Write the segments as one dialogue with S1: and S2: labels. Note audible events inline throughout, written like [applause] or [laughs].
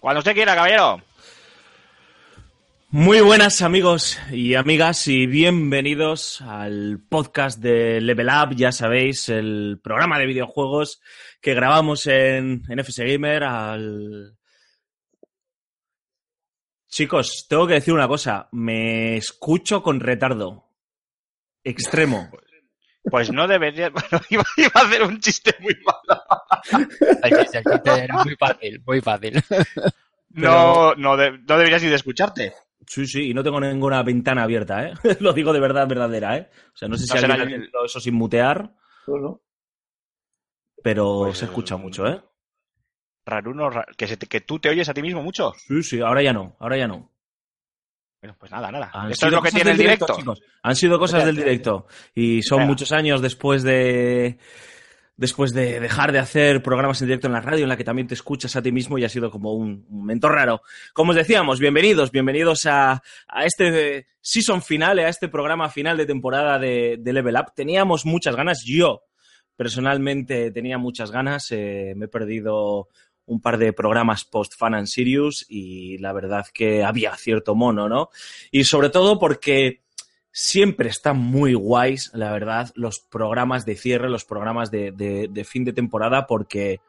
S1: Cuando usted quiera, caballero.
S2: Muy buenas amigos y amigas y bienvenidos al podcast de Level Up, ya sabéis, el programa de videojuegos que grabamos en, en FS Gamer al... Chicos, tengo que decir una cosa, me escucho con retardo. Extremo. [laughs]
S1: Pues no debería. [laughs] Bueno, iba, iba a hacer un chiste muy malo.
S3: Hay que ser chiste, era muy fácil, muy fácil.
S1: No, no, de- no deberías ni de escucharte.
S2: Sí, sí, y no tengo ninguna ventana abierta, ¿eh? [laughs] Lo digo de verdad, verdadera, ¿eh? O sea, no sé si
S1: No
S2: alguien ha
S1: el-
S2: eso sin mutear, pero
S1: Pues,
S2: se escucha mucho, ¿eh?
S1: Raruno, ra- que, se te- que tú te oyes a ti mismo mucho.
S2: Sí, sí, ahora ya no, ahora ya no.
S1: Bueno, pues nada, nada.
S2: Han
S1: Esto es lo que tiene el directo.
S2: chicos. Han sido cosas del directo. Y son
S1: Venga.
S2: muchos años después de. Después de dejar de hacer programas en directo en la radio, en la que también te escuchas a ti mismo, y ha sido como un momento raro. Como os decíamos, bienvenidos, bienvenidos a, a este season finale, a este programa final de temporada de, de Level Up. Teníamos muchas ganas, yo personalmente tenía muchas ganas, eh, me he perdido un par de programas post Fan and Sirius y la verdad que había cierto mono, ¿no? Y sobre todo porque siempre están muy guays, la verdad, los programas de cierre, los programas de, fin de temporada, porque,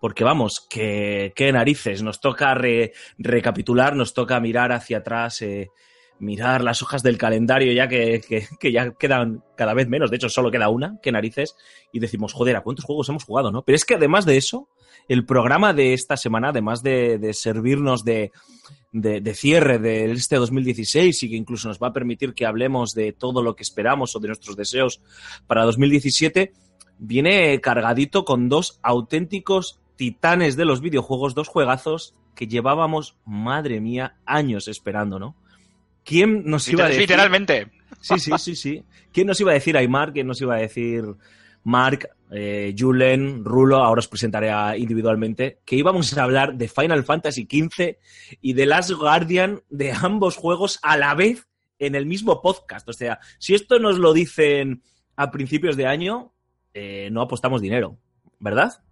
S2: porque vamos, que, qué narices, nos toca re- recapitular, nos toca mirar hacia atrás, eh, mirar las hojas del calendario ya que, que- que ya quedan cada vez menos, de hecho solo queda una, qué narices, y decimos, joder, ¿a cuántos juegos hemos jugado, no? Pero es que además de eso, el programa de esta semana, además de, de servirnos de, de, de cierre de este 2016 y que incluso nos va a permitir que hablemos de todo lo que esperamos o de nuestros deseos para 2017, viene cargadito con dos auténticos titanes de los videojuegos, dos juegazos que llevábamos, madre mía, años esperando, ¿no? ¿Quién nos iba a decir?
S1: Literalmente.
S2: Sí, sí, sí, sí. ¿Quién nos iba a decir Aymar? ¿Quién nos iba a decir Mark, eh, Julen, Rulo? Ahora os presentaré individualmente. Que íbamos a hablar de Final Fantasy XV y de Last Guardian de ambos juegos a la vez en el mismo podcast. O sea, si esto nos lo dicen a principios de año, eh, no apostamos dinero, ¿verdad?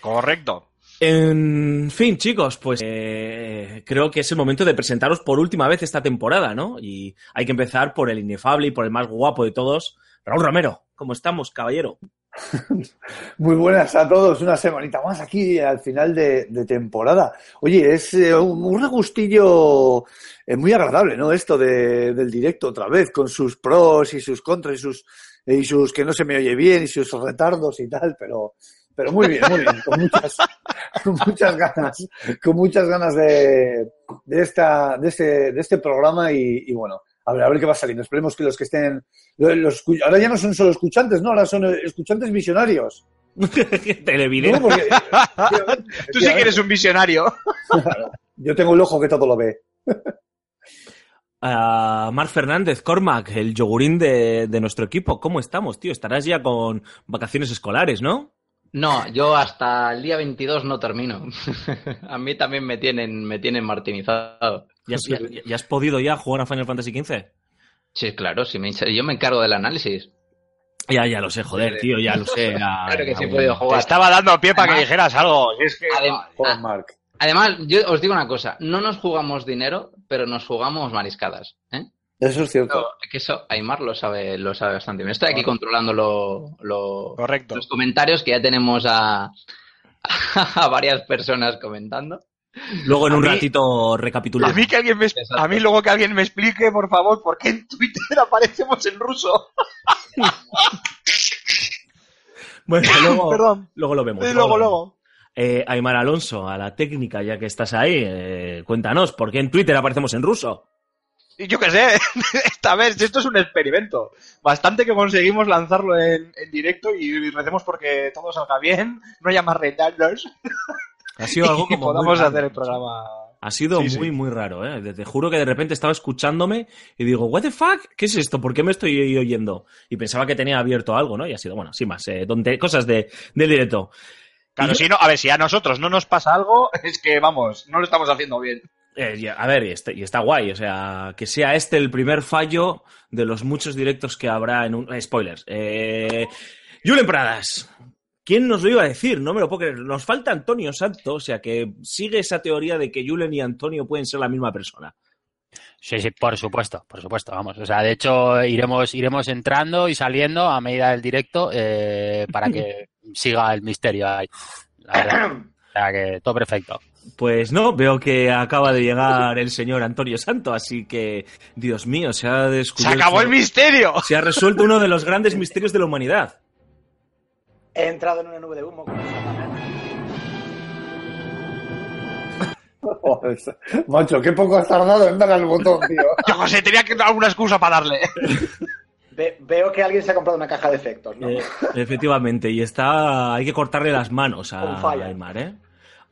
S1: Correcto.
S2: En fin, chicos, pues eh, creo que es el momento de presentaros por última vez esta temporada, ¿no? Y hay que empezar por el inefable y por el más guapo de todos, Raúl Romero. ¿Cómo estamos, caballero? [laughs]
S4: Muy buenas a todos, una semanita más aquí al final de, temporada. Oye, es eh, un, un regustillo eh, muy agradable, ¿no? Esto de- del directo otra vez, con sus pros y sus contras y sus, y sus que no se me oye bien y sus retardos y tal, pero, pero muy bien, muy bien, con muchas, [laughs] con muchas ganas, con muchas ganas de, de esta, de este, de este programa y bueno, a ver, a ver qué va saliendo. Esperemos que los que estén, los, ahora ya no son solo escuchantes, ¿no? Ahora son eh, escuchantes visionarios. [laughs]
S2: Televidente. [laughs]
S1: Tú sí que eres un visionario.
S4: Yo tengo el ojo que todo lo ve. [laughs]
S2: Ah, Marc Fernández, Cormac, el yogurín de, de nuestro equipo. ¿Cómo estamos, tío? Estarás ya con vacaciones escolares, ¿no?
S3: No, yo hasta el día 22 no termino. A mí también me tienen, me tienen martirizado.
S2: ¿Ya has, ya- ya has podido ya jugar a Final Fantasy XV?
S3: Sí, claro, si me, yo me encargo del análisis.
S2: Ya, ya lo sé, joder, tío, ya lo sé. ya- [laughs]
S3: Claro que sí he podido
S1: Te
S3: jugar.
S1: estaba dando pie para que
S3: Además-
S1: dijeras algo. Si es que...
S3: Adem-
S4: Joder,
S3: ah,
S4: Mark.
S3: además, yo os digo una cosa, no nos jugamos dinero, pero nos jugamos mariscadas. ¿eh?
S4: Eso es cierto.
S3: Que eso Aymar lo sabe, lo sabe bastante bien. Estoy aquí controlando lo- lo-
S1: Correcto.
S3: los comentarios que ya tenemos a, [laughs] a varias personas comentando.
S2: Luego en
S1: A
S2: un
S1: mí-
S2: ratito
S1: A
S2: recapitulamos.
S1: mí, que alguien me, a mí luego que alguien me explique, por favor, por qué en Twitter [laughs] aparecemos en ruso. [laughs]
S2: Bueno, [laughs] luego,
S1: Perdón.
S2: luego lo vemos.
S1: Eh, luego, luego.
S2: Eh, Aymar Alonso, a la técnica, ya que estás ahí, eh, cuéntanos, ¿por qué en Twitter aparecemos en ruso?
S1: Y yo qué sé, esta vez esto es un experimento. Bastante que conseguimos lanzarlo en, en directo y recemos porque todo salga bien, no haya más retardos
S2: Ha sido algo [laughs] como muy
S1: podamos hacer el programa.
S2: Ha sido
S1: Sí, sí.
S2: muy, muy raro, ¿eh? Te- juro que de repente estaba escuchándome y digo, ¿What the fuck? ¿Qué es esto? ¿Por qué me estoy oyendo? Y pensaba que tenía abierto algo, ¿no? Y ha sido, bueno, sin más, eh, donde, cosas de, del directo.
S1: Claro,
S2: yo-
S1: si no, a ver, si a nosotros no nos pasa algo, [laughs] es que vamos, no lo estamos haciendo bien.
S2: Eh, y- a ver, y está, y está guay, o sea, que sea este el primer fallo de los muchos directos que habrá en un... eh, spoilers. Eh, Julen Pradas, ¿quién nos lo iba a decir? No me lo puedo creer. Nos falta Antonio Santo, o sea, que sigue esa teoría de que Julen y Antonio pueden ser la misma persona.
S5: Sí, sí, por supuesto, por supuesto, vamos. O sea, de hecho, iremos, iremos entrando y saliendo a medida del directo eh, para que [laughs] siga el misterio ahí. La verdad. [coughs] O sea, que todo perfecto.
S2: Pues no, veo que acaba de llegar el señor Antonio Santo, así que, Dios mío, se ha
S1: ¡Se
S2: descubierto...
S1: acabó el misterio!
S2: Se ha resuelto uno de los grandes misterios de la humanidad.
S6: He entrado en una nube de humo. Satanás. [laughs]
S4: Joder, Macho, qué poco has tardado en dar al botón, tío. [laughs]
S1: Yo no sé, tenía que dar alguna excusa para darle.
S6: Ve- veo que alguien se ha comprado una caja de efectos, ¿no?
S2: Eh, efectivamente, y está. Hay que cortarle las manos a. Aymar, ¿eh?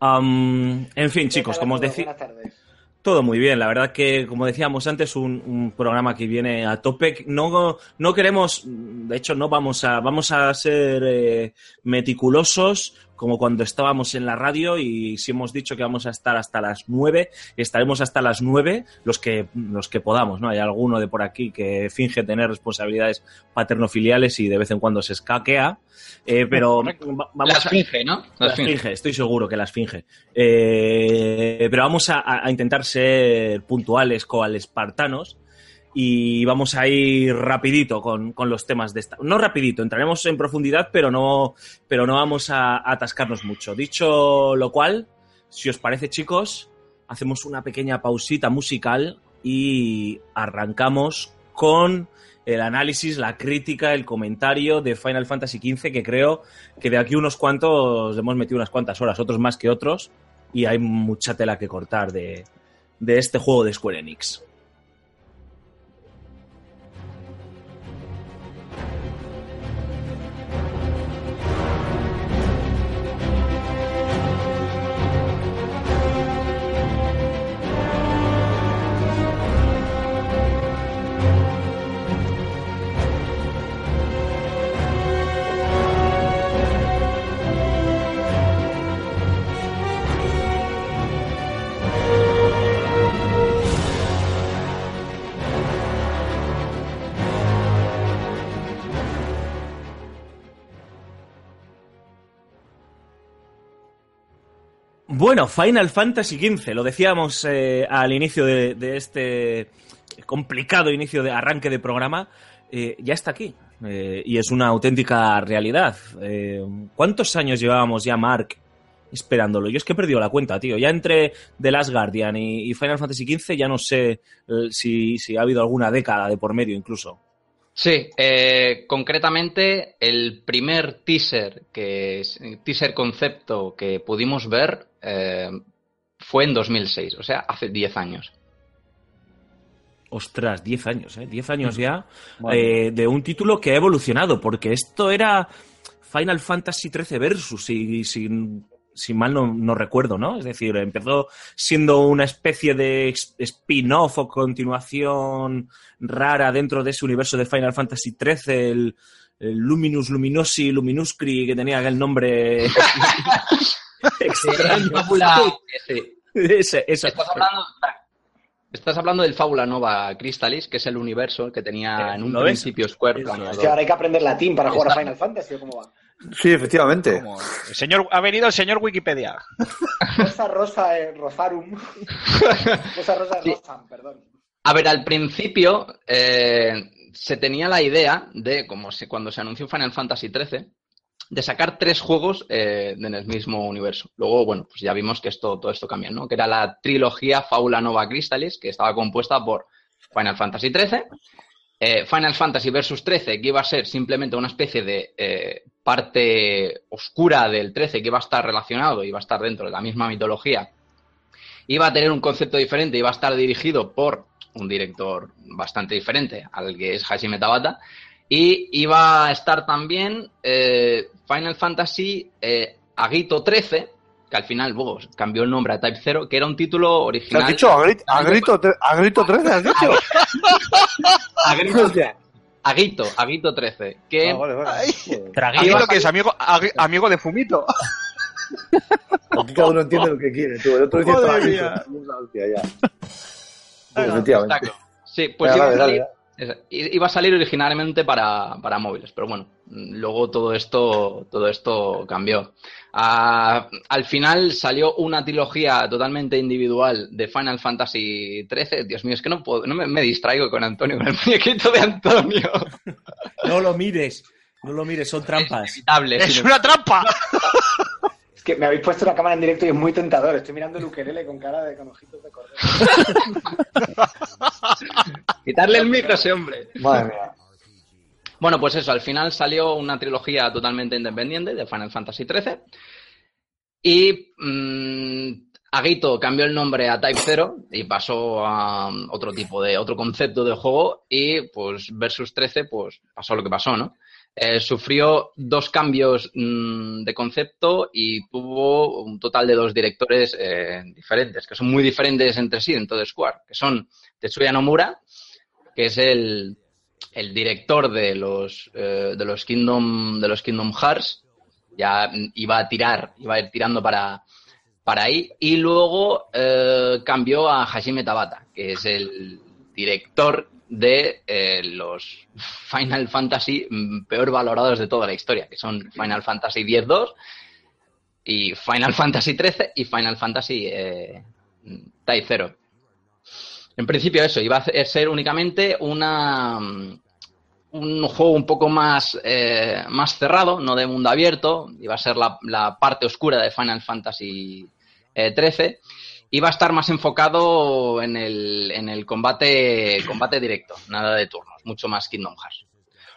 S2: En fin, chicos,
S6: ¿Qué tal
S2: como os decía,
S6: Buenas tardes.
S2: Todo muy bien. La verdad que, como decíamos antes, un, un programa que viene a tope. No, no queremos, de hecho, no vamos a, vamos a ser eh, meticulosos como cuando estábamos en la radio y si hemos dicho que vamos a estar hasta las 9, estaremos hasta las 9 los que, los que podamos, ¿no? Hay alguno de por aquí que finge tener responsabilidades paternofiliales y de vez en cuando se escaquea, eh, pero va- vamos
S3: Las
S2: a-
S3: finge, ¿no? Las
S2: las
S3: finge.
S2: finge, estoy seguro que las finge. Eh, pero vamos a, a intentar ser puntuales, coal espartanos. Y vamos a ir rapidito con, con los temas de esta. No rapidito, entraremos en profundidad, pero no, pero no vamos a, atascarnos mucho. Dicho lo cual, si os parece, chicos, hacemos una pequeña pausita musical y arrancamos con el análisis, la crítica, el comentario de Final Fantasy XV, que creo que de aquí unos cuantos hemos metido unas cuantas horas, otros más que otros, y hay mucha tela que cortar de, de este juego de Square Enix. Bueno, Final Fantasy XV, lo decíamos eh, al inicio de, este complicado inicio de arranque de programa, eh, ya está aquí eh, y es una auténtica realidad. Eh, ¿Cuántos años llevábamos ya, Mark, esperándolo? Yo es que he perdido la cuenta, tío. Ya entre The Last Guardian y, Final Fantasy XV ya no sé si ha habido alguna década de por medio incluso.
S3: Sí, eh, concretamente el primer teaser, que teaser concepto que pudimos ver eh, fue en 2006, o sea, hace 10 años.
S2: Ostras, 10 años, ¿eh? 10 años [laughs] ya eh, de un título que ha evolucionado, porque esto era Final Fantasy XIII Versus, si, si, si mal no, no recuerdo, ¿no? Es decir, empezó siendo una especie de spin-off o continuación rara dentro de ese universo de Final Fantasy XIII, el, el Luminous Luminosi Luminuscri, que tenía aquel nombre [laughs] extraño.
S3: Fábula, sí.
S2: Ese- esa-
S3: Estás hablando, estás hablando del Fábula Nova Crystallis, que es el universo que tenía
S2: Eh,
S3: en un principio Square planeado.
S6: Hostia, ahora hay que aprender latín para jugar a Final Fantasy, ¿o cómo va?
S4: Sí, efectivamente.
S1: Como el señor, ha venido el señor Wikipedia.
S6: Rosa Rosa eh, Rosarum. [laughs] Rosa Rosa
S3: Sí.
S6: Rosam, perdón.
S3: A ver, al principio eh, se tenía la idea de, como se, cuando se anunció Final Fantasy XIII, de sacar tres juegos eh, en el mismo universo. Luego, bueno, pues ya vimos que esto, todo esto cambia, ¿no? Que era la trilogía Faula Nova Crystallis, que estaba compuesta por Final Fantasy XIII, eh, Final Fantasy Versus 13, que iba a ser simplemente una especie de eh, parte oscura del 13 que iba a estar relacionado, iba a estar dentro de la misma mitología, iba a tener un concepto diferente, iba a estar dirigido por un director bastante diferente al que es Hashime Tabata, y iba a estar también eh, Final Fantasy eh, Agito 13, que al final luego cambió el nombre a Type 0, que era un título
S4: ¿Qué has
S3: original.
S4: dicho? ¿A grito, a grito, tre- a grito 13 has dicho? [laughs]
S3: Agito, Agito 13, que
S4: Ah, vale, vale.
S1: Amigo que es amigo, ag- amigo de Fumito. [laughs]
S4: Aquí cada uno entiende lo que quiere. Tú, el otro dice
S1: Madre
S4: traguito.
S1: mía.
S4: Ya. Pues, efectivamente.
S3: Exacto. Sí, pues
S4: Venga,
S3: iba, a iba a salir originalmente para, para móviles, pero bueno, luego todo esto, todo esto cambió. Ah, al final salió una trilogía totalmente individual de Final Fantasy XIII. Dios mío, es que no puedo, no me, me distraigo con Antonio, con el [laughs] muñequito de Antonio.
S2: No lo mires, no lo mires, son trampas.
S3: Inevitable,
S1: ¡Es
S3: sin
S1: una trampa! [laughs]
S6: Que me habéis puesto la cámara en directo y es muy tentador. Estoy mirando el ukelele con cara de con ojitos de cordero. [laughs]
S3: Quitarle el micro a ese hombre.
S4: Madre mía.
S3: Bueno, pues eso, al final salió una trilogía totalmente independiente de Final Fantasy XIII. Y mm, Agito cambió el nombre a Type 0 y pasó a um, otro tipo de, otro concepto de juego. Y pues Versus 13, pues pasó lo que pasó, ¿no? Eh, sufrió dos cambios mm, de concepto y tuvo un total de dos directores eh, diferentes, que son muy diferentes entre sí en todo Square, que son Tetsuya Nomura, que es el, el director de los eh, de los Kingdom de los Kingdom Hearts. Ya iba a tirar iba a ir tirando para para ahí. Y luego cambió a Hashime Tabata que es el director de eh, los [laughs] Final Fantasy mm, peor valorados de toda la historia que son Final Fantasy X-2 y Final [laughs] Fantasy 13 y Final Fantasy eh, Type 0 en principio eso, iba a ser únicamente una mm, un juego un poco más, eh, más cerrado, no de mundo abierto, iba a ser la, la parte oscura de Final Fantasy eh, 13, iba a estar más enfocado en el, en el combate, combate directo, nada de turnos, mucho más Kingdom Hearts.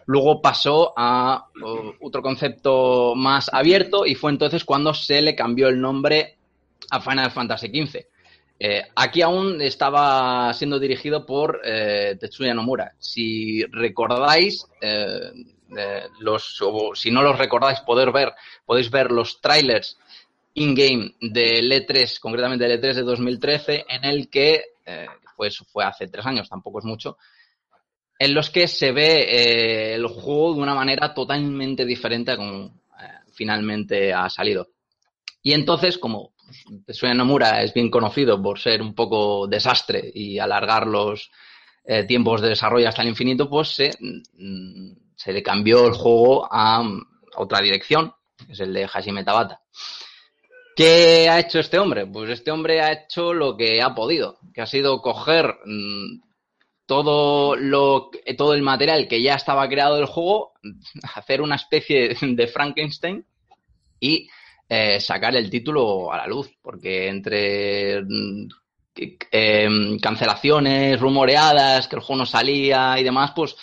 S3: Luego pasó a uh, otro concepto más abierto y fue entonces cuando se le cambió el nombre a Final Fantasy XV. Eh, aquí aún estaba siendo dirigido por eh, Tetsuya Nomura. Si recordáis, eh, eh, los, o si no los recordáis, poder ver, podéis ver los trailers in-game del E3, concretamente del E3 de 2013, en el que, eh, pues fue hace tres años, tampoco es mucho, en los que se ve eh, el juego de una manera totalmente diferente a como eh, finalmente ha salido. Y entonces, como pues, Tetsuya Nomura es bien conocido por ser un poco desastre y alargar los eh, tiempos de desarrollo hasta el infinito, pues se, mm, se le cambió el juego a otra dirección, que es el de Hashime Tabata. ¿Qué ha hecho este hombre? Pues este hombre ha hecho lo que ha podido, que ha sido coger mm, todo, lo, todo el material que ya estaba creado del juego, [laughs] hacer una especie de Frankenstein y eh, sacar el título a la luz, porque entre mm, eh, cancelaciones, rumoreadas, que el juego no salía y demás, pues,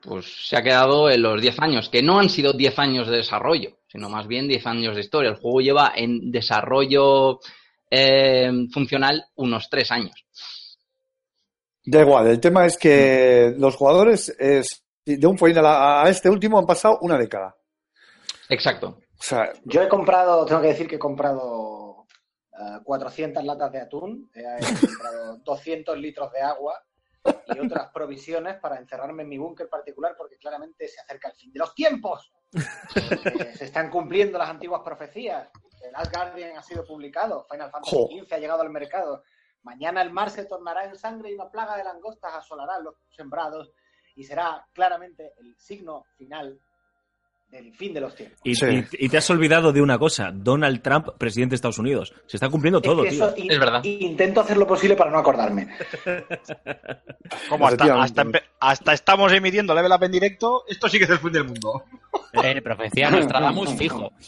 S3: pues se ha quedado en los 10 años, que no han sido 10 años de desarrollo, sino más bien 10 años de historia. El juego lleva en desarrollo eh, funcional unos 3 años.
S4: Da igual, el tema es que los jugadores es, de un final a, a este último han pasado una década.
S3: Exacto.
S4: O sea,
S6: Yo he comprado, tengo que decir que he comprado eh, 400 latas de atún, he comprado [laughs] 200 litros de agua y otras provisiones para encerrarme en mi búnker particular porque claramente se acerca el fin de los tiempos. Porque se están cumpliendo las antiguas profecías. El Last Guardian ha sido publicado, Final Fantasy
S4: Jo.
S6: XV ha llegado al mercado. Mañana el mar se tornará en sangre y una plaga de langostas asolará los sembrados y será claramente el signo final del fin de los tiempos.
S2: Y,
S4: Sí.
S2: y- y te has olvidado de una cosa, Donald Trump, presidente de Estados Unidos. Se está cumpliendo todo,
S6: Es que
S2: tío.
S6: in-
S3: Es verdad.
S6: Intento hacer lo posible para no acordarme. [laughs]
S1: Como hasta, hasta, hasta estamos emitiendo Level Up en directo, esto sí que es el fin del mundo. [laughs]
S5: Eh, profecía Nostradamus fijo. [laughs]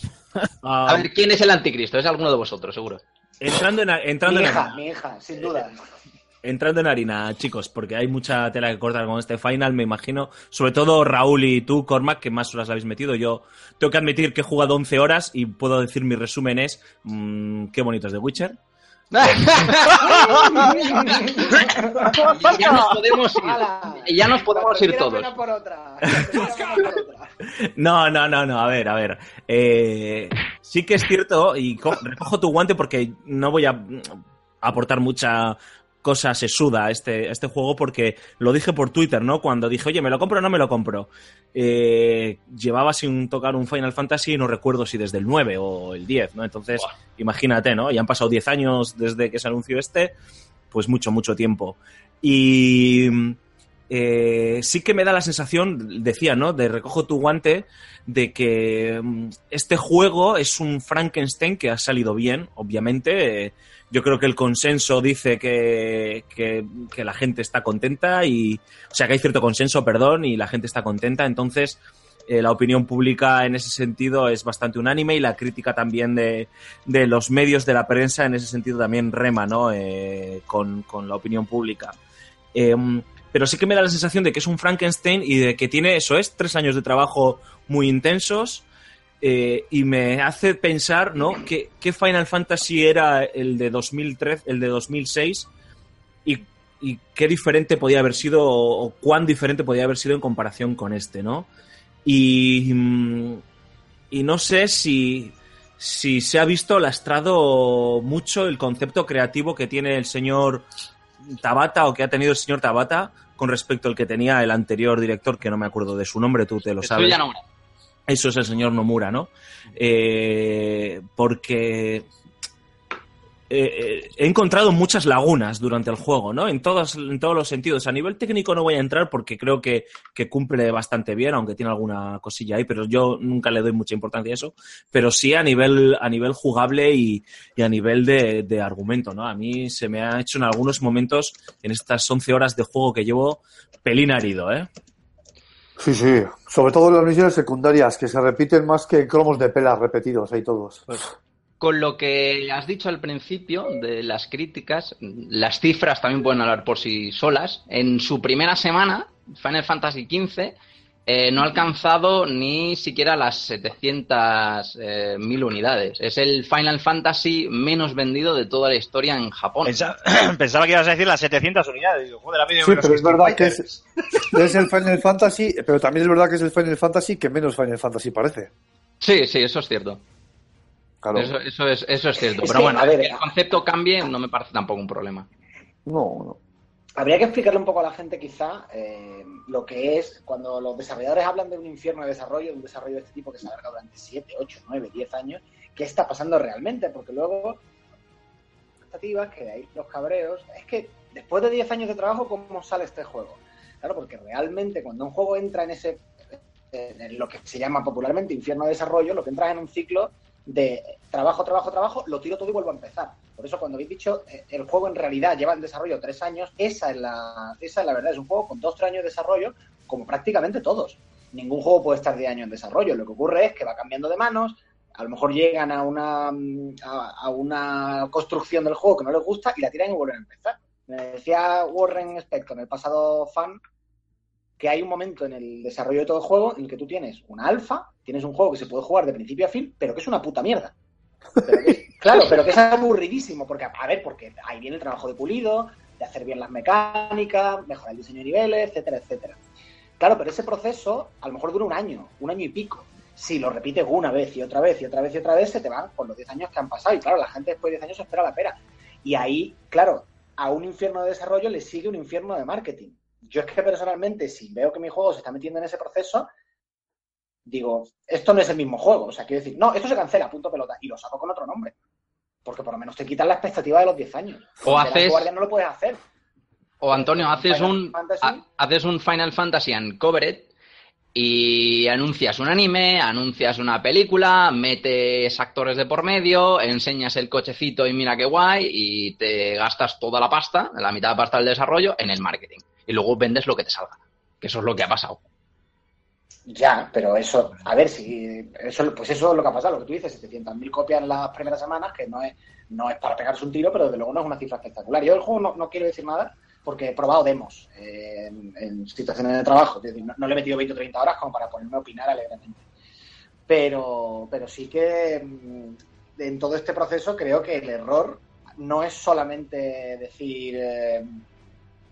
S2: Ah,
S3: A ver, ¿quién es el anticristo? Es alguno de vosotros, seguro.
S2: entrando en, entrando
S6: Mi
S2: en
S6: hija, mi hija, sin duda.
S2: Entrando en harina, chicos, porque hay mucha tela que cortar con este final, me imagino. Sobre todo Raúl y tú, Cormac, que más horas habéis metido. Yo tengo que admitir que he jugado 11 horas y puedo decir mi resumen es mm, qué bonito es The Witcher.
S3: ya nos podemos ir. Ya nos podemos ir todos.
S6: por otra. [laughs]
S2: No, no, no, no, a ver, a ver. Eh, sí que es cierto, y co- recojo tu guante porque no voy a aportar mucha cosa sesuda a este, este juego porque lo dije por Twitter, ¿no? Cuando dije, oye, ¿me lo compro o no me lo compro? Eh, llevaba sin tocar un Final Fantasy no recuerdo si desde el 9 o el 10, ¿no? Entonces, imagínate, ¿no? Ya han pasado 10 años desde que se anunció este, pues mucho, mucho tiempo. Y eh, sí que me da la sensación, decía, ¿no? De recojo tu guante, de que mm, este juego es un Frankenstein que ha salido bien, obviamente. Eh, yo creo que el consenso dice que, que- la gente está contenta y, o sea, que hay cierto consenso, perdón, y la gente está contenta. Entonces, eh, la opinión pública en ese sentido es bastante unánime y la crítica también de, de los medios de la prensa en ese sentido también rema, ¿no? Eh, con, con la opinión pública. Eh, pero sí que me da la sensación de que es un Frankenstein y de que tiene, eso es, tres años de trabajo muy intensos. Eh, y me hace pensar, ¿no? ¿Qué, qué Final Fantasy era el de 2003, el de 2006? Y, y qué diferente podía haber sido, o, cuán diferente podía haber sido en comparación con este, ¿no? Y, mm, y no sé si, si se ha visto lastrado mucho el concepto creativo que tiene el señor Tabata o que ha tenido el señor Tabata con respecto al que tenía el anterior director, que no me acuerdo de su nombre, tú te lo sabes. Eso es el señor Nomura, ¿no? Eh, porque eh, eh, he encontrado muchas lagunas durante el juego, ¿no? En todos, en todos los sentidos. A nivel técnico no voy a entrar porque creo que, que cumple bastante bien, aunque tiene alguna cosilla ahí, pero yo nunca le doy mucha importancia a eso. Pero sí a nivel, a nivel jugable y, y a nivel de, de argumento, ¿no? A mí se me ha hecho en algunos momentos, en estas 11 horas de juego que llevo, pelín herido, ¿eh?
S4: Sí, sí. Sobre todo en las misiones secundarias, que se repiten más que cromos de pelas repetidos ahí todos.
S3: Con lo que has dicho al principio de las críticas, las cifras también pueden hablar por sí solas. En su primera semana, Final Fantasy XV eh, no ha alcanzado ni siquiera las 700.000 unidades. Es el Final Fantasy menos vendido de toda la historia en Japón.
S1: Pensa- [clears throat] Pensaba que ibas a decir las 700 unidades. Digo, joder,
S4: Sí, pero es verdad que es, [laughs] es el Final Fantasy, pero también es verdad que es el Final Fantasy que menos Final Fantasy parece.
S3: Sí, sí, eso es cierto.
S4: Claro.
S3: Eso, eso es, eso es cierto.
S6: Es
S3: Pero
S6: que,
S3: bueno,
S6: a ver,
S3: que el concepto cambie no me parece tampoco un problema.
S4: No, no.
S6: Habría que explicarle un poco a la gente, quizá, eh, lo que es cuando los desarrolladores hablan de un infierno de desarrollo, de un desarrollo de este tipo que se alarga durante 7, 8, 9, 10 años, ¿qué está pasando realmente? Porque luego, expectativas, que de los cabreos, es que después de 10 años de trabajo, ¿cómo sale este juego? Claro, porque realmente cuando un juego entra en ese, en lo que se llama popularmente infierno de desarrollo, lo que entra es en un ciclo de trabajo, trabajo, trabajo, lo tiro todo y vuelvo a empezar. Por eso cuando habéis dicho eh, el juego en realidad lleva en desarrollo tres años, esa es la, esa es la verdad, es un juego con dos, tres años de desarrollo, como prácticamente todos. Ningún juego puede estar 10 años en desarrollo. Lo que ocurre es que va cambiando de manos, a lo mejor llegan a una, a, a una construcción del juego que no les gusta y la tiran y vuelven a empezar. Me decía Warren Spector en el pasado fan que hay un momento en el desarrollo de todo el juego en el que tú tienes una alfa, tienes un juego que se puede jugar de principio a fin, pero que es una puta mierda. Claro, pero que es aburridísimo, porque, a ver, porque ahí viene el trabajo de pulido, de hacer bien las mecánicas, mejorar el diseño de niveles, etcétera, etcétera. Claro, pero ese proceso a lo mejor dura un año, un año y pico. Si lo repites una vez y otra vez y otra vez y otra vez, se te van por los 10 años que han pasado. Y claro, la gente después de 10 años espera la pera. Y ahí, claro, a un infierno de desarrollo le sigue un infierno de marketing. Yo es que personalmente, si veo que mi juego se está metiendo en ese proceso, digo, esto no es el mismo juego. O sea, quiero decir, no, esto se cancela, punto pelota, y lo saco con otro nombre. Porque por lo menos te quitan la expectativa de los 10 años.
S3: O haces-
S6: Guardian no lo puedes hacer.
S3: O Antonio, haces
S6: Final
S3: un, ha- haces un Final Fantasy Uncovered y anuncias un anime, anuncias una película, metes actores de por medio, enseñas el cochecito y mira qué guay y te gastas toda la pasta, la mitad de la pasta del desarrollo, en el marketing. Y luego vendes lo que te salga. Que eso es lo que ha pasado.
S6: Ya, pero eso, a ver si. Eso, pues eso es lo que ha pasado, lo que tú dices, 700.000 copias en las primeras semanas, que no es, no es para pegarse un tiro, pero desde luego no es una cifra espectacular. Yo del juego no, no quiero decir nada porque he probado demos eh, en, situaciones de trabajo. No le he metido 20 o 30 horas como para ponerme a opinar alegremente. Pero, pero sí que mm, en todo este proceso creo que el error no es solamente decir eh,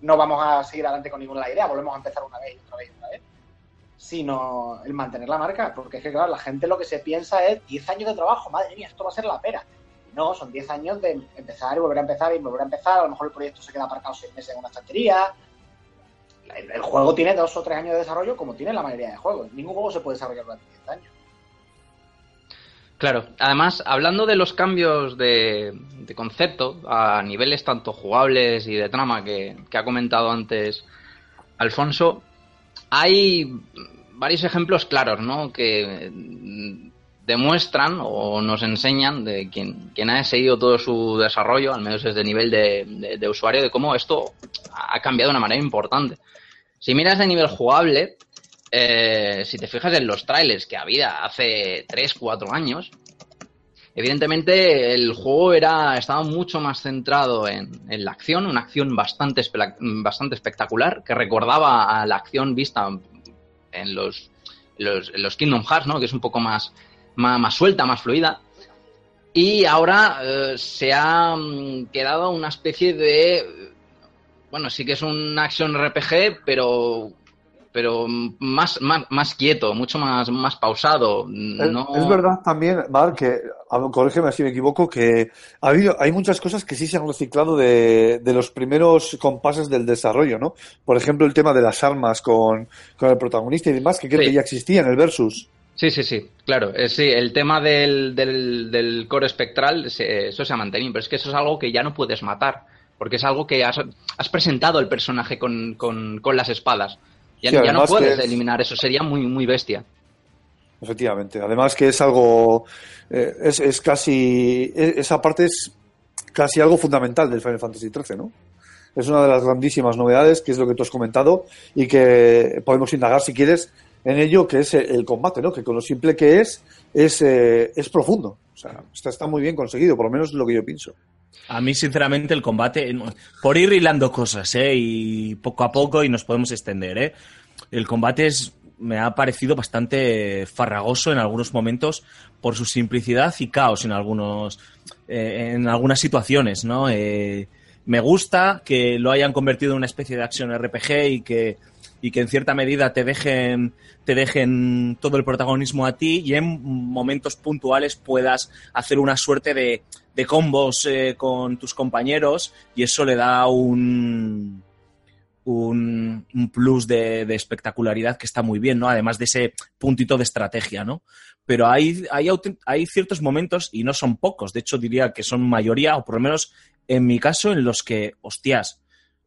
S6: no vamos a seguir adelante con ninguna idea, volvemos a empezar una vez y otra vez y otra vez, sino el mantener la marca, porque es que claro, la gente lo que se piensa es 10 años de trabajo, madre mía, esto va a ser la pera. No, son 10 años de empezar y volver a empezar y volver a empezar, a lo mejor el proyecto se queda aparcado 6 meses en una estantería. El, juego tiene 2 o 3 años de desarrollo como tiene la mayoría de juegos. Ningún juego se puede desarrollar durante 10 años.
S3: Claro, además, hablando de los cambios de, de concepto a niveles tanto jugables y de trama que ha comentado antes Alfonso, hay varios ejemplos claros, ¿no? Que mm, demuestran o nos enseñan de quien, quien ha seguido todo su desarrollo, al menos desde el nivel de, de- de usuario, de cómo esto ha cambiado de una manera importante. Si miras de nivel jugable, eh, si te fijas en los trailers que había hace 3, 4 años, evidentemente el juego era, estaba mucho más centrado en, en la acción, una acción bastante, bastante espectacular, que recordaba a la acción vista en los, los Kingdom Hearts, ¿no? que es un poco más, más, más suelta, más fluida. Y ahora eh, se ha mm, quedado una especie de... Bueno, sí que es un action RPG, pero pero más, más, más quieto, mucho más, más pausado.
S4: Es,
S3: No...
S4: es verdad también, Mar, que, corrígeme si me equivoco, que ha habido, hay muchas cosas que sí se han reciclado de, de los primeros compases del desarrollo, ¿no? Por ejemplo, el tema de las armas con, con el protagonista y demás, que creo
S3: Sí.
S4: que ya existía en el Versus.
S3: Sí, sí, sí, claro. Eh, sí, el tema del, del, del core espectral, se- eso se ha mantenido, pero es que eso es algo que ya no puedes matar, porque es algo que has, has presentado el personaje con, con, con las espadas. Ya,
S4: Sí,
S3: ya no puedes
S4: es-
S3: eliminar eso, sería muy, muy bestia.
S4: Efectivamente. Además que es algo, eh, es, es casi, e- esa parte es casi algo fundamental del Final Fantasy XIII, ¿no? Es una de las grandísimas novedades, que es lo que tú has comentado, y que podemos indagar, si quieres, en ello, que es el, el combate, ¿no? Que con lo simple que es, es, eh, es profundo. O sea, está, está muy bien conseguido, por lo menos es lo que yo pienso.
S2: A mí, sinceramente, el combate, por ir hilando cosas, ¿eh? Y poco a poco, y nos podemos extender, ¿eh? El combate es, me ha parecido bastante farragoso en algunos momentos por su simplicidad y caos en algunos, eh, en algunas situaciones, ¿no? Eh, me gusta que lo hayan convertido en una especie de acción RPG y que, y que en cierta medida te dejen, te dejen todo el protagonismo a ti y en momentos puntuales puedas hacer una suerte de, de combos eh, con tus compañeros y eso le da un, un, plus de, espectacularidad que está muy bien, ¿no? Además de ese puntito de estrategia, ¿no? Pero hay, hay, hay ciertos momentos, y no son pocos, de hecho diría que son mayoría, o por lo menos en mi caso, en los que, hostias,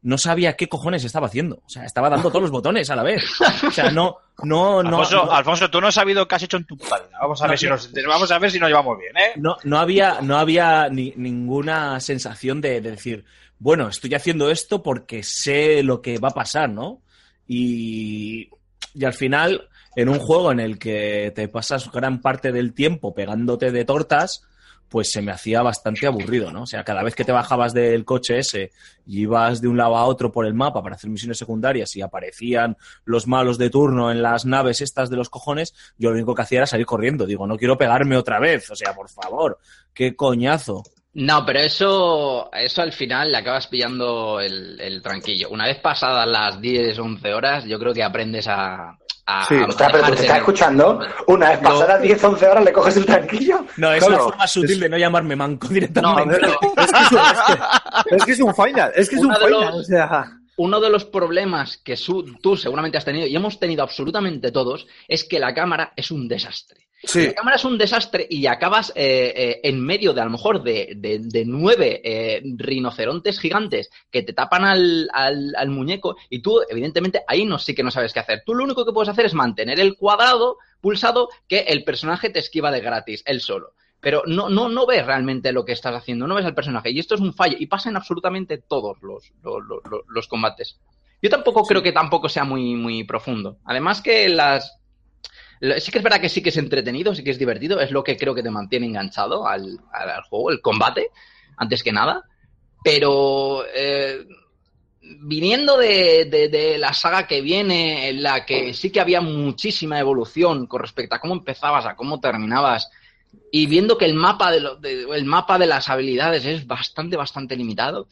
S2: no sabía qué cojones estaba haciendo. O sea, estaba dando todos los botones a la vez. O sea, no, no, no.
S1: Alfonso,
S2: no-
S1: Alfonso, tú no has sabido qué has hecho en tu vida. Vamos a,
S2: No,
S1: ver, si
S2: no.
S1: nos, vamos a ver si nos llevamos bien, ¿eh?
S2: no, no había, no había ni- ninguna sensación de, de decir, bueno, estoy haciendo esto porque sé lo que va a pasar, ¿no? Y, y al final, en un juego en el que te pasas gran parte del tiempo pegándote de tortas, pues se me hacía bastante aburrido, ¿no? O sea, cada vez que te bajabas del coche ese y ibas de un lado a otro por el mapa para hacer misiones secundarias y aparecían los malos de turno en las naves estas de los cojones, yo lo único que hacía era salir corriendo. Digo, no quiero pegarme otra vez. O sea, por favor, qué coñazo.
S3: No, pero eso, eso al final le acabas pillando el, el tranquillo. Una vez pasadas las 10, 11 horas, yo creo que aprendes a... a
S4: Sí,
S3: a
S6: Ostras, pero tú te estás escuchando. Una vez pasadas 10, 11 horas le coges el tranquillo.
S2: No, es
S4: Claro,
S2: una forma sutil de no llamarme manco
S3: No,
S2: directamente.
S3: pero
S4: Es que es, un- es que- es que es un final, es que es un
S3: Uno de
S4: final,
S3: los-
S4: o sea.
S3: uno de los problemas que su- tú seguramente has tenido, y hemos tenido absolutamente todos, es que la cámara es un desastre.
S4: Sí,
S3: La cámara es un desastre y acabas eh, eh, en medio de a lo mejor de, de- de nueve eh, rinocerontes gigantes que te tapan al, al- al muñeco y tú, evidentemente, ahí no sí que no sabes qué hacer. Tú lo único que puedes hacer es mantener el cuadrado pulsado que el personaje te esquiva de gratis, él solo. Pero no, no, no ves realmente lo que estás haciendo, no ves al personaje. Y esto es un fallo. Y pasa en absolutamente todos los, los, los- combates. Yo tampoco creo que tampoco sea muy, muy profundo. Además que las, Sí que es verdad que sí que es entretenido, sí que es divertido, es lo que creo que te mantiene enganchado al, juego, el combate, antes que nada. Pero eh, viniendo de, la saga que viene, en la que sí que había muchísima evolución con respecto a cómo empezabas, a cómo terminabas, y viendo que el mapa de- el mapa de las habilidades es bastante, bastante limitado,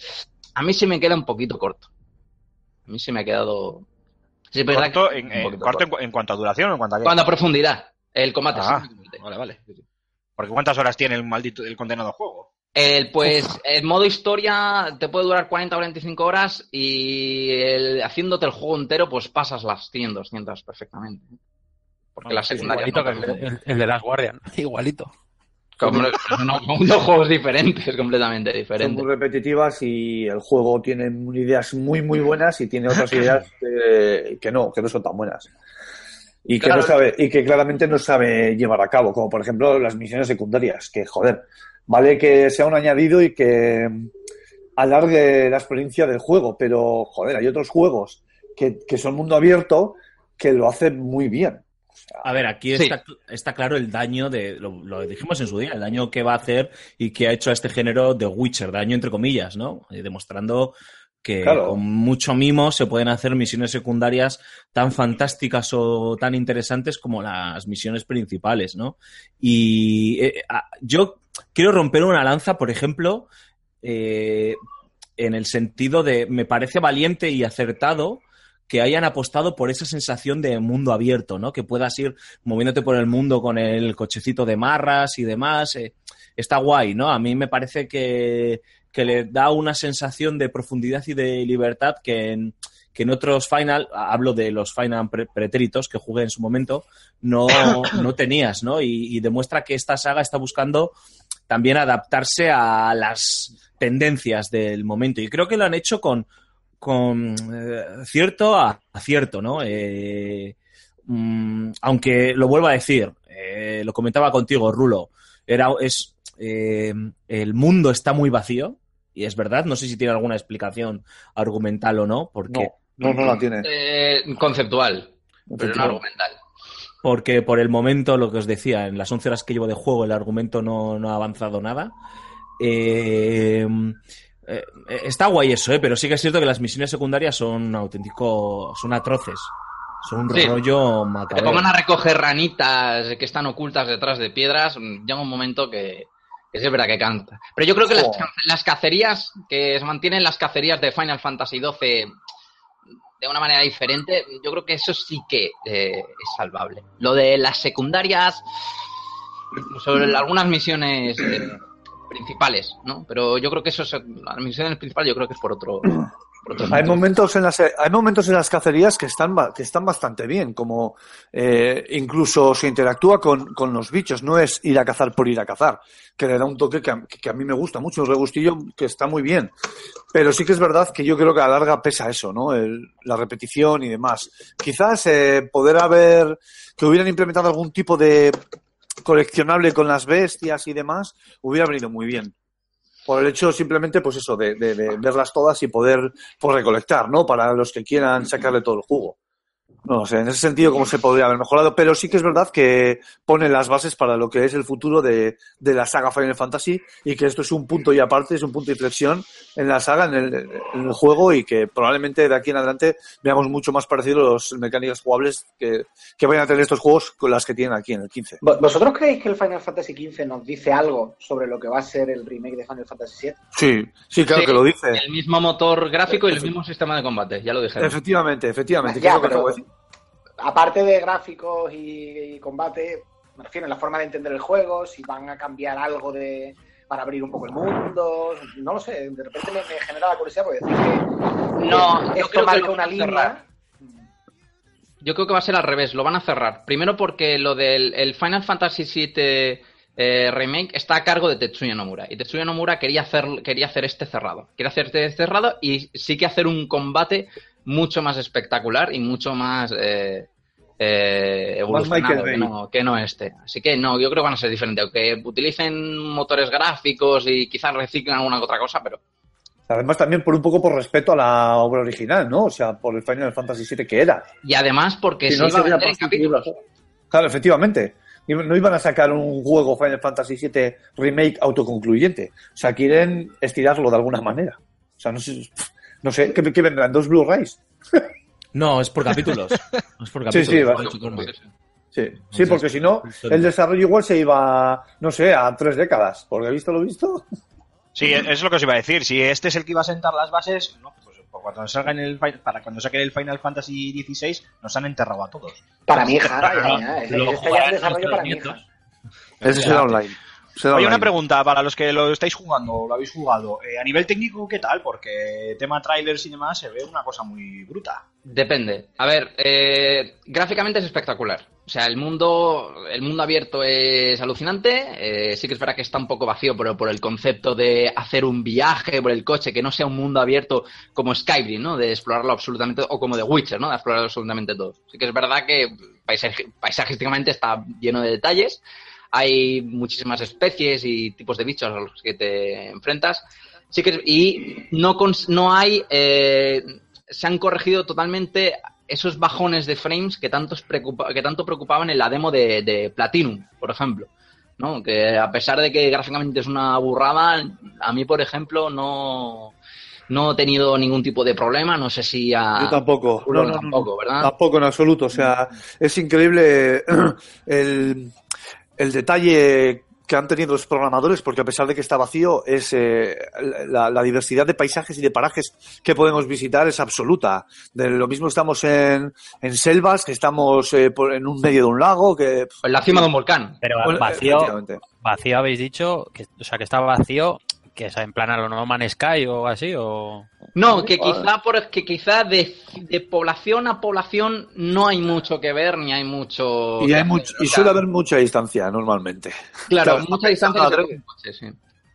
S3: a mí se me queda un poquito corto. A mí se me ha quedado... Sí,
S1: Corto, en, en- corto
S3: corto.
S1: en, cu- en cuanto a duración o en cuanto a qué?
S3: Cuando a profundidad, el combate.
S1: Ah,
S3: sí.
S1: Vale, vale. Porque ¿cuántas horas tiene el maldito el condenado juego?
S3: El, pues el modo historia te puede durar 40 o 45 horas y el- haciéndote el juego entero pues pasas las 100, 200 perfectamente. Porque las.
S5: Igualito
S3: no,
S5: que el, el- el de Last Guardian. Igualito.
S3: Como- [laughs] no, son dos juegos diferentes, completamente
S4: Son
S3: diferentes.
S4: muy repetitivas y el juego tiene ideas muy, muy buenas y tiene otras [laughs] ideas que, que no, que no son tan buenas. Y que, no sabe, y que claramente no sabe llevar a cabo, como por ejemplo las misiones secundarias, que joder, vale que sea un añadido y que alargue la experiencia del juego, pero joder, hay otros juegos que, que son mundo abierto que lo hacen muy bien.
S2: A ver, aquí
S3: Sí.
S2: está, está claro el daño de, lo, lo dijimos en su día, el daño que va a hacer y que ha hecho a este género de Witcher, daño entre comillas, ¿no? Eh, demostrando que
S4: Claro.
S2: con mucho mimo se pueden hacer misiones secundarias tan fantásticas o tan interesantes como las misiones principales, ¿no? Y eh, yo quiero romper una lanza, por ejemplo, eh, en el sentido de, me parece valiente y acertado que hayan apostado por esa sensación de mundo abierto, ¿no? Que puedas ir moviéndote por el mundo con el cochecito de marras y demás. eh, está guay, ¿no? A mí me parece que, que le da una sensación de profundidad y de libertad que en, que en otros Final, hablo de los Final pre- pretéritos que jugué en su momento, no, [coughs] no tenías, ¿no? Y, y demuestra que esta saga está buscando también adaptarse a las tendencias del momento. Y creo que lo han hecho con, con eh, cierto acierto, ¿no? Eh, mm, aunque lo vuelvo a decir, eh, lo comentaba contigo, Rulo, era, es, eh, el mundo está muy vacío, y es verdad, no sé si tiene alguna explicación argumental o no, porque,
S4: No, no, no la tiene.
S3: Eh, conceptual, pero no argumental.
S2: porque por el momento, lo que os decía, en las 11 horas que llevo de juego, el argumento no, no ha avanzado nada. Eh, eh, está guay eso, ¿eh? pero sí que es cierto que las misiones secundarias son un auténtico, son atroces. Son un
S3: Sí.
S2: rollo
S3: Te
S2: macabro.
S3: pongan a recoger ranitas que están ocultas detrás de piedras, mm, llega un momento que, que sí es verdad que canta. Pero yo creo que las, las cacerías, que se mantienen las cacerías de Final Fantasy XII de una manera diferente, yo creo que eso sí que eh, es salvable. Lo de las secundarias, sobre algunas misiones eh, principales, ¿no? Pero yo creo que eso es, las misiones principales yo creo que es por otro... [clears throat] por otro
S4: Hay momentos en las hay momentos en las cacerías que están que están bastante bien, como eh, incluso se interactúa con, con los bichos, no es ir a cazar por ir a cazar, que le da un toque que a, que a mí me gusta mucho, un regustillo que está muy bien. Pero sí que es verdad que yo creo que a la larga pesa eso, ¿no? El- la repetición y demás. Quizás eh, poder haber que hubieran implementado algún tipo de coleccionable con las bestias y demás hubiera venido muy bien. Por el hecho simplemente, pues eso, de, de- verlas todas y poder pues, recolectar, ¿no? Para los que quieran sacarle todo el jugo. No sé, en ese sentido, cómo se podría haber mejorado, pero sí que es verdad que pone las bases para lo que es el futuro de, de la saga Final Fantasy y que esto es un punto y aparte, es un punto de inflexión en la saga, en el, en el juego y que probablemente de aquí en adelante veamos mucho más parecidos los mecánicas jugables que, que vayan a tener estos juegos con las que tienen aquí en el 15.
S6: ¿Vo- ¿Vosotros creéis que el Final Fantasy XV nos dice algo sobre lo que va a ser el remake de Final Fantasy VII?
S4: Sí, sí, claro
S3: Sí,
S4: que lo dice.
S3: El mismo motor gráfico y el mismo sistema de combate, ya lo dije.
S4: Efectivamente, efectivamente. ¿qué
S6: Ya,
S4: es lo que
S6: Aparte de gráficos y, y combate, me refiero a la forma de entender el juego, si van a cambiar algo de para abrir un poco el mundo, no lo sé, de repente me, me genera la curiosidad porque decir que
S3: No,
S6: esto
S3: creo que
S6: marca una línea.
S3: cerrar. Yo creo que va a ser al revés, lo van a cerrar. Primero porque lo del el Final Fantasy VII eh, Remake está a cargo de Tetsuya Nomura. Y Tetsuya Nomura quería hacer, quería hacer este cerrado. Quería hacer este cerrado y sí que hacer un combate mucho más espectacular y mucho más eh, eh, evolucionado que no, que no este. Así que no, yo creo que van a ser diferentes. Aunque utilicen motores gráficos y quizás reciclen alguna otra cosa, pero
S4: Además, también por un poco por respeto a la obra original, ¿no? O sea, por el Final Fantasy VII que era.
S3: Y además porque
S4: Si
S3: se
S4: no,
S3: iba a capítulos.
S4: la- Claro, efectivamente. No iban a sacar un juego Final Fantasy VII Remake autoconcluyente. O sea, quieren estirarlo de alguna manera. O sea, no sé, no sé ¿qué, qué vendrán? ¿Dos Blu-rays?
S2: No, es por capítulos. No es por
S4: Sí,
S2: capítulos.
S4: sí,
S2: lo
S4: va. Sí, sí, porque si no, el desarrollo igual se iba, no sé, a tres décadas. Porque he visto lo visto.
S1: Sí, es lo que os iba a decir. Si este es el que iba a sentar las bases, no, pues cuando salga en el para cuando saquen el Final Fantasy XVI, nos han enterrado a todos.
S6: Para mi hija, ya, ya, este ya es
S2: jugarán
S6: el desarrollo
S2: nuestros
S6: para mi
S2: nietos.
S6: hija.
S4: Ese será online.
S1: Oye, una
S4: online.
S1: pregunta para los que lo estáis jugando, o lo habéis jugado. Eh, a nivel técnico, ¿qué tal? Porque tema trailers y demás se ve una cosa muy bruta.
S3: Depende. A ver, eh, gráficamente es espectacular. O sea, el mundo, el mundo abierto es alucinante. Eh, sí que es verdad que está un poco vacío, pero por el concepto de hacer un viaje por el coche, que no sea un mundo abierto como Skyrim, ¿no? De explorarlo absolutamente, o como The Witcher, ¿no? De explorarlo absolutamente todo. Sí que es verdad que paisaje- paisajísticamente está lleno de detalles. Hay muchísimas especies y tipos de bichos a los que te enfrentas. Sí que y no cons- no hay eh, se han corregido totalmente esos bajones de frames que tantos preocupa- que tanto preocupaban en la demo de, de Platinum, por ejemplo. ¿no? Que a pesar de que gráficamente es una burrada, a mí, por ejemplo, no, no he tenido ningún tipo de problema. No sé si a.
S4: Yo tampoco. No, no,
S3: tampoco, ¿verdad?
S4: Tampoco en absoluto. O sea, es increíble [clears throat] el, el detalle que han tenido los programadores, porque a pesar de que está vacío, es eh, la, la diversidad de paisajes y de parajes que podemos visitar es absoluta. De lo mismo estamos en, en selvas, que estamos eh, por- en un medio de un lago, que
S3: En la cima de un volcán.
S5: Pero vacío, vacío habéis dicho, que, o sea, que está vacío, que es en plan a lo No Man's Sky o así, o...
S3: No, que quizá, por, que quizá de, de población a población no hay mucho que ver, ni hay mucho.
S4: y, hay
S3: hacer.
S4: much- y suele haber mucha distancia normalmente.
S3: Claro,
S4: Claro,
S3: mucha distancia te coche, sí.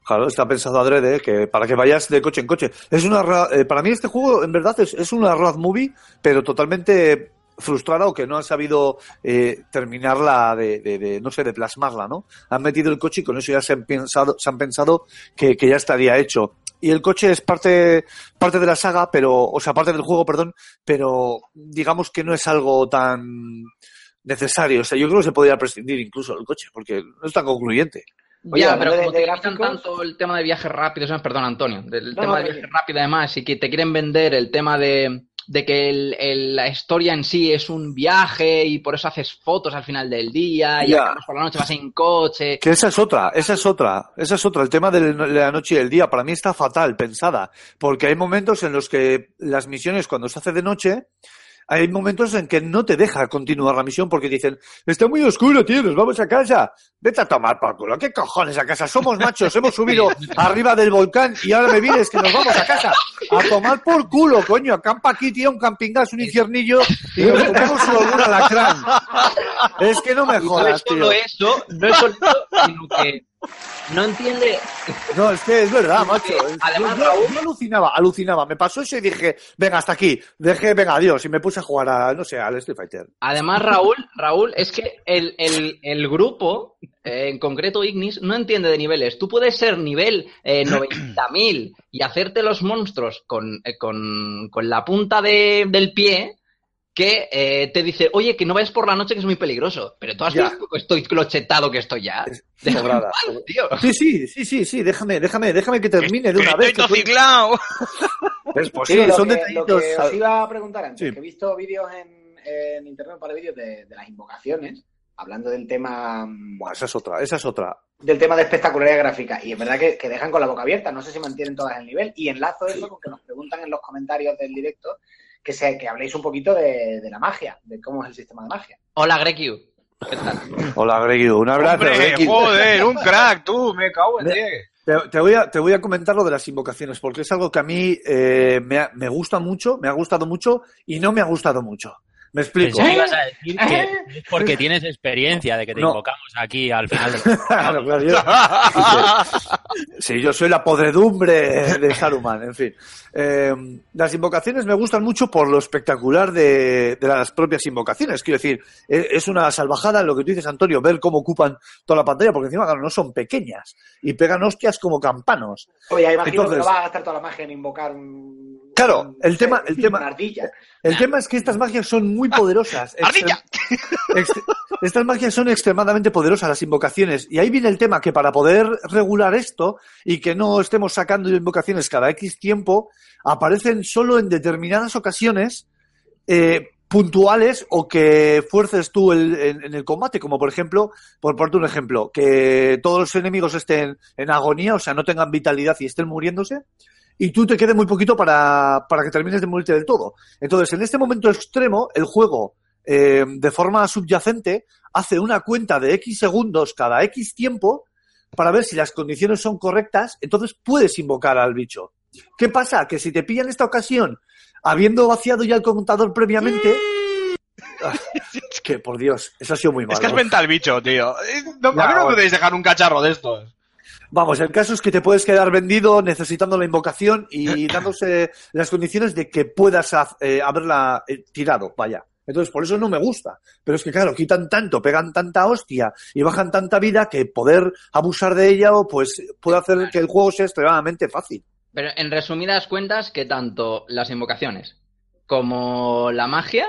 S4: Claro, está pensado adrede que para que vayas de coche en coche. Es una ra- eh, para mí este juego en verdad es, es una road movie, pero totalmente frustrada o que no han sabido eh, terminarla de, de- de, no sé, de plasmarla, ¿no? Han metido el coche y con eso ya se han pensado, se han pensado que, que ya estaría hecho. Y el coche es parte, parte de la saga, pero, o sea, parte del juego, perdón, pero digamos que no es algo tan necesario. O sea, yo creo que se podría prescindir incluso del coche, porque no es tan concluyente.
S6: Oye,
S3: ya, pero como
S6: de
S3: te
S6: gráficos-
S3: tanto el tema de viajes rápidos, perdón Antonio, del
S6: No,
S3: tema
S6: no,
S3: de viajes rápidos además, y que te quieren vender el tema de, de que el- el- la historia en sí es un viaje y por eso haces fotos al final del día y acabas por la noche vas en coche.
S4: Que esa es otra, esa es otra, esa es otra. El tema de la noche y el día para mí está fatal pensada, porque hay momentos en los que las misiones cuando se hace de noche, hay momentos en que no te deja continuar la misión porque dicen, está muy oscuro, tío, nos vamos a casa. Vete a tomar por culo. ¿Qué cojones a casa? Somos machos, hemos subido arriba del volcán y ahora me vienes que nos vamos a casa. A tomar por culo, coño. Acampa aquí, tío, un camping gas, un infiernillo y nos comemos algún alacrán. Es que no me
S3: Y no es
S4: jodas,
S3: solo
S4: tío.
S3: eso, no es solo eso, sino que no entiende
S4: No, es que es verdad, macho.
S3: Además,
S4: yo alucinaba, alucinaba. Me pasó eso y dije, venga, hasta aquí. Dejé, venga, adiós. Y me puse a jugar a, no sé, al Street Fighter.
S3: Además, Raúl, Raúl, es que el, el- el grupo, eh, en concreto Ignis, no entiende de niveles. Tú puedes ser nivel eh, [clears throat] 90.000 y hacerte los monstruos con, eh, con, con la punta de- del pie que eh, te dice, oye, que no vayas por la noche que es muy peligroso. Pero tú has
S4: Ya.
S3: visto que estoy clochetado que estoy ya.
S4: Es
S3: paz, tío.
S4: Sí, sí, sí, sí, sí. Déjame, déjame, déjame que termine de una
S1: que
S4: vez.
S1: estoy
S4: que tú-
S1: tociclado. [laughs]
S4: Es posible,
S6: Sí,
S4: son
S6: que,
S4: detallitos.
S6: que os iba a preguntar antes,
S4: Sí.
S6: que he visto vídeos en, en internet, un par de vídeos de, de las invocaciones, hablando del tema mm,
S4: Buah, esa es otra, esa es otra.
S6: del tema de espectacularidad gráfica. Y es verdad que, que dejan con la boca abierta. No sé si mantienen todas el nivel. Y enlazo eso con que nos preguntan en los comentarios del directo que, se, que habléis un poquito de, de la magia, de cómo es el sistema de magia.
S3: Hola, Grekiu. ¿Qué tal?
S4: Hola, Greggy. Un abrazo, Greggy.
S1: joder, un crack, tú, me cago en diez.
S4: Te, te voy a, te voy a comentar lo de las invocaciones, porque es algo que a mí eh, me, ha- me gusta mucho, me ha gustado mucho y no me ha gustado mucho. Me explico.
S5: Pensé que ibas a decir que es porque tienes experiencia de que te
S4: No.
S5: invocamos aquí al final del [laughs]
S4: Claro, claro, yo- Sí, yo soy la podredumbre de Saruman, en fin. Eh, las invocaciones me gustan mucho por lo espectacular de, de las propias invocaciones. Quiero decir, es, es una salvajada lo que tú dices, Antonio, ver cómo ocupan toda la pantalla, porque encima, claro, no son pequeñas y pegan hostias como campanos.
S6: Oye, imagino que
S4: Entonces-
S6: no vas a gastar toda la magia en invocar un,
S4: Claro, el tema, el tema,
S6: ardilla.
S4: el tema es que estas magias son muy poderosas.
S1: ¡Ardilla! [laughs]
S4: Estas magias son extremadamente poderosas, las invocaciones. Y ahí viene el tema que para poder regular esto y que no estemos sacando invocaciones cada X tiempo, aparecen solo en determinadas ocasiones eh, puntuales o que fuerces tú el- en, en el combate, como por ejemplo, por ponerte un ejemplo, que todos los enemigos estén en agonía, o sea, no tengan vitalidad y estén muriéndose, y tú te quede muy poquito para, para que termines de morirte del todo. Entonces, en este momento extremo, el juego, eh, de forma subyacente, hace una cuenta de X segundos cada X tiempo para ver si las condiciones son correctas, entonces puedes invocar al bicho. ¿Qué pasa? Que si te pilla en esta ocasión, habiendo vaciado ya el contador previamente... [laughs] Es que, por Dios, eso ha sido muy malo.
S1: Es que has venta al bicho, tío. Eh, No,
S4: Ya,
S1: ¿A mí no
S4: bueno.
S1: podéis dejar un cacharro de estos?
S4: Vamos, el caso es que te puedes quedar vendido necesitando la invocación y [laughs] dándose las condiciones de que puedas eh, haberla eh, tirado, vaya. Entonces, por eso no me gusta. Pero es que, claro, quitan tanto, pegan tanta hostia y bajan tanta vida que poder abusar de ella pues puede hacer que el juego sea extremadamente fácil.
S3: Pero en resumidas cuentas, que tanto las invocaciones como la magia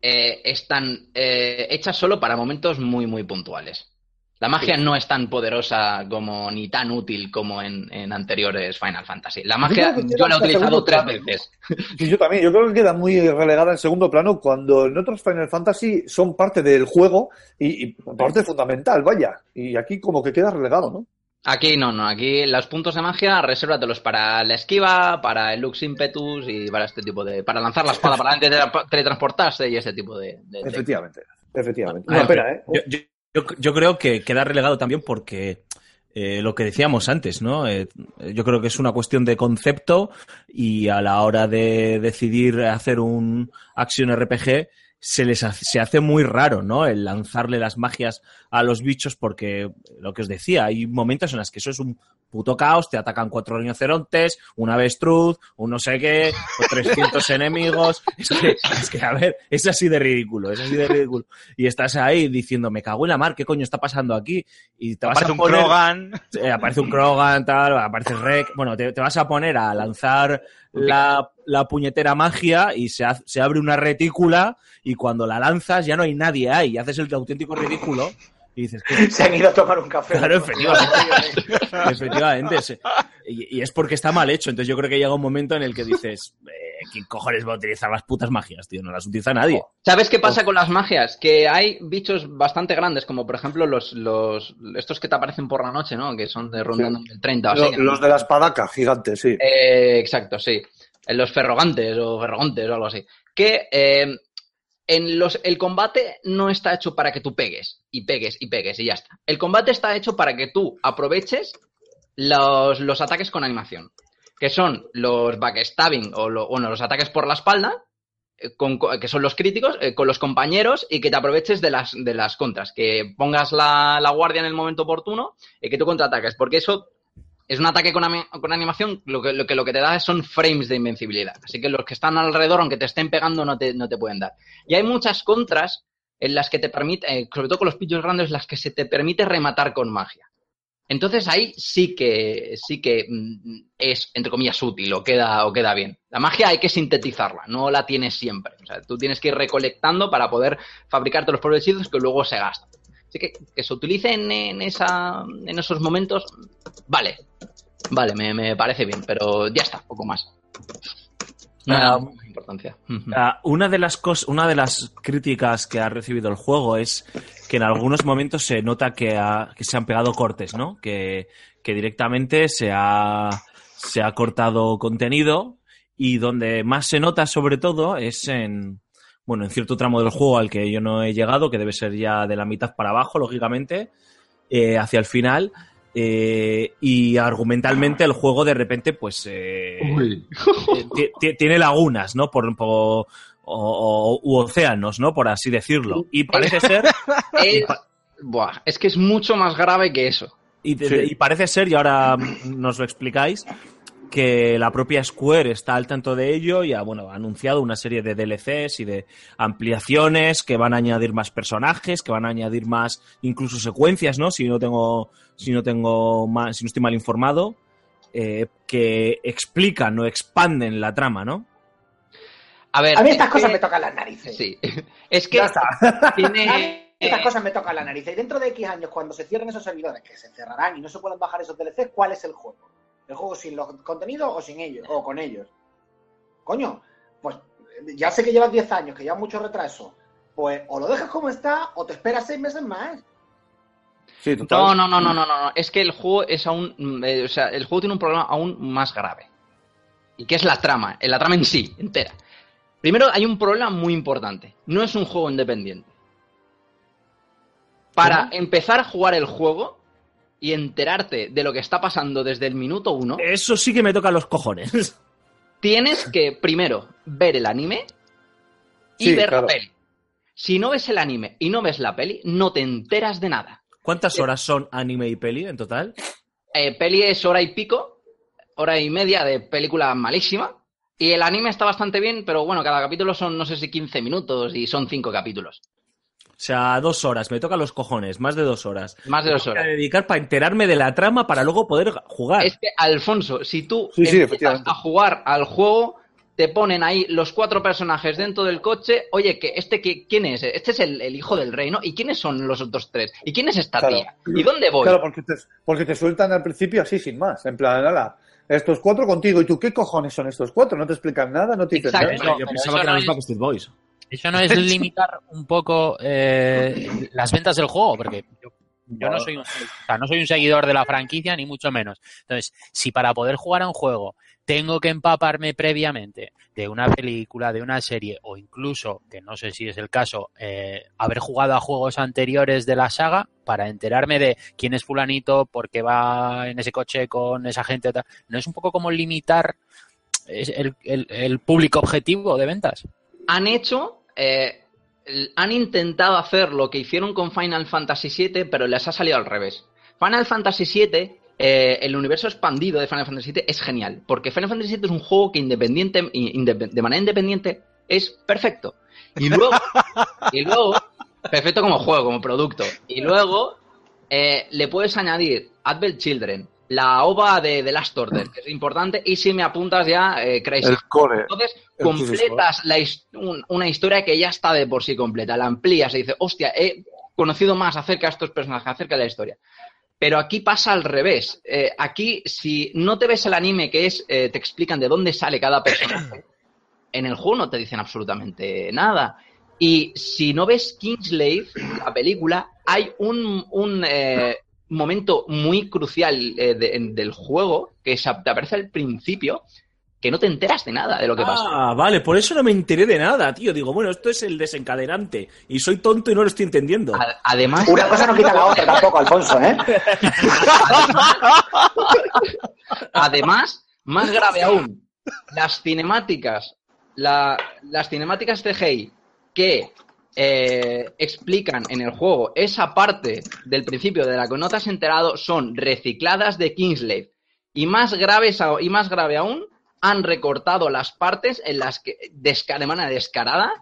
S3: eh, están eh, hechas solo para momentos muy, muy puntuales. La magia no es tan poderosa como ni tan útil como en, en anteriores Final Fantasy. La magia yo la he utilizado tres
S4: plano.
S3: veces.
S4: Sí, yo también. Yo creo que queda muy relegada en segundo plano cuando en otros Final Fantasy son parte del juego y, y parte fundamental, vaya. Y aquí como que queda relegado, ¿no?
S3: Aquí no, no. Aquí los puntos de magia, resérvatelos para la esquiva, para el Lux Impetus y para este tipo de. para lanzar la espada para [laughs] adelante, teletransportarse y ese tipo de. de- de-
S4: Efectivamente. Efectivamente. Una pena, ¿eh?
S2: Yo, yo- yo- yo creo que queda relegado también porque eh, lo que decíamos antes, ¿no? Eh, yo creo que es una cuestión de concepto y a la hora de decidir hacer un action RPG se les hace, se hace muy raro, ¿no? El lanzarle las magias a los bichos porque lo que os decía, hay momentos en los que eso es un puto caos, te atacan cuatro rinocerontes, un avestruz, un no sé qué, o 300 [laughs] enemigos. Es que, es que, a ver, es así de ridículo, es así de ridículo. Y estás ahí diciendo, me cago en la mar, ¿qué coño está pasando aquí? Y te vas a
S1: un
S2: poner...
S1: Krogan.
S2: Eh, aparece un Krogan, tal, aparece Rek. Bueno, te, te vas a poner a lanzar la, la puñetera magia y se, ha- se abre una retícula y cuando la lanzas ya no hay nadie ahí. Y haces el auténtico ridículo y dices, ¿qué?
S6: Se han ido a tomar un café.
S2: Claro, efectivamente. [laughs] efectivamente. se- Y, y es porque está mal hecho. Entonces yo creo que llega un momento en el que dices, eh, ¿quién cojones va a utilizar las putas magias, tío? No las utiliza nadie.
S3: ¿Sabes qué pasa con las magias? Que hay bichos bastante grandes, como por ejemplo los, los estos que te aparecen por la noche, ¿no? Que son de rondando el 30 o así.
S4: Lo- los de la espadaca, gigantes, sí.
S3: Eh, exacto, sí. Eh, Los ferrogantes o ferrogontes o algo así. Que eh, en los, el combate no está hecho para que tú pegues y pegues y pegues y ya está. El combate está hecho para que tú aproveches los, los ataques con animación. Que son los backstabbing o lo- los ataques por la espalda, eh, con- co- que son los críticos, eh, con los compañeros y que te aproveches de las, de las contras. Que pongas la, la guardia en el momento oportuno y que tú contraataques. Porque eso es un ataque con, animación, lo que, lo que te da son frames de invencibilidad. Así que los que están alrededor, aunque te estén pegando, no te, pueden dar. Y hay muchas contras en las que te permite, eh, sobre todo con los pillos grandes, las que se te permite rematar con magia. Entonces ahí sí que sí que mm, es, entre comillas, útil o queda, o queda bien. La magia hay que sintetizarla, no la tienes siempre. O sea, tú tienes que ir recolectando para poder fabricarte los propios que luego se gastan. Así que que se utilice en, en esa, en esos momentos, vale. Vale, me, me parece bien, pero ya está, poco más. Nada, mucha importancia.
S2: Ah, una de las una de las críticas que ha recibido el juego es que en algunos momentos se nota que, ha- que se han pegado cortes, ¿no? Que, que directamente se ha, se ha cortado contenido y donde más se nota sobre todo es en, bueno, en cierto tramo del juego al que yo no he llegado, que debe ser ya de la mitad para abajo, lógicamente, eh, hacia el final. eh, y argumentalmente el juego de repente pues eh, ti- tiene lagunas, ¿no? Por, por- o, o- u océanos, ¿no? Por así decirlo. Y parece ser, [laughs]
S3: Es, buah, es que es mucho más grave que eso.
S2: y, de- y parece ser, y ahora nos lo explicáis, que la propia Square está al tanto de ello y ha, bueno, ha anunciado una serie de DLCs y de ampliaciones que van a añadir más personajes, que van a añadir más incluso secuencias, ¿no? Si no tengo, si no tengo más, si no estoy mal informado. eh, que explican o expanden la trama, ¿no?
S3: A ver,
S6: A mí
S3: es
S6: estas cosas
S3: que-
S6: me tocan las narices.
S3: Sí. [laughs] Es que tiene. [laughs]
S6: estas cosas me tocan las narices. Y dentro de X años, cuando se cierren esos servidores, que se cerrarán y no se pueden bajar esos DLCs, ¿cuál es el juego? ¿El juego sin los contenidos o sin ellos? O con ellos. Coño, pues ya sé que llevas 10 años, que llevas mucho retraso. Pues o lo dejas como está o te esperas 6 meses más.
S4: Sí, total.
S3: No, no, no, no, no, no, no. Es que el juego es aún. mm, eh, o sea, el juego tiene un problema aún más grave. Y que es la trama, eh, la trama en sí, entera. Primero, hay un problema muy importante. No es un juego independiente. Para empezar a jugar el juego y enterarte de lo que está pasando desde el minuto uno,
S2: Eso sí que me toca los cojones. [laughs]
S3: tienes que primero ver el anime y
S4: Sí,
S3: ver
S4: claro.
S3: la peli. Si no ves el anime y no ves la peli, no te enteras de nada.
S2: ¿Cuántas horas son anime y peli en total?
S3: Eh, peli es hora y pico, hora y media de película malísima. Y el anime está bastante bien, pero bueno, cada capítulo son no sé si 15 minutos y son 5 capítulos.
S2: O sea, dos horas, me toca los cojones, más de dos horas.
S3: Más de dos
S2: Tengo que
S3: horas.
S2: dedicar para enterarme de la trama para luego poder jugar.
S3: Es que, Alfonso, si tú
S4: Sí,
S3: empiezas a jugar al juego, te ponen ahí los cuatro personajes dentro del coche. Oye, que este que, ¿quién es? Este es el, el hijo del rey, ¿no? ¿Y quiénes son los otros tres? ¿Y quién es esta
S4: Claro.
S3: tía? ¿Y dónde voy?
S4: Claro, porque te, porque te sueltan al principio así, sin más. En plan, ala, estos cuatro contigo. ¿Y tú qué cojones son estos cuatro? No te explican nada, no te dicen
S3: Exacto.
S4: nada.
S2: Yo pensaba que eran los Backstreet Boys.
S5: Eso no es [laughs] limitar un poco eh, las ventas del juego, porque yo, yo no soy un, o sea, no soy un seguidor de la franquicia ni mucho menos. Entonces, si para poder jugar a un juego tengo que empaparme previamente de una película, de una serie o incluso, que no sé si es el caso, eh, haber jugado a juegos anteriores de la saga para enterarme de quién es fulanito, por qué va en ese coche con esa gente, tal, ¿no es un poco como limitar el, el- el público objetivo de ventas?
S3: Han hecho, eh, han intentado hacer lo que hicieron con Final Fantasy VII, pero les ha salido al revés. Final Fantasy VII, eh, el universo expandido de Final Fantasy VII es genial, porque Final Fantasy VII es un juego que independiente, de manera independiente es perfecto. Y luego, [laughs] y luego, perfecto como juego, como producto. Y luego eh, le puedes añadir Advent Children, la OVA de The Last Order, que es importante, y si me apuntas ya, eh, Crazy
S4: El core.
S3: entonces,
S4: El
S3: completas la his- un- una historia que ya está de por sí completa, la amplías y dices, hostia, he conocido más acerca de estos personajes, acerca de la historia. Pero aquí pasa al revés. Eh, aquí, si no te ves el anime, que es, eh, te explican de dónde sale cada personaje, en el juego no te dicen absolutamente nada. Y si no ves Kingslave, la película, hay un, un, eh, momento muy crucial eh, de- en- del juego que se, te aparece al principio que no te enteras de nada de lo que pasa.
S2: Ah, vale, por eso no me enteré de nada, tío. Digo, bueno, esto es el desencadenante. Y soy tonto y no lo estoy entendiendo.
S3: A- Además,
S6: Una cosa no quita la otra tampoco, Alfonso, ¿eh? [laughs]
S3: además, más grave aún, las cinemáticas, la- las cinemáticas CGI que eh, explican en el juego esa parte del principio de la que no te has enterado son recicladas de Kingslave. Y más, graves, y más grave aún, han recortado las partes en las que, de manera descarada,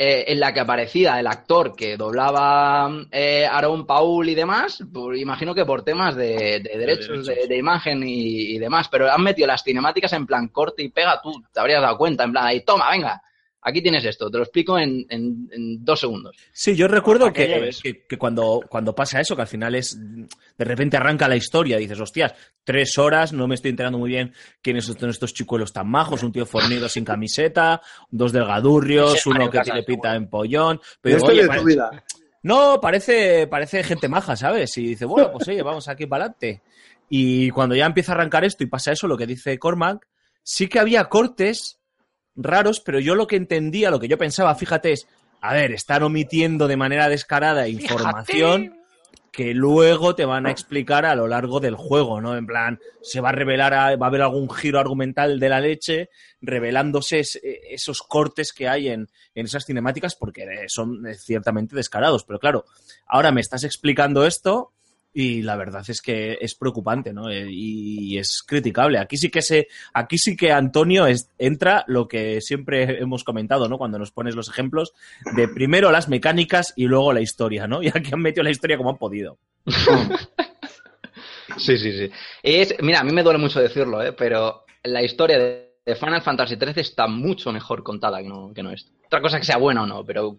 S3: eh, en la que aparecía el actor que doblaba eh, Aaron Paul y demás, por- imagino que por temas de, de derechos de,
S2: derechos.
S3: de imagen y, y demás, pero han metido las cinemáticas en plan corte y pega, tú te habrías dado cuenta, en plan, ahí, toma, venga, aquí tienes esto, te lo explico en, en- en dos segundos.
S2: Sí, yo recuerdo
S1: que
S2: que, que- cuando, cuando pasa eso, que al final es. De repente arranca la historia, dices, hostias, tres horas, no me estoy enterando muy bien quiénes son estos chicuelos tan majos, un tío fornido sin camiseta, dos delgadurrios, uno que tiene pinta en pollón. Pero, oye,
S4: vida.
S2: No, parece, parece gente maja, ¿sabes? Y dice, bueno, pues oye, vamos aquí para adelante. Y cuando ya empieza a arrancar esto y pasa eso, lo que dice Cormac, sí que había cortes raros, pero yo lo que entendía, lo que yo pensaba, fíjate, es, a ver, están omitiendo de manera descarada información que luego te van a explicar a lo largo del juego, ¿no? En plan, se va a revelar, a- va a haber algún giro argumental de la leche, revelándose es- esos cortes que hay en, en esas cinemáticas, porque eh, son eh, ciertamente descarados. Pero claro, ahora me estás explicando esto y la verdad es que es preocupante, ¿no? Eh, Y es criticable. Aquí sí que se, aquí sí que Antonio entra lo que siempre hemos comentado, ¿no? Cuando nos pones los ejemplos de primero las mecánicas y luego la historia, ¿no? [laughs] Y aquí han metido la historia como han podido. [laughs]
S3: Sí, sí, sí. Es, mira, a mí me duele mucho decirlo, ¿eh? pero la historia de Final Fantasy XIII está mucho mejor contada que no, que no esto. Otra cosa que sea buena o no, pero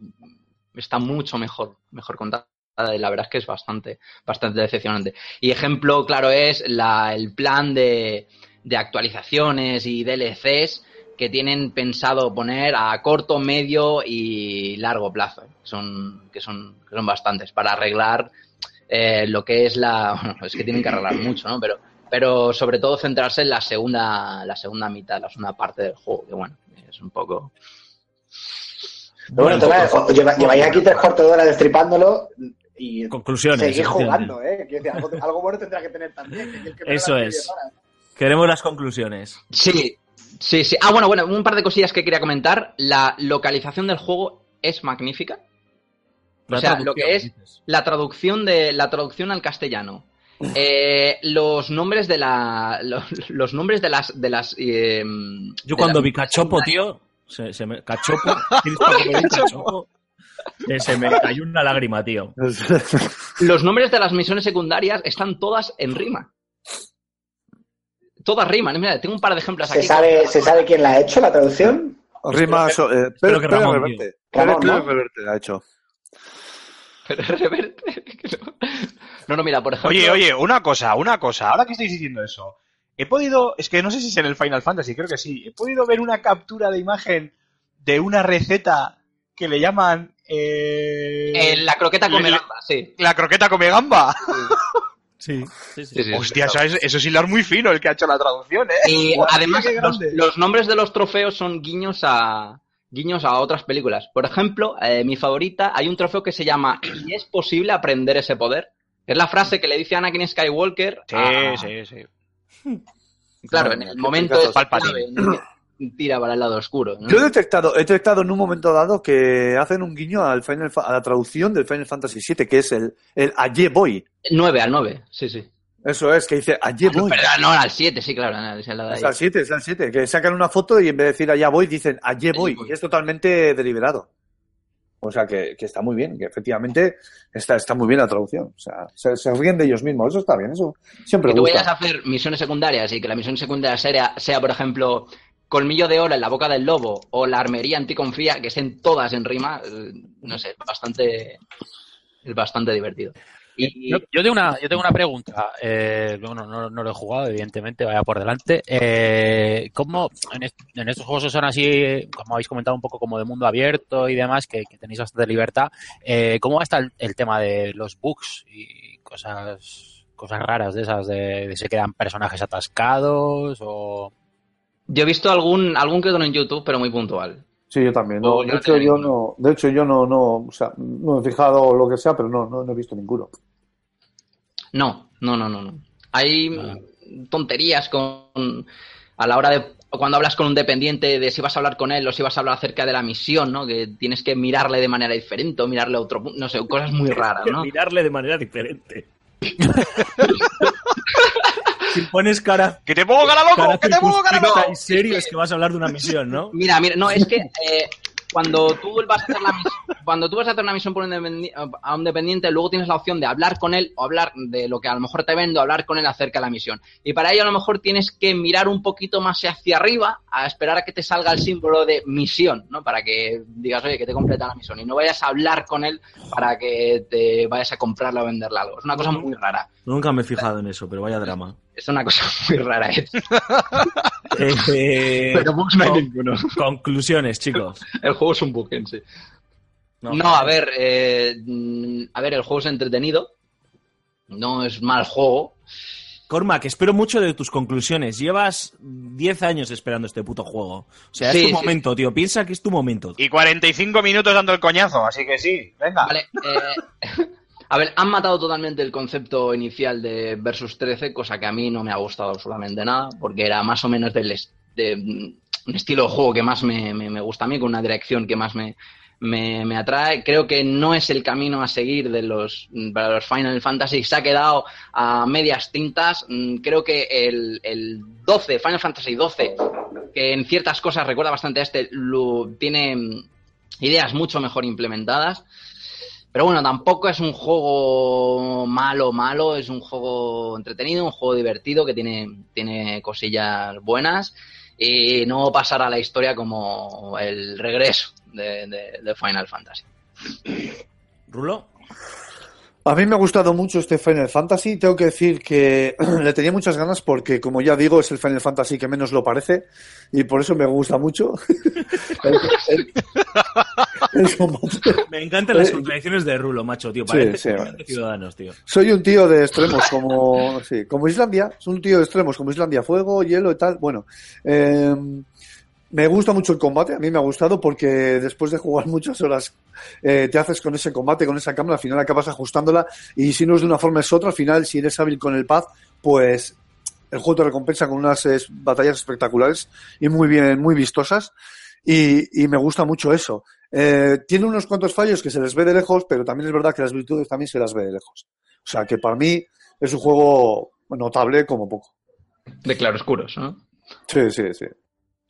S3: está mucho mejor, mejor contada. Y la verdad es que es bastante, bastante decepcionante. Y ejemplo, claro, es la, el plan de, de actualizaciones y DLCs que tienen pensado poner a corto, medio y largo plazo. ¿eh? Son, que, son, que son bastantes para arreglar eh, lo que es la. [laughs] Bueno, es que tienen que arreglar mucho, ¿no? Pero, pero sobre todo centrarse en la segunda, la segunda mitad, la segunda parte del juego, que bueno, es un poco.
S6: Pero bueno, lleva- lleváis aquí tres cuartos de hora destripándolo y
S2: Conclusiones, efectivamente.
S6: jugando, ¿eh? Decir, algo, algo bueno tendrá que tener también. que que
S2: Eso es.
S6: horas.
S2: Queremos las conclusiones.
S3: Sí, sí, sí. Ah, bueno, bueno, un par de cosillas que quería comentar. La localización del juego es magnífica. O sea, lo que es
S2: dices.
S3: la traducción de la traducción al castellano. [laughs] Eh, los nombres de la los, los nombres de las de las eh,
S2: Yo
S3: de
S2: cuando vi cachopo, tío, se, se me cachopo, ¿tienes para comer un cachopo? Se me cayó una lágrima, tío. [laughs]
S3: los nombres de las misiones secundarias están todas en rima. Todas riman. Mira, tengo un par de ejemplos
S6: ¿Se
S3: aquí.
S6: sabe, ¿Se sabe quién la ha hecho, la traducción?
S4: Rima, so- eh,
S2: que Ramón,
S4: Reverte.
S6: Ramón, ¿no?
S4: Reverte la ha hecho.
S3: Pero reverte. [laughs] No, no, mira, por ejemplo.
S1: Oye, oye, una cosa, una cosa. Ahora que estáis diciendo eso, he podido, es que no sé si es en el Final Fantasy, creo que sí. He podido ver una captura de imagen de una receta que le llaman eh,
S3: eh, la croqueta come gamba, sí.
S1: la croqueta come gamba.
S2: Sí, sí,
S3: Sí, sí,
S1: Hostia, eso es, eso es hilar muy fino el que ha hecho la traducción, ¿eh?
S3: Y
S1: Guau,
S3: además, los, nombres de los trofeos son guiños a guiños a otras películas. Por ejemplo, eh, mi favorita, hay un trofeo que se llama ¿Y es posible aprender ese poder? Es la frase que le dice Anakin Skywalker.
S1: Sí,
S3: a-
S1: sí, sí.
S3: Claro, en el momento es tira para el lado oscuro. ¿no?
S4: Yo he detectado, he detectado en un momento dado que hacen un guiño al Final, a la traducción del Final Fantasy VII, que es el, el Aye Boy.
S3: 9 al 9, sí, sí.
S4: Eso es, que dice Aye Boy.
S3: Pero no, al 7, sí, claro. no, es.
S4: Es al 7, es al 7, que sacan una foto y en vez de decir allá voy, dicen allí voy.
S3: voy.
S4: Y es totalmente deliberado. O sea, que, que está muy bien, que efectivamente está, está muy bien la traducción. O sea, se, se ríen de ellos mismos, eso está bien, eso siempre
S3: que tú
S4: gusta.
S3: vayas a hacer misiones secundarias y que la misión secundaria sea, sea, por ejemplo, colmillo de oro en la boca del lobo o la armería anticonfía, que estén todas en rima, eh, no sé, bastante, es bastante divertido.
S5: Yo, tengo una, yo tengo una pregunta. Eh, no, lo he jugado, evidentemente, vaya por delante. Eh, ¿Cómo en, est- en estos juegos son así, como habéis comentado, un poco como de mundo abierto y demás, que, que tenéis bastante libertad, eh, ¿cómo está el, el tema de los bugs y cosas cosas raras de esas, de, de se quedan personajes atascados o...
S3: yo he visto algún, algún que otro en YouTube, pero muy puntual.
S4: Sí, yo también.
S3: No,
S4: de hecho, yo no, de hecho, yo no, no, o sea, no me he fijado lo que sea, pero no, no, no he visto ninguno.
S3: No, no, no, no, no. Hay
S5: Ah.
S3: tonterías con a la hora de cuando hablas con un dependiente de si vas a hablar con él o si vas a hablar acerca de la misión, ¿no? Que tienes que mirarle de manera diferente o mirarle a otro punto, no sé, cosas muy raras, ¿no? [laughs]
S2: Mirarle de manera diferente. [laughs] si pones cara,
S1: ¡Que te pongo cara loco!
S2: cara
S1: ¡Que te pongo cara loco!
S2: y serio, es que vas a hablar de una misión, ¿no?
S3: Mira, mira, no, es que eh, cuando tú vas a hacer la misión, cuando tú vas a hacer una misión por un a un dependiente, luego tienes la opción de hablar con él o hablar de lo que a lo mejor te vendo, hablar con él acerca de la misión. Y para ello a lo mejor tienes que mirar un poquito más hacia arriba a esperar a que te salga el símbolo de misión, ¿no? Para que digas, oye, que te completa la misión y no vayas a hablar con él para que te vayas a comprarle o venderle algo. Es una cosa muy rara.
S2: Nunca me he fijado en eso, pero vaya drama.
S3: Es una cosa [laughs] muy rara, [laughs] ¿eh?
S2: Eh,
S3: Pero bugs no hay ninguno.
S2: conclusiones, chicos.
S3: El juego es un bug en sí.
S2: No,
S3: No, a ver, eh, a ver, el juego es entretenido. No es mal juego.
S2: Cormac, espero mucho de tus conclusiones. Llevas 10 años esperando este puto juego. O sea,
S3: Sí,
S2: es tu
S3: sí,
S2: momento, tío. Piensa que es tu momento.
S1: Y 45 minutos dando el coñazo, así que sí, venga.
S3: Vale, eh, [laughs] a ver, han matado totalmente el concepto inicial de Versus 13, cosa que a mí no me ha gustado absolutamente nada, porque era más o menos del de, mm, un estilo de juego que más me, me- me gusta a mí, con una dirección que más me, me, atrae. Creo que no es el camino a seguir de los, para los Final Fantasy. Se ha quedado a medias tintas. Mm, Creo que el, el 12, Final Fantasy 12, que en ciertas cosas recuerda bastante a este, lo, tiene mm, ideas mucho mejor implementadas. Pero bueno, tampoco es un juego malo, malo, es un juego entretenido, un juego divertido que tiene, tiene cosillas buenas y no pasará a la historia como el regreso de, Final Fantasy.
S2: Rulo.
S4: A mí me ha gustado mucho este Final Fantasy. Tengo que decir que [clears throat] le tenía muchas ganas porque, como ya digo, es el Final Fantasy que menos lo parece y por eso me gusta mucho. [laughs] el, el- el combate.
S2: Me encantan las
S4: Eh,
S2: contradicciones de Rulo, macho, tío. Parece
S4: sí,
S2: ciudadanos, tío.
S4: Soy un tío de extremos como, sí, como Islandia. Soy un tío de extremos como Islandia, fuego, hielo y tal. Bueno, eh, me gusta mucho el combate. A mí me ha gustado porque después de jugar muchas horas eh, te haces con ese combate, con esa cámara. Al final acabas ajustándola y si no es de una forma es otra. Al final, si eres hábil con el pad, pues el juego te recompensa con unas eh, batallas espectaculares y muy bien, muy vistosas. Y, y me gusta mucho eso. Eh, tiene unos cuantos fallos que se les ve de lejos, pero también es verdad que las virtudes también se las ve de lejos. O sea que para mí es un juego notable como poco.
S3: De claroscuros, ¿no?
S4: Sí, sí, sí.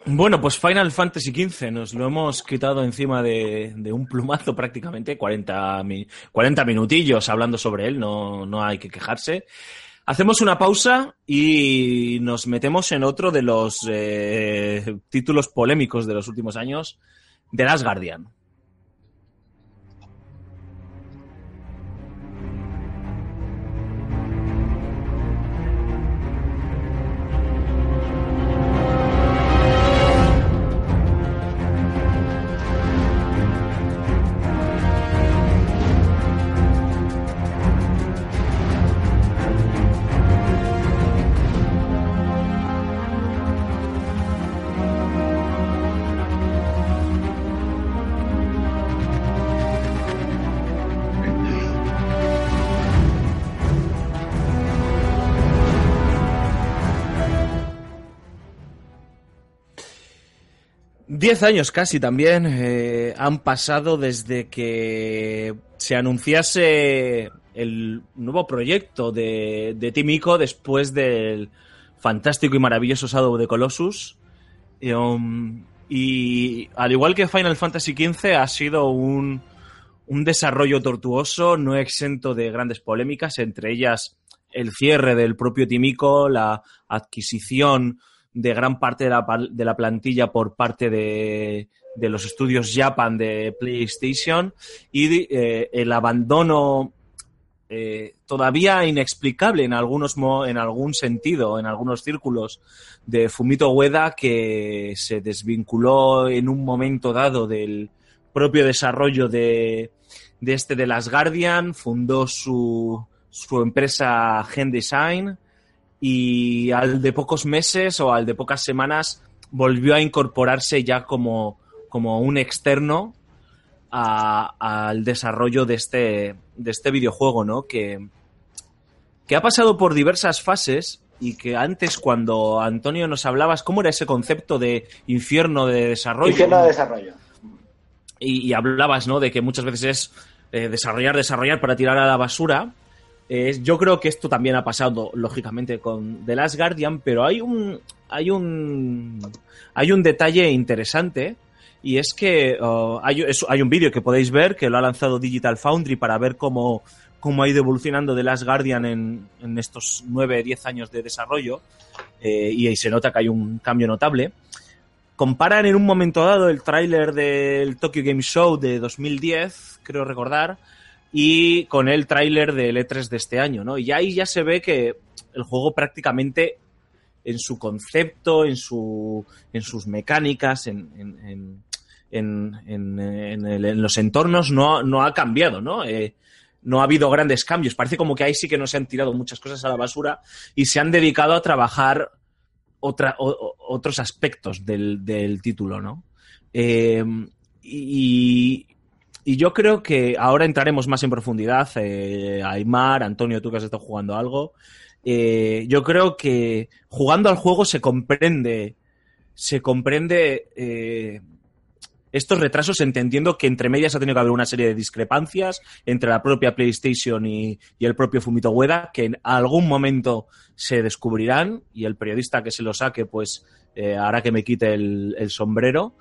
S2: Bueno, pues Final Fantasy XV nos lo hemos quitado encima de, un plumazo prácticamente, 40, mi- 40 minutillos hablando sobre él, no, no hay que quejarse. Hacemos una pausa y nos metemos en otro de los eh, títulos polémicos de los últimos años, The Last Guardian. Diez años casi también eh, han pasado desde que se anunciase el nuevo proyecto de, de Team Ico después del fantástico y maravilloso Shadow the Colossus. Y, um, y al igual que Final Fantasy XV ha sido un, un desarrollo tortuoso, no exento de grandes polémicas, entre ellas el cierre del propio Timico, la adquisición de gran parte de la, de la plantilla por parte de, de los estudios Japan de PlayStation y eh, el abandono eh, todavía inexplicable en algunos en algún sentido, en algunos círculos de Fumito Ueda que se desvinculó en un momento dado del propio desarrollo de, de este de las Guardian, fundó su, su empresa Gen Design y al de pocos meses o al de pocas semanas volvió a incorporarse ya como, como un externo a- al desarrollo de este, de este videojuego, ¿no? Que, que ha pasado por diversas fases y que antes cuando Antonio nos hablabas, ¿cómo era ese concepto de infierno de desarrollo?
S6: Infierno de desarrollo.
S2: y, y hablabas, ¿no? De que muchas veces es eh, desarrollar, desarrollar para tirar a la basura. Yo creo que esto también ha pasado, lógicamente, con The Last Guardian, pero hay un, hay un, hay un detalle interesante y es que hay, es- hay un vídeo que podéis ver que lo ha lanzado Digital Foundry para ver cómo, cómo ha ido evolucionando The Last Guardian en, en estos 9, 10 años de desarrollo eh, y ahí se nota que hay un cambio notable. Comparan en un momento dado el tráiler del Tokyo Game Show de 2010, creo recordar, y con el tráiler del E3 de este año, ¿no? Y ahí ya se ve que el juego prácticamente en su concepto, en, su, en sus mecánicas, en, en, en, el- en los entornos no, no ha cambiado, ¿no? Eh, no ha habido grandes cambios. Parece como que ahí sí que no se han tirado muchas cosas a la basura y se han dedicado a trabajar otra, otros aspectos del, del título, ¿no? Eh, y, y yo creo que ahora entraremos más en profundidad. Eh, Aymar, Antonio, tú que has estado jugando algo. eh, yo creo que jugando al juego se comprende. Se comprende eh, estos retrasos entendiendo que entre medias ha tenido que haber una serie de discrepancias entre la propia PlayStation y, y el propio Fumito Ueda que en algún momento se descubrirán y el periodista que se lo saque pues eh, hará que me quite el, el sombrero.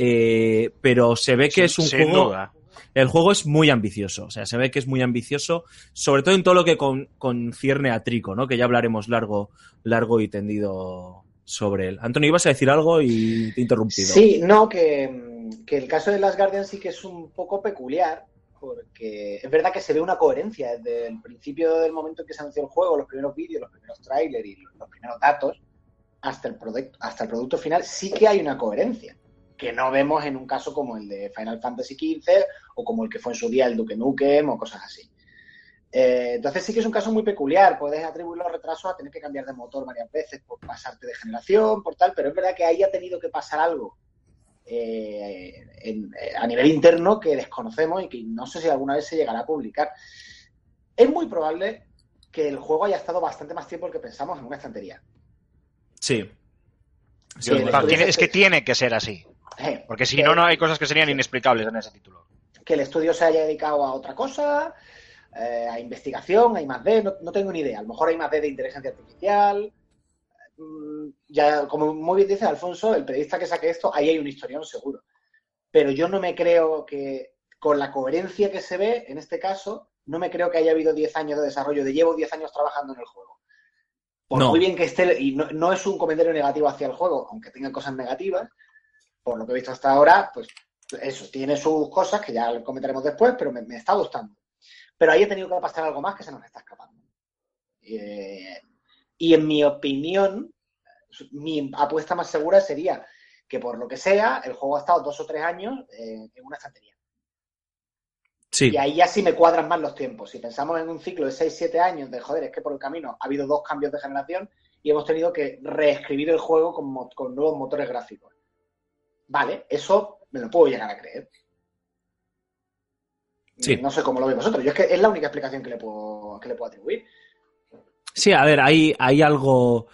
S2: Eh, pero se ve que es un juego
S1: duda.
S2: El juego es muy ambicioso, o sea, se ve que es muy ambicioso, sobre todo en todo lo que con- concierne a Trico, ¿no? Que ya hablaremos largo, largo y tendido sobre él. Antonio, ibas a decir algo y te he interrumpido.
S6: Sí, no, que, el caso de Las Guardian sí que es un poco peculiar, porque es verdad que se ve una coherencia desde el principio del momento en que se anunció el juego, los primeros vídeos, los primeros trailers y los, los primeros datos, hasta el, producto, hasta el producto final, sí que hay una coherencia, que no vemos en un caso como el de Final Fantasy XV o como el que fue en su día el Duke Nukem o cosas así. Eh, entonces sí que es un caso muy peculiar, puedes atribuir los retrasos a tener que cambiar de motor varias veces por pasarte de generación, por tal, pero es verdad que ahí ha tenido que pasar algo eh, en- eh, a nivel interno que desconocemos y que no sé si alguna vez se llegará a publicar. Es muy probable que el juego haya estado bastante más tiempo del que pensamos en una estantería.
S2: Sí.
S1: Es que tiene que ser así.
S6: Eh,
S1: Porque si
S6: que-
S1: no, no hay cosas que serían inexplicables en ese título.
S6: que el estudio se haya dedicado a otra cosa, eh, a investigación, a I+D, no, no tengo ni idea. A lo mejor hay I+D de inteligencia artificial. Mm, Ya, como muy bien dice Alfonso, el periodista que saque esto, ahí hay un historión seguro. Pero yo no me creo que, con la coherencia que se ve en este caso, no me creo que haya habido 10 años de desarrollo, de llevo 10 años trabajando en el juego. Por
S2: No.
S6: muy bien que esté, y no, no es un comentario negativo hacia el juego, aunque tenga cosas negativas, por lo que he visto hasta ahora, pues eso, tiene sus cosas que ya comentaremos después, pero me, me está gustando. Pero ahí ha tenido que pasar algo más que se nos está escapando. Eh, y en mi opinión, mi apuesta más segura sería que por lo que sea, el juego ha estado dos o tres años eh, en una estantería.
S2: Sí.
S6: Y ahí ya sí me cuadran más los tiempos. Si pensamos en un ciclo de 6-7 años de, joder, es que por el camino ha habido dos cambios de generación y hemos tenido que reescribir el juego con nuevos motores gráficos. Vale, eso me lo puedo llegar a creer.
S2: Sí.
S6: No sé cómo lo veis vosotros. Yo es que es la única explicación que le puedo, que le puedo atribuir.
S2: Sí, a ver, hay, hay algo.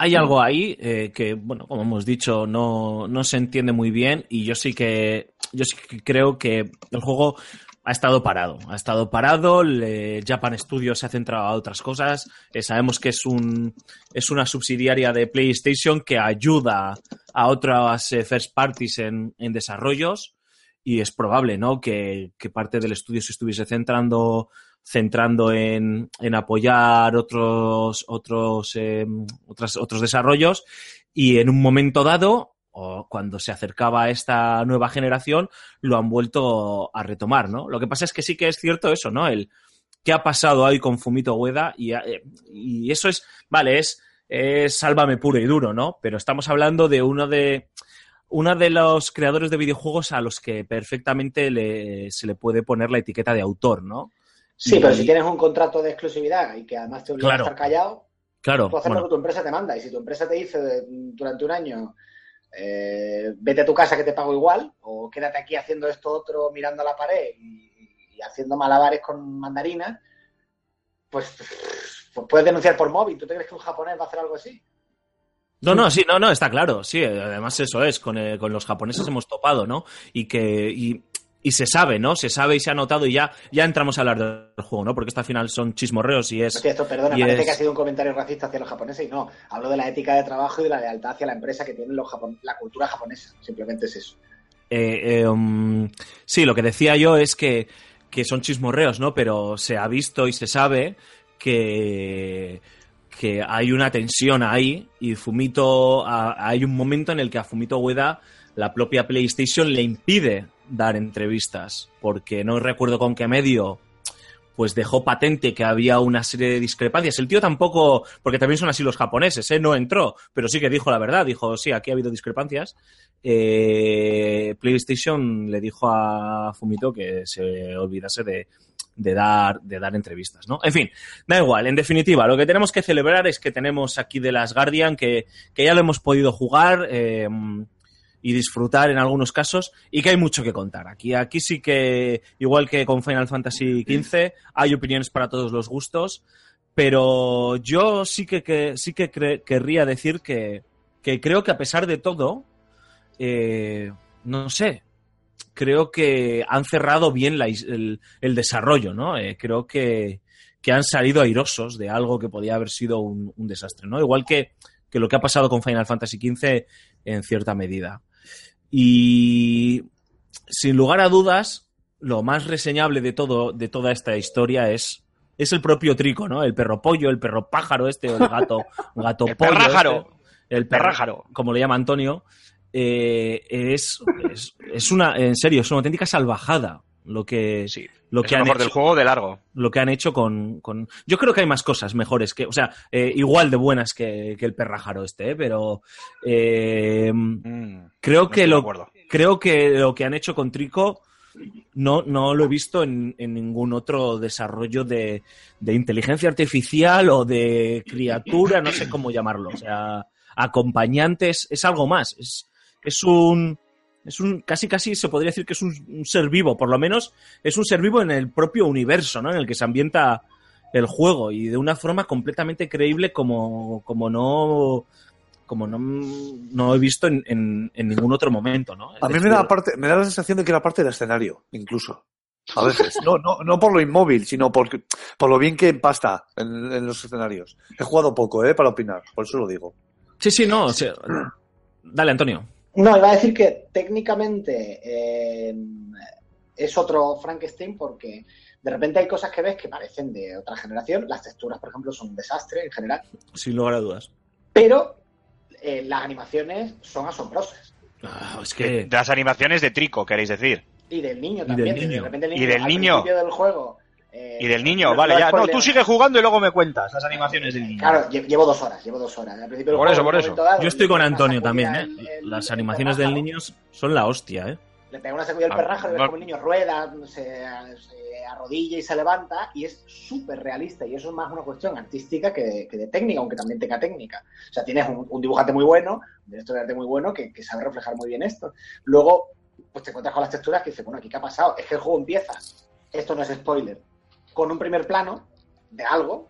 S2: Hay algo ahí eh, que, bueno, como hemos dicho, no, no se entiende muy bien. Y yo sí que. Yo sí que creo que el juego ha estado parado. Ha estado parado. le- Japan Studios se ha centrado a otras cosas. eh, sabemos que es un. es una subsidiaria de PlayStation que ayuda a otras eh, first parties en, en desarrollos. Y es probable, ¿no? Que, que parte del estudio se estuviese centrando centrando en, en apoyar otros, otros, eh, otros desarrollos y en un momento dado, o cuando se acercaba a esta nueva generación, lo han vuelto a retomar, ¿no? Lo que pasa es que sí que es cierto eso, ¿no? El qué ha pasado ahí con Fumito Ueda y, eh, y eso es, vale, es, es sálvame puro y duro, ¿no? Pero estamos hablando de uno de uno de los creadores de videojuegos a los que perfectamente le- se le puede poner la etiqueta de autor, ¿no?
S6: Sí,
S2: Y-
S6: pero si tienes un contrato de exclusividad y que además te obliga
S2: Claro.
S6: a estar callado,
S2: Claro,
S6: tú haces
S2: bueno,
S6: lo que tu empresa te manda. Y si tu empresa te dice durante un año, eh, vete a tu casa que te pago igual, o quédate aquí haciendo esto otro mirando a la pared y, haciendo malabares con mandarinas, pues, pues puedes denunciar por móvil. ¿Tú te crees que un japonés va a hacer algo así?
S2: No, no, sí, no, no, está claro. Sí, además eso es, con, eh, con los japoneses hemos topado, ¿no? Y que. Y se sabe, ¿no? Se sabe y se ha notado y ya, ya entramos a hablar del juego, ¿no? Porque esto al final son chismorreos y es.
S6: Hostia, esto, perdona, parece
S2: es-
S6: que ha sido un comentario racista hacia los japoneses y no. Hablo de la ética de trabajo y de la lealtad hacia la empresa que tienen los japon- la cultura japonesa. Simplemente es eso.
S2: Eh, eh, um, sí, lo que decía yo es que, que son chismorreos, ¿no? Pero se ha visto y se sabe que, que hay una tensión ahí y Fumito, a- hay un momento en el que a Fumito Ueda la propia PlayStation le impide dar entrevistas, porque no recuerdo con qué medio pues dejó patente que había una serie de discrepancias. El tío tampoco, porque también son así los japoneses, ¿eh? no entró, pero sí que dijo la verdad, dijo, sí, aquí ha habido discrepancias. Eh, PlayStation le dijo a Fumito que se olvidase de, dar, de dar entrevistas, ¿no? En fin, da igual, en definitiva, lo que tenemos que celebrar es que tenemos aquí de las Guardian, que, que ya lo hemos podido jugar, eh, y disfrutar en algunos casos y que hay mucho que contar. Aquí, aquí sí que, igual que con Final Fantasy XV, hay opiniones para todos los gustos, pero yo sí que, sí que querría decir que, que creo que a pesar de todo, eh, no sé, creo que han cerrado bien el, desarrollo, ¿no? Eh, creo que, que han salido airosos de algo que podía haber sido un, un desastre, ¿no? Igual que, que lo que ha pasado con Final Fantasy XV en cierta medida. Y sin lugar a dudas, lo más reseñable de todo, de toda esta historia es, es el propio Trico, ¿no? El perro pollo, el perro pájaro este, o el gato, [laughs] gato
S1: El
S2: pollo.
S1: perrájaro.
S2: este, el
S1: Perrájaro.
S2: como le llama Antonio. eh, es, es, es una, en serio, es una auténtica salvajada lo que,
S1: Sí.
S2: lo que
S1: lo
S2: han
S1: mejor
S2: hecho
S1: del juego de largo.
S2: lo que han hecho con, con- Yo creo que hay más cosas mejores que... O sea, eh, igual de buenas que, que el perrájaro este, ¿eh? pero... eh,
S1: Mm,
S2: creo
S1: no
S2: que lo creo que lo que han hecho con Trico no, no lo he visto en, en ningún otro desarrollo de, de inteligencia artificial o de criatura, no sé cómo llamarlo. O sea, acompañantes, es algo más. Es, es un. Es un. Casi casi se podría decir que es un, un ser vivo, por lo menos es un ser vivo en el propio universo, ¿no? En el que se ambienta el juego. Y de una forma completamente creíble como, como no. Como no, no he visto en, en- en ningún otro momento, ¿no?
S4: A mí me da, parte, me da la sensación de que era parte del escenario, incluso. A veces. No, no, no por lo inmóvil, sino por, por lo bien que empasta en, en los escenarios. He jugado poco, ¿eh? Para opinar, por eso lo digo.
S2: Sí, sí, no. o sea, dale, Antonio.
S6: No, iba a decir que técnicamente eh, es otro Frankenstein porque de repente hay cosas que ves que parecen de otra generación. Las texturas, por ejemplo, son un desastre en general,
S2: Sin lugar a dudas.
S6: pero eh, las animaciones son asombrosas.
S2: Ah, es
S1: De
S2: que.
S1: de las animaciones de Trico, queréis decir.
S6: Y del niño
S2: Y
S6: también.
S2: del
S6: de
S2: niño.
S6: repente el
S1: Y del
S6: al
S1: niño.
S6: principio del juego. Eh,
S1: Y del niño, vale, ya. No, tú sigue jugando y luego me cuentas las animaciones del niño.
S6: Claro, lle- llevo dos horas, llevo dos horas. Al principio del
S1: Por eso, por eso.
S6: dado,
S2: Yo estoy con Antonio también, ¿eh?
S6: el- el-
S2: Las animaciones del niño son la hostia, ¿eh?
S6: Le pega una sacudida al
S1: Ah,
S6: perrajo ves como el niño rueda, se, se arrodilla y se levanta y es súper realista y eso es más una cuestión artística que, que de técnica, aunque también tenga técnica. O sea, tienes un, un dibujante muy bueno, un director de arte muy bueno que, que sabe reflejar muy bien esto. Luego, pues te encuentras con las texturas que dices, bueno, ¿aquí qué ha pasado? Es que el juego empieza, esto no es spoiler, con un primer plano de algo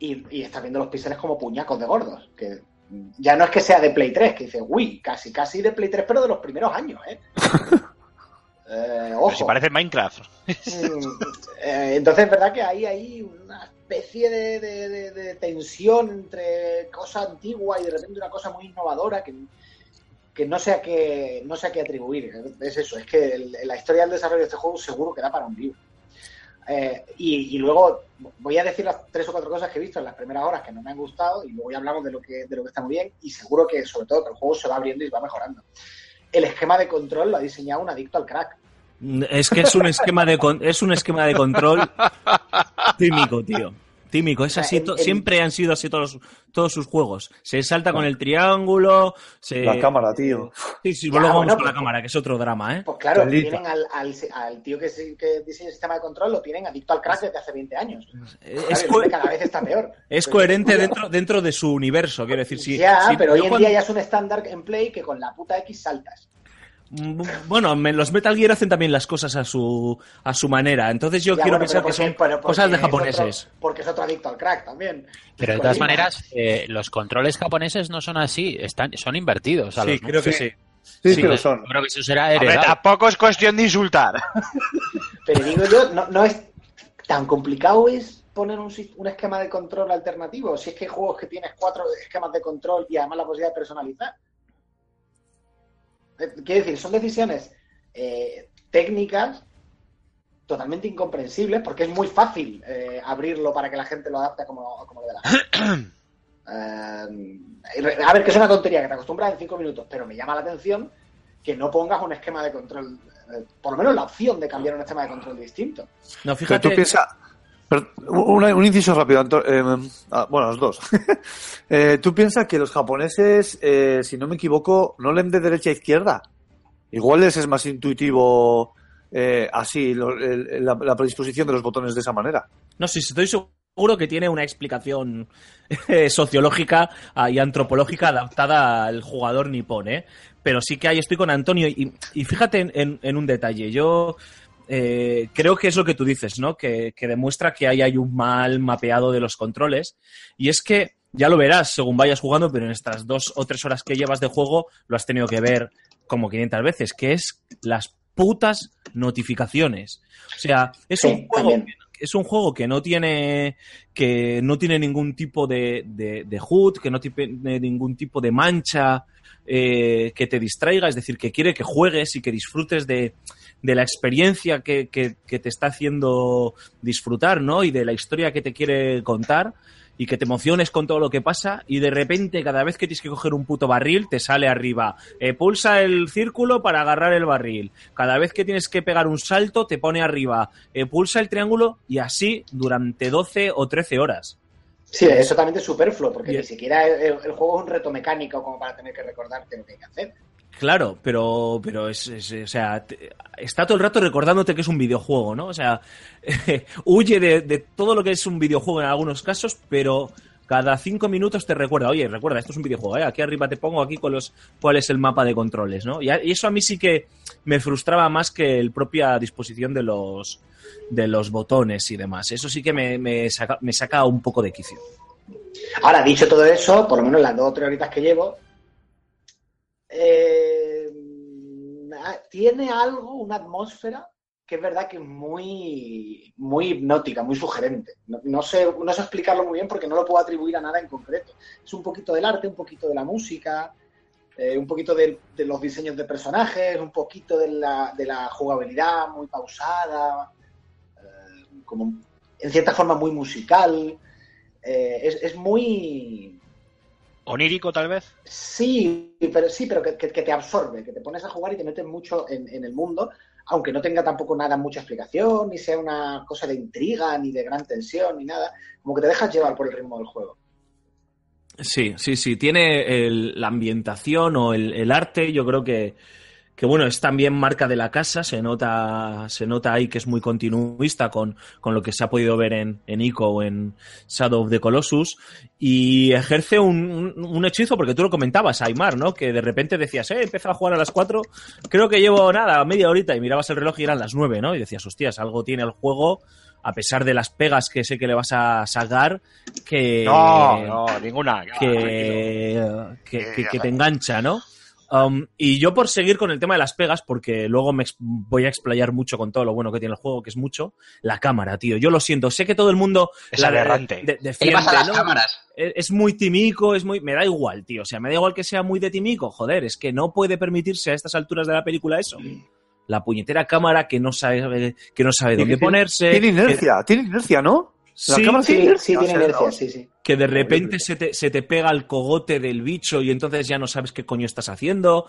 S6: y, y estás viendo los píxeles como puñacos de gordos, que ya no es que sea de Play 3, que dices, uy, casi, casi de Play 3, pero de los primeros años, ¿eh? [laughs] Eh, ojo.
S1: si parece Minecraft.
S6: Mm, eh, entonces es verdad que ahí hay una especie de, de- de- de tensión entre cosa antigua y de repente una cosa muy innovadora que, que no sé a qué no sé a qué atribuir. Es eso, es que el- la historia del desarrollo de este juego seguro que da para un libro. Eh, y, y luego voy a decir las tres o cuatro cosas que he visto en las primeras horas que no me han gustado y luego ya hablamos de lo que, de lo que está muy bien y seguro que sobre todo que el juego se va abriendo y va mejorando. El esquema de control lo ha diseñado un adicto al crack.
S2: Es que es un esquema de con- es un esquema de control [laughs] tímico, tío. Tímico, es
S6: O sea,
S2: así,
S6: en-
S2: to-
S6: en-
S2: siempre han sido así todos, todos sus juegos. Se salta con el triángulo, se...
S4: La cámara, tío.
S2: Sí, sí, luego vamos
S6: bueno,
S2: con la
S6: pues-
S2: cámara, que es otro drama, ¿eh?
S6: Pues claro, tienen al, al, al tío que, se- que diseña el sistema de control, lo tienen adicto al crack desde hace 20 años.
S2: Es,
S6: Claro, y cada vez está peor.
S2: es
S6: Pero-
S2: coherente dentro, dentro de su universo, quiero decir. Si,
S6: ya,
S2: si-
S6: pero hoy en
S2: cuando-
S6: día ya es un estándar en Play que con la puta X saltas.
S2: Bueno, me- los Metal Gear hacen también las cosas a su, a su manera. Entonces yo
S6: Ya,
S2: quiero
S6: bueno,
S2: pensar
S6: pero
S2: que
S6: porque-
S2: son
S6: pero porque
S2: cosas de
S6: es
S2: japoneses.
S6: otro- porque es otro adicto al crack también.
S5: Pero de todas
S6: Colina.
S5: maneras, eh, los controles japoneses no son así, están, son invertidos. a
S2: Sí,
S5: los
S2: creo que
S4: Sí.
S2: sí.
S4: Sí,
S5: Yo
S4: son.
S5: creo que eso será
S1: Hombre,
S5: heredado.
S1: tampoco es cuestión de insultar. [laughs]
S6: Pero digo yo, no, no es tan complicado es poner un, un esquema de control alternativo. Si es que hay juegos que tienes cuatro esquemas de control y además la posibilidad de personalizar. Eh, Quiero decir, son decisiones eh, técnicas totalmente incomprensibles porque es muy fácil eh, abrirlo para que la gente lo adapte como, como le dé la. [clears throat] Eh, a ver, que es una tontería que te acostumbras en cinco minutos, pero me llama la atención que no pongas un esquema de control, eh, por lo menos la opción de cambiar un esquema de control distinto.
S2: No,
S4: Pero
S2: fíjate.
S4: tú piensas. Un, un inciso rápido, Anto- eh, ah, bueno, los dos. [laughs] Eh, tú piensas que los japoneses, eh, si no me equivoco, no leen de derecha a izquierda. Igual les es más intuitivo así, la, predisposición de los botones de esa manera.
S2: No, sí, estoy seguro que tiene una explicación sociológica ah, y antropológica adaptada al jugador nipón, ¿eh? Pero sí que ahí estoy con Antonio y, fíjate en un detalle. Yo eh, creo que es lo que tú dices, ¿no? Que, que demuestra que ahí hay un mal mapeado de los controles. Y es que ya lo verás según vayas jugando, pero en estas dos o tres horas que llevas de juego lo has tenido que ver como 500 veces, que es las putas notificaciones. O sea, es
S6: Sí,
S2: un juego
S6: también.
S2: es un juego que no tiene que no tiene ningún tipo de, de, de HUD, que no tiene ningún tipo de mancha eh, que te distraiga, es decir, que quiere que juegues y que disfrutes de, de la experiencia que, que- que te está haciendo disfrutar, ¿no? Y de la historia que te quiere contar y que te emociones con todo lo que pasa y de repente cada vez que tienes que coger un puto barril te sale arriba. Eh, pulsa el círculo para agarrar el barril. Cada vez que tienes que pegar un salto te pone arriba. Eh, pulsa el triángulo y así durante 12 o 13 horas.
S6: Sí, es totalmente superfluo, porque
S2: Bien.
S6: ni siquiera el, el juego es un reto mecánico como para tener que recordarte lo que hay que hacer.
S2: Claro, pero, pero es, o sea, está todo el rato recordándote que es un videojuego, ¿no? O sea, [laughs] huye de, todo lo que es un videojuego en algunos casos, pero cada cinco minutos te recuerda, oye, recuerda, esto es un videojuego, ¿eh? aquí arriba te pongo aquí con los cuál es el mapa de controles, ¿no? Y, eso a mí sí que me frustraba más que el propia disposición de los de los botones y demás. Eso sí que me, me saca, me saca un poco de quicio.
S6: Ahora, dicho todo eso, por lo menos las dos o tres horitas que llevo, eh, ah, tiene algo, una atmósfera que es verdad que es muy, muy hipnótica, muy sugerente. No, sé, no sé explicarlo muy bien porque no lo puedo atribuir a nada en concreto. Es un poquito del arte, un poquito de la música, eh, un poquito de, los diseños de personajes, un poquito de la, de la jugabilidad muy pausada, eh, como en cierta forma muy musical. Es, es muy.
S1: Onírico, tal vez.
S6: Sí, pero sí, pero que, que- que te absorbe, que te pones a jugar y te metes mucho en, en el mundo, aunque no tenga tampoco nada, mucha explicación, ni sea una cosa de intriga, ni de gran tensión, ni nada. Como que te dejas llevar por el ritmo del juego.
S2: Sí, sí, sí. Tiene el- la ambientación o el, el arte, yo creo que, que bueno, es también marca de la casa, se nota, se nota ahí que es muy continuista con, con lo que se ha podido ver en, en Ico o en Shadow of the Colossus, y ejerce un, un- un hechizo, porque tú lo comentabas, Aymar, ¿no? Que de repente decías, eh, empezar a jugar a las 4, creo que llevo nada, media horita, y mirabas el reloj y eran las 9, ¿no? Y decías, hostias, algo tiene el juego, a pesar de las pegas que sé que le vas a sacar, que
S1: No, no, ninguna.
S2: que, que, que- que te engancha, ¿no? Um, y yo por seguir con el tema de las pegas, porque luego me voy a explayar mucho con todo lo bueno que tiene el juego, que es mucho, la cámara, tío. Yo lo siento, sé que todo el mundo
S1: Es
S2: la de-
S1: aberrante.
S2: de-
S3: ¿Qué le
S2: defiende,
S3: pasa a las
S2: ¿no?
S3: cámaras?
S2: Es es muy timico, es muy... Me da igual, tío. O sea, me da igual que sea muy de timico. Joder, es que no puede permitirse a estas alturas de la película eso. La puñetera cámara que no sabe, que no sabe dónde ponerse.
S4: Tiene
S2: que-
S4: inercia, tiene inercia, ¿no? La
S2: Sí,
S4: cámara tiene inercia,
S2: que de repente se te, se te pega el cogote del bicho y entonces ya no sabes qué coño estás haciendo.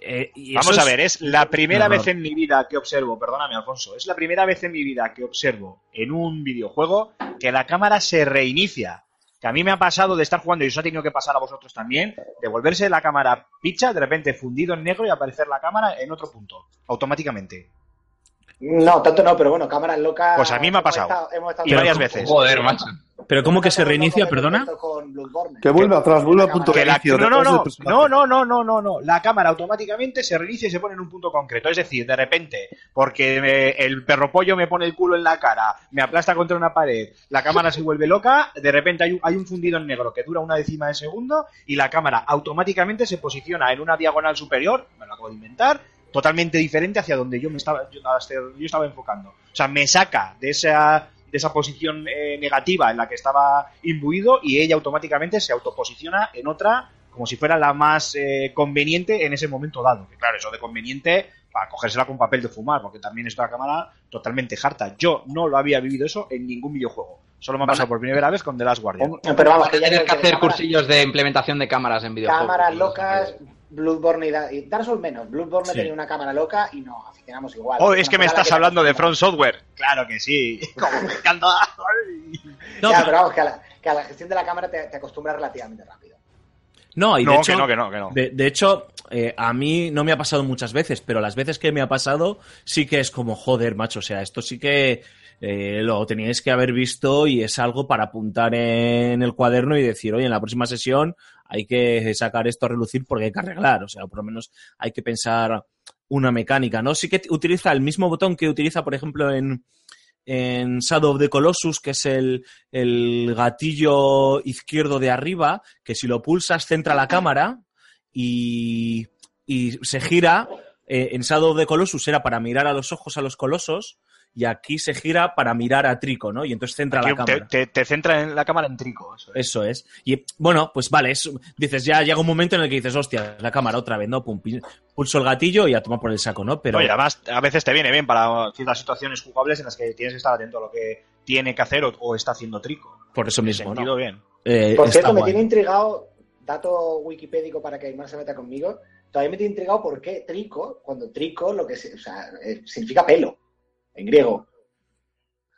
S2: Eh, y
S1: Vamos
S2: eso
S1: a ver, es la primera vez en mi vida que observo, perdóname Alfonso, es la primera vez en mi vida que observo en un videojuego que la cámara se reinicia. Que a mí me ha pasado de estar jugando y os ha tenido que pasar a vosotros también, de volverse la cámara picha, de repente fundido en negro y aparecer la cámara en otro punto, automáticamente.
S6: No, tanto no, pero bueno, cámaras locas.
S1: Pues a mí me ha
S6: hemos
S1: pasado.
S6: estado- hemos estado-
S1: Y varias veces.
S3: Joder, macho.
S2: Pero ¿cómo que se reinicia, perdona?
S6: con Bloodborne.
S4: Que vuelve atrás, vuelve a punto
S1: Que la- no, no, no, no, no, no, no, no, no. La cámara automáticamente se reinicia y se pone en un punto concreto. Es decir, de repente, porque me- el perro pollo me pone el culo en la cara, me aplasta contra una pared, la cámara se vuelve loca, de repente hay un, hay un fundido en negro que dura una décima de segundo y la cámara automáticamente se posiciona en una diagonal superior, me lo acabo de inventar, totalmente diferente hacia donde yo me estaba, yo, yo estaba enfocando. O sea, me saca de esa de esa posición eh, negativa en la que estaba imbuido y ella automáticamente se autoposiciona en otra como si fuera la más eh, conveniente en ese momento dado. Que claro, eso de conveniente para cogérsela con papel de fumar, porque también está la cámara totalmente harta. Yo no lo había vivido eso en ningún videojuego. Solo me ha pasado por primera vez con The Last Guardian.
S6: Pero vamos, que digo
S3: que hacer
S6: cámaras-
S3: cursillos de implementación de cámaras en videojuegos.
S6: Cámaras locas, Bloodborne y, Da- y Dark Souls menos. Bloodborne
S2: Sí.
S6: tenía una cámara loca y nos aficionamos igual.
S1: Oh, es que me estás
S6: que
S1: hablando de Front Software. Claro que sí. [laughs] Como me encanta.
S2: No,
S6: ya,
S2: pero-
S6: pero vamos, que a, la, que a la gestión de la cámara te, te acostumbras relativamente rápido.
S2: no, y de
S1: No,
S2: hecho,
S1: que no, que no, que no.
S2: De, de hecho, eh, a mí no me ha pasado muchas veces, pero las veces que me ha pasado sí que es como, joder, macho, o sea, esto sí que eh, lo teníais que haber visto y es algo para apuntar en el cuaderno y decir, oye, en la próxima sesión hay que sacar esto a relucir porque hay que arreglar, o sea, por lo menos hay que pensar una mecánica, ¿no? Sí que utiliza el mismo botón que utiliza, por ejemplo, en, en Shadow of the Colossus, que es el, el gatillo izquierdo de arriba, que si lo pulsas centra la cámara y, se gira. Eh, en Shadow of the Colossus era para mirar a los ojos a los colosos y aquí se gira para mirar a Trico, ¿no? Y entonces centra
S1: Aquí
S2: la
S1: te,
S2: cámara.
S1: te- te centra en la cámara en trico. eso es.
S2: Eso es. Y bueno, pues vale, es- dices, ya llega un momento en el que dices, hostia, la cámara otra vez, ¿no? Pum, pulso el gatillo y a tomar por el saco, ¿no? Pero
S1: y además, a veces te viene bien para ciertas situaciones jugables en las que tienes que estar atento a lo que tiene que hacer o, o está haciendo trico.
S2: por eso mismo, ¿no?
S1: bien.
S2: Eh,
S6: Por cierto, me tiene intrigado, dato wikipédico para que Aymar se meta conmigo, todavía me tiene intrigado por qué trico, cuando trico lo que se- o sea, eh, significa pelo, en griego.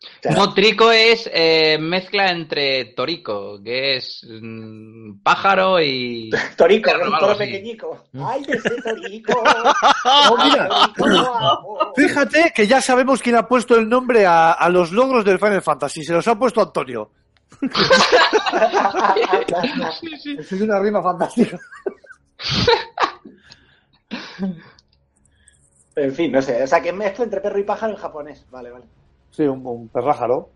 S6: O sea,
S3: No, trico es eh, mezcla entre torico, que es mm, pájaro y... [laughs]
S6: Torico, un toro pequeñico. ¡Ay, ese torico! [laughs]
S4: Oh, mira, [laughs]
S6: Torico, lo amo.
S4: fíjate que ya sabemos quién ha puesto el nombre a, a los logros del Final Fantasy. Se los ha puesto Antonio. Es una rima fantástica.
S6: En fin, no sé. O sea, que mezcla entre perro y pájaro en japonés. Vale, vale.
S4: Sí, un, un perrájaro.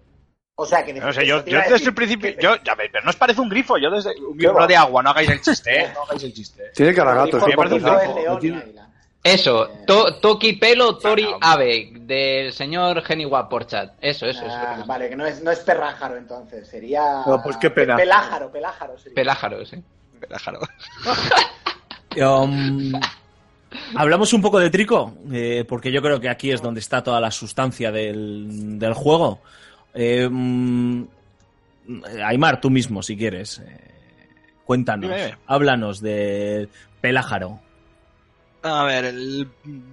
S6: O sea, que
S1: No sé, yo, desde
S6: decir
S1: el principio, yo, ya ves, pero no os parece un grifo, yo desde un
S6: ¿Qué
S1: grifo
S6: va?
S1: de agua, no hagáis el chiste, ¿eh? No hagáis el chiste. [laughs]
S4: Tiene cara gato.
S6: Por-
S1: me parece un
S6: por- por-
S1: grifo.
S6: el león y
S4: Tiene-
S6: águila.
S3: Eso,
S6: Eh,
S3: to- Toki Pelo Tori
S1: Claro.
S3: Abe, del señor Geniwa Porchat. Eso, eso,
S6: Ah,
S3: eso.
S6: vale, que no es, no es perrájaro entonces, sería.
S4: No, pues qué pena.
S6: Pelájaro, pelájaro. Sería.
S3: Pelájaro, sí.
S1: Déjalo. [laughs]
S2: Um, Hablamos un poco de Trico, eh, porque yo creo que aquí es donde está toda la sustancia del, del juego. Eh, mm, Aymar, tú mismo, si quieres. eh, cuéntanos,
S1: dime.
S2: háblanos de Pelájaro.
S1: A ver, el,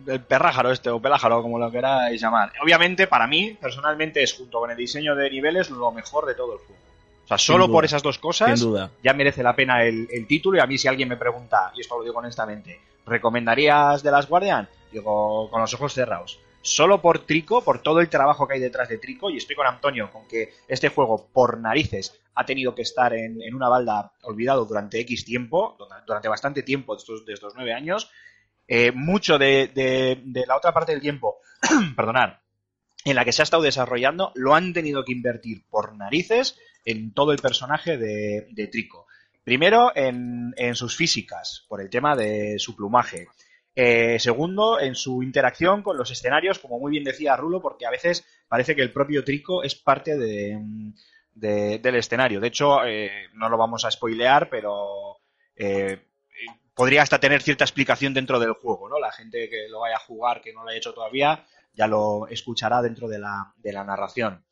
S1: el perrájaro este, o pelájaro, como lo queráis llamar. Obviamente, para mí, personalmente, es junto con el diseño de niveles lo mejor de todo el juego. O sea, solo
S2: duda.
S1: por esas dos cosas
S2: Sin duda.
S1: ya merece la pena el, el título. Y a mí, si alguien me pregunta, y esto lo digo honestamente, ¿recomendarías The Last Guardian? Digo, con los ojos cerrados. Solo por Trico, por todo el trabajo que hay detrás de Trico, y estoy con Antonio, con que este juego, por narices, ha tenido que estar en, en una balda olvidado durante X tiempo, durante bastante tiempo de estos, de nueve años. Eh, mucho de, de- de la otra parte del tiempo, [clears throat] perdonad, en la que se ha estado desarrollando, lo han tenido que invertir por narices en todo el personaje de, de Trico. Primero, en, sus físicas, por el tema de su plumaje. Eh, segundo, en su interacción con los escenarios, como muy bien decía Rulo, porque a veces parece que el propio Trico es parte de, de- del escenario. De hecho, eh, no lo vamos a spoilear, pero eh, podría hasta tener cierta explicación dentro del juego, ¿no? La gente que lo vaya a jugar, que no lo haya hecho todavía, ya lo escuchará dentro de la narración.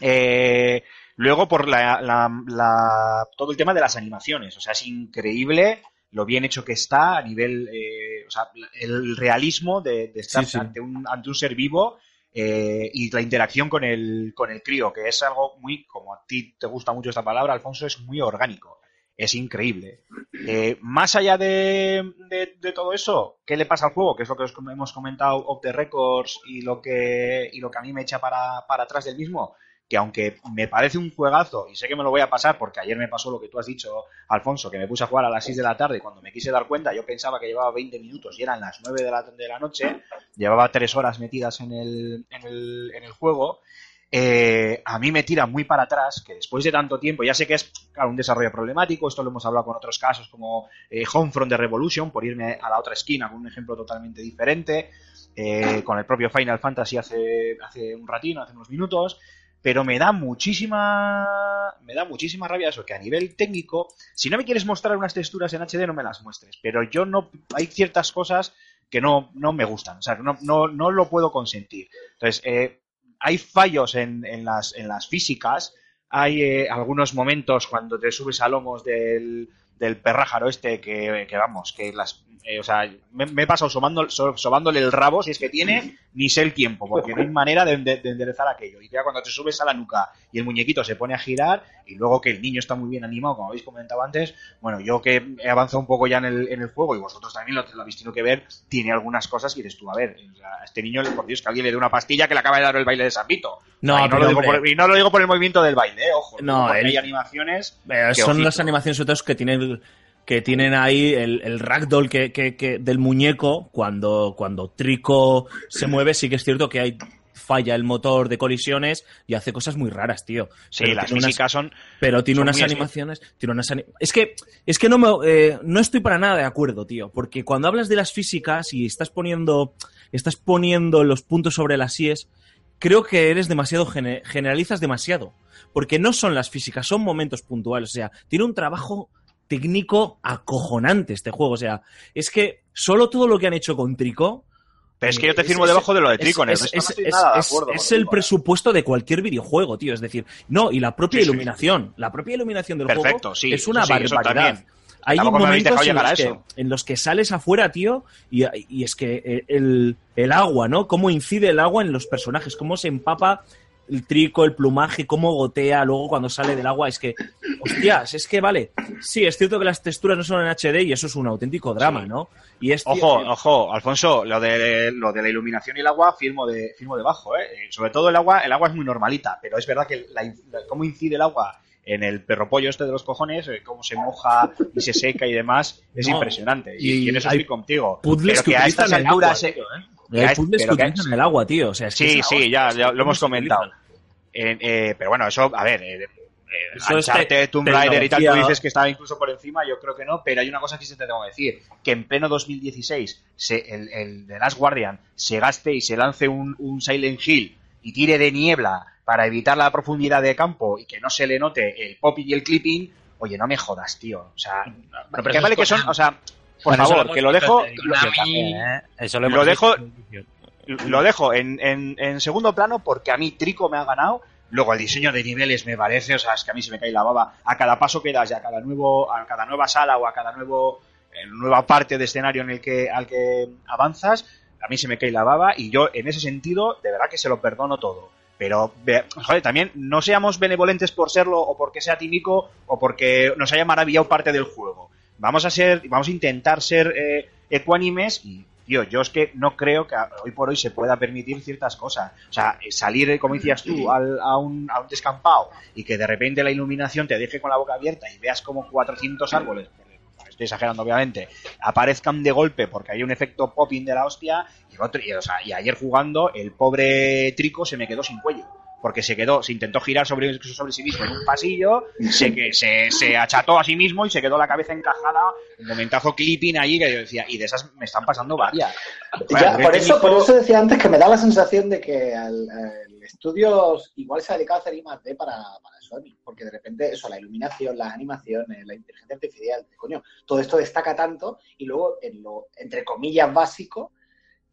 S1: Eh, luego, por la, la- la- todo el tema de las animaciones. O sea, es increíble lo bien hecho que está a nivel. eh, o sea, el realismo de, de estar
S2: Sí, sí.
S1: Ante, un, ante un ser vivo eh, y la interacción con el, con el crío, que es algo muy. Como a ti te gusta mucho esta palabra, Alfonso, es muy orgánico. Es increíble. Eh, más allá de, de- de todo eso, ¿qué le pasa al juego? Que es lo que os hemos comentado off the records y lo que, y lo que a mí me echa para, para atrás del mismo. Que aunque me parece un juegazo y sé que me lo voy a pasar porque ayer me pasó lo que tú has dicho, Alfonso, que me puse a jugar a las 6 de la tarde y cuando me quise dar cuenta yo pensaba que llevaba 20 minutos y eran las 9 de la, de la noche, llevaba 3 horas metidas en el, en el, en el juego eh, a mí me tira muy para atrás que después de tanto tiempo, ya sé que es claro, un desarrollo problemático, esto lo hemos hablado con otros casos como eh, Homefront de Revolution, por irme a la otra esquina con un ejemplo totalmente diferente, eh, con el propio Final Fantasy hace, hace un ratino, hace unos minutos, pero me da muchísima me da muchísima rabia eso, que a nivel técnico, si no me quieres mostrar unas texturas en HD, no me las muestres, pero yo no, hay ciertas cosas que no, no me gustan, o sea, no, no, no lo puedo consentir. Entonces, eh, hay fallos en, en las, en las físicas, hay eh, algunos momentos cuando te subes a lomos del, del perrájaro este que, que vamos, que las... eh, o sea, me, me he pasado sobando- sobándole el rabo, si es que tiene, ni sé el tiempo, porque no hay manera de, de- de enderezar aquello. Y ya cuando te subes a la nuca y el muñequito se pone a girar, y luego que el niño está muy bien animado, como habéis comentado antes, bueno, yo que he avanzado un poco ya en el, en el juego, y vosotros también lo, lo habéis tenido que ver, tiene algunas cosas que dices tú, a ver, a este niño, por Dios, que alguien le dé una pastilla que le acaba de dar el baile de San Vito.
S2: No,
S1: y, no lo digo por, y no lo digo por el movimiento del baile, eh, ojo.
S2: No, el-
S1: hay animaciones.
S2: Eh, son las animaciones sobre todo que tienen que tienen ahí el, el ragdoll que, que- que- del muñeco cuando, cuando Trico se mueve sí que es cierto que hay falla el motor de colisiones y hace cosas muy raras, tío.
S1: Sí,
S2: Pero
S1: las
S2: unas-
S1: físicas son.
S2: pero tiene
S1: son
S2: unas animaciones, tiene unas es que es que no me eh, no estoy para nada de acuerdo, tío, porque cuando hablas de las físicas y estás poniendo estás poniendo los puntos sobre las IES, creo que eres demasiado, gene- generalizas demasiado. Porque no son las físicas, son momentos puntuales. O sea, tiene un trabajo técnico acojonante este juego. O sea, es que solo todo lo que han hecho con Trico.
S1: Pero es que yo te firmo
S2: es-
S1: debajo de lo de Trico.
S2: es-
S1: no
S2: es- el
S1: ¿eh?
S2: presupuesto de cualquier videojuego, tío. Es decir, no, y la propia
S1: Sí, sí.
S2: iluminación. La propia iluminación del
S1: Perfecto,
S2: juego
S1: sí,
S2: es una barbaridad. Hay
S1: Tampoco
S2: momentos en los, que, en los que sales afuera, tío, y, y es que el, el agua, ¿no? Cómo incide el agua en los personajes, cómo se empapa el trico, el plumaje, cómo gotea luego cuando sale del agua. Es que, hostias, es que vale. Sí, es cierto que las texturas no son en HD y eso es un auténtico drama,
S1: Sí.
S2: ¿no? Y es,
S1: Ojo,
S2: que-
S1: ojo, Alfonso, lo de, lo de la iluminación y el agua firmo de firmo debajo, ¿eh? Eh, Sobre todo el agua, el agua es muy normalita, pero es verdad que la, la- cómo incide el agua en el perro pollo este de los cojones, eh, cómo se moja y se seca y demás, es
S2: No,
S1: impresionante.
S2: y
S1: Y, en eso
S2: hay
S1: estoy contigo. Pero que a
S2: utilizan
S1: estas
S2: el agua,
S1: alturas... eh,
S2: Hay puzzles que
S1: pero
S2: utilizan el agua, tío. O sea, es que
S1: Sí,
S2: es
S1: sí, ya, ya lo
S2: ¿cómo
S1: hemos comentado. Eh, eh, pero bueno, eso, a ver, eh, eh, Uncharted,
S2: te-
S1: Tomb Raider y tal, tú dices que estaba incluso por encima, yo creo que no, pero hay una cosa que sí te tengo que decir, que en pleno 2016 se, el, el The Last Guardian se gaste y se lance un, un Silent Hill y tire de niebla para evitar la profundidad de campo y que no se le note el popping y el clipping, oye, no me jodas, tío. O sea,
S5: pero
S1: que
S5: eso
S1: vale que son, o sea, por
S5: Bueno,
S1: favor, que lo dejo, lo,
S5: Konami, ¿eh? Eso lo,
S1: lo
S5: hemos
S1: dejo- lo dejo en, en- en segundo plano porque a mí Trico me ha ganado. Luego el diseño de niveles me parece, o sea, es que a mí se me cae la baba. A cada paso que das y a cada nuevo, a cada nueva sala o a cada nuevo eh, nueva parte de escenario en el que al que avanzas, a mí se me cae la baba y yo en ese sentido de verdad que se lo perdono todo. Pero, joder, también no seamos benevolentes por serlo o porque sea tímico o porque nos haya maravillado parte del juego. Vamos a ser, vamos a intentar ser eh, ecuánimes y, tío, yo es que no creo que hoy por hoy se pueda permitir ciertas cosas. O sea, eh, salir, como decías tú, al- a, un, a un descampado y que de repente la iluminación te deje con la boca abierta y veas como 400 árboles, estoy exagerando obviamente, aparezcan de golpe porque hay un efecto popping de la hostia y, otro, y, o sea, y ayer jugando el pobre Trico se me quedó sin cuello. Porque se quedó, se intentó girar sobre, sobre sí mismo en un pasillo, se, que, se, se acható a sí mismo y se quedó la cabeza encajada, un momentazo clipping allí que yo decía, y de esas me están pasando varias.
S6: Ya, por,
S1: el
S6: eso, por eso decía antes que me da la sensación de que el, el estudio igual se ha dedicado a hacer I más D para, para Sony, porque de repente eso, la iluminación, las animaciones, la inteligencia artificial, coño, todo esto destaca tanto y luego en lo, entre comillas, básico,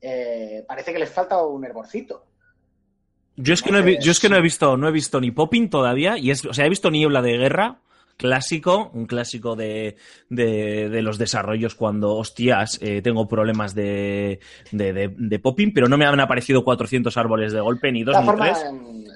S6: eh, parece que les falta un hervorcito.
S2: Yo es que no he, yo es que no he visto, no he visto ni Popping todavía, y es, o sea, he visto Niebla de Guerra, clásico, un clásico de, de, de los desarrollos cuando, hostias, eh, tengo problemas de, de, de, de Popping, pero no me han aparecido 400 árboles de golpe, ni dos ni tres.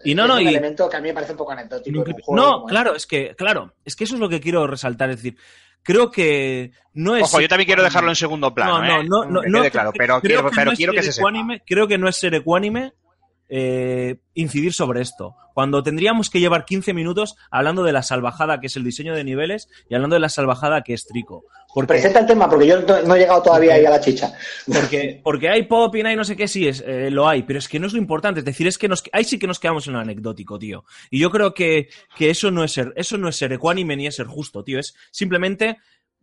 S2: Y no,
S6: es
S2: no,
S6: un
S2: y-
S6: elemento que a mí me parece un poco anecdótico. en un juego
S2: No, claro,
S6: este.
S2: es que, claro, es que eso es lo que quiero resaltar, es decir, creo que no es...
S1: Ojo, yo también quiero dejarlo en segundo plano,
S2: no, no,
S1: ¿eh?
S2: no, no,
S1: Que
S2: no,
S1: quede claro, pero quiero, pero
S2: no
S1: quiero que se sepa.
S2: Creo que no es ser ecuánime eh, incidir sobre esto. Cuando tendríamos que llevar 15 minutos hablando de la salvajada que es el diseño de niveles y hablando de la salvajada que es Trico. Porque,
S6: Presenta el tema, porque yo no, no he llegado todavía ahí a la chicha.
S2: porque, porque hay popping, hay no sé qué, sí, es, eh, lo hay, pero es que no es lo importante. Es decir, es que nos, ahí sí que nos quedamos en lo anecdótico, tío. Y yo creo que, que eso no es ser, eso no es ser ecuánime ni es ser justo, tío. Es simplemente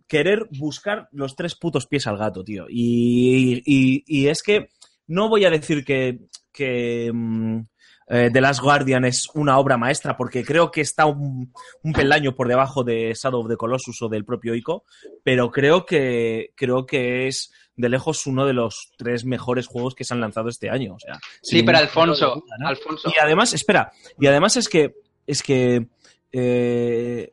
S2: querer buscar los tres putos pies al gato, tío. Y, y, y es que no voy a decir que, que mm, eh, The Last Guardian es una obra maestra, porque creo que está un, un peldaño por debajo de Shadow of the Colossus o del propio Ico, pero creo que, creo que es de lejos uno de los tres mejores juegos que se han lanzado este año. O sea,
S3: Sí, pero Alfonso,
S2: duda, ¿no?
S3: Alfonso,
S2: Y además, espera, y además es que es que eh,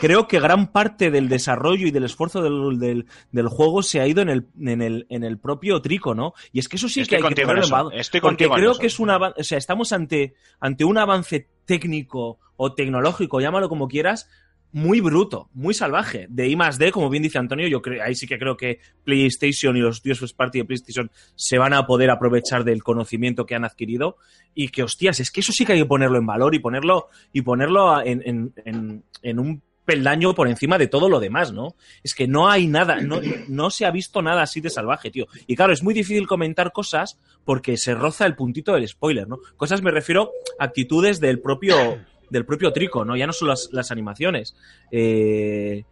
S2: creo que gran parte del desarrollo y del esfuerzo del, del, del juego se ha ido en el, en el, en el propio Trico, ¿no? Y es que eso sí
S1: Estoy
S2: que hay que
S1: contigo en estoy
S2: porque creo que es una o sea, estamos ante, ante un avance técnico o tecnológico, llámalo como quieras, muy bruto, muy salvaje. De I más D, como bien dice Antonio, yo creo, ahí sí que creo que PlayStation y los estudios first party de PlayStation se van a poder aprovechar del conocimiento que han adquirido y que, hostias, es que eso sí que hay que ponerlo en valor y ponerlo, y ponerlo en, en, en, en un peldaño por encima de todo lo demás, ¿no? Es que no hay nada, no, no se ha visto nada así de salvaje, tío. Y claro, es muy difícil comentar cosas porque se roza el puntito del spoiler, ¿no? Cosas me refiero a actitudes del propio, del propio trico, ¿no? Ya no son las, las animaciones. Eh,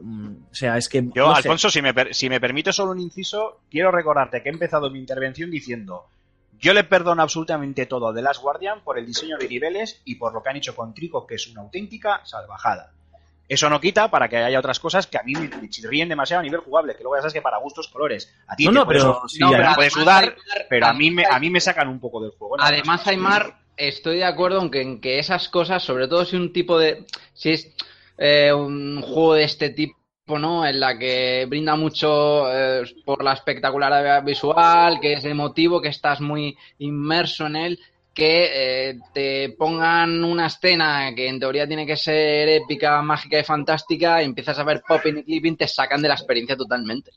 S2: mm, o sea, es que.
S1: Yo,
S2: no sé.
S1: Alfonso, si me, si me permite solo un inciso, quiero recordarte que he empezado mi intervención diciendo Yo le perdono absolutamente todo a The Last Guardian por el diseño de niveles y por lo que han hecho con Trico, que es una auténtica salvajada. Eso no quita para que haya otras cosas que a mí me chirríen demasiado a nivel jugable, que luego ya sabes que para gustos colores. A ti
S2: No, pero sí,
S1: no,
S2: además-
S1: te puede sudar, pero a mí me, a mí me sacan un poco del juego.
S3: Además, Aymar, estoy de acuerdo en que, en que esas cosas, sobre todo si un tipo de. Si es eh, un juego de este tipo, ¿no? En la que brinda mucho eh, por la espectacularidad visual, que es emotivo, que estás muy inmerso en él, que eh, te pongan una escena que en teoría tiene que ser épica, mágica y fantástica, y empiezas a ver popping y clipping, te sacan de la experiencia totalmente.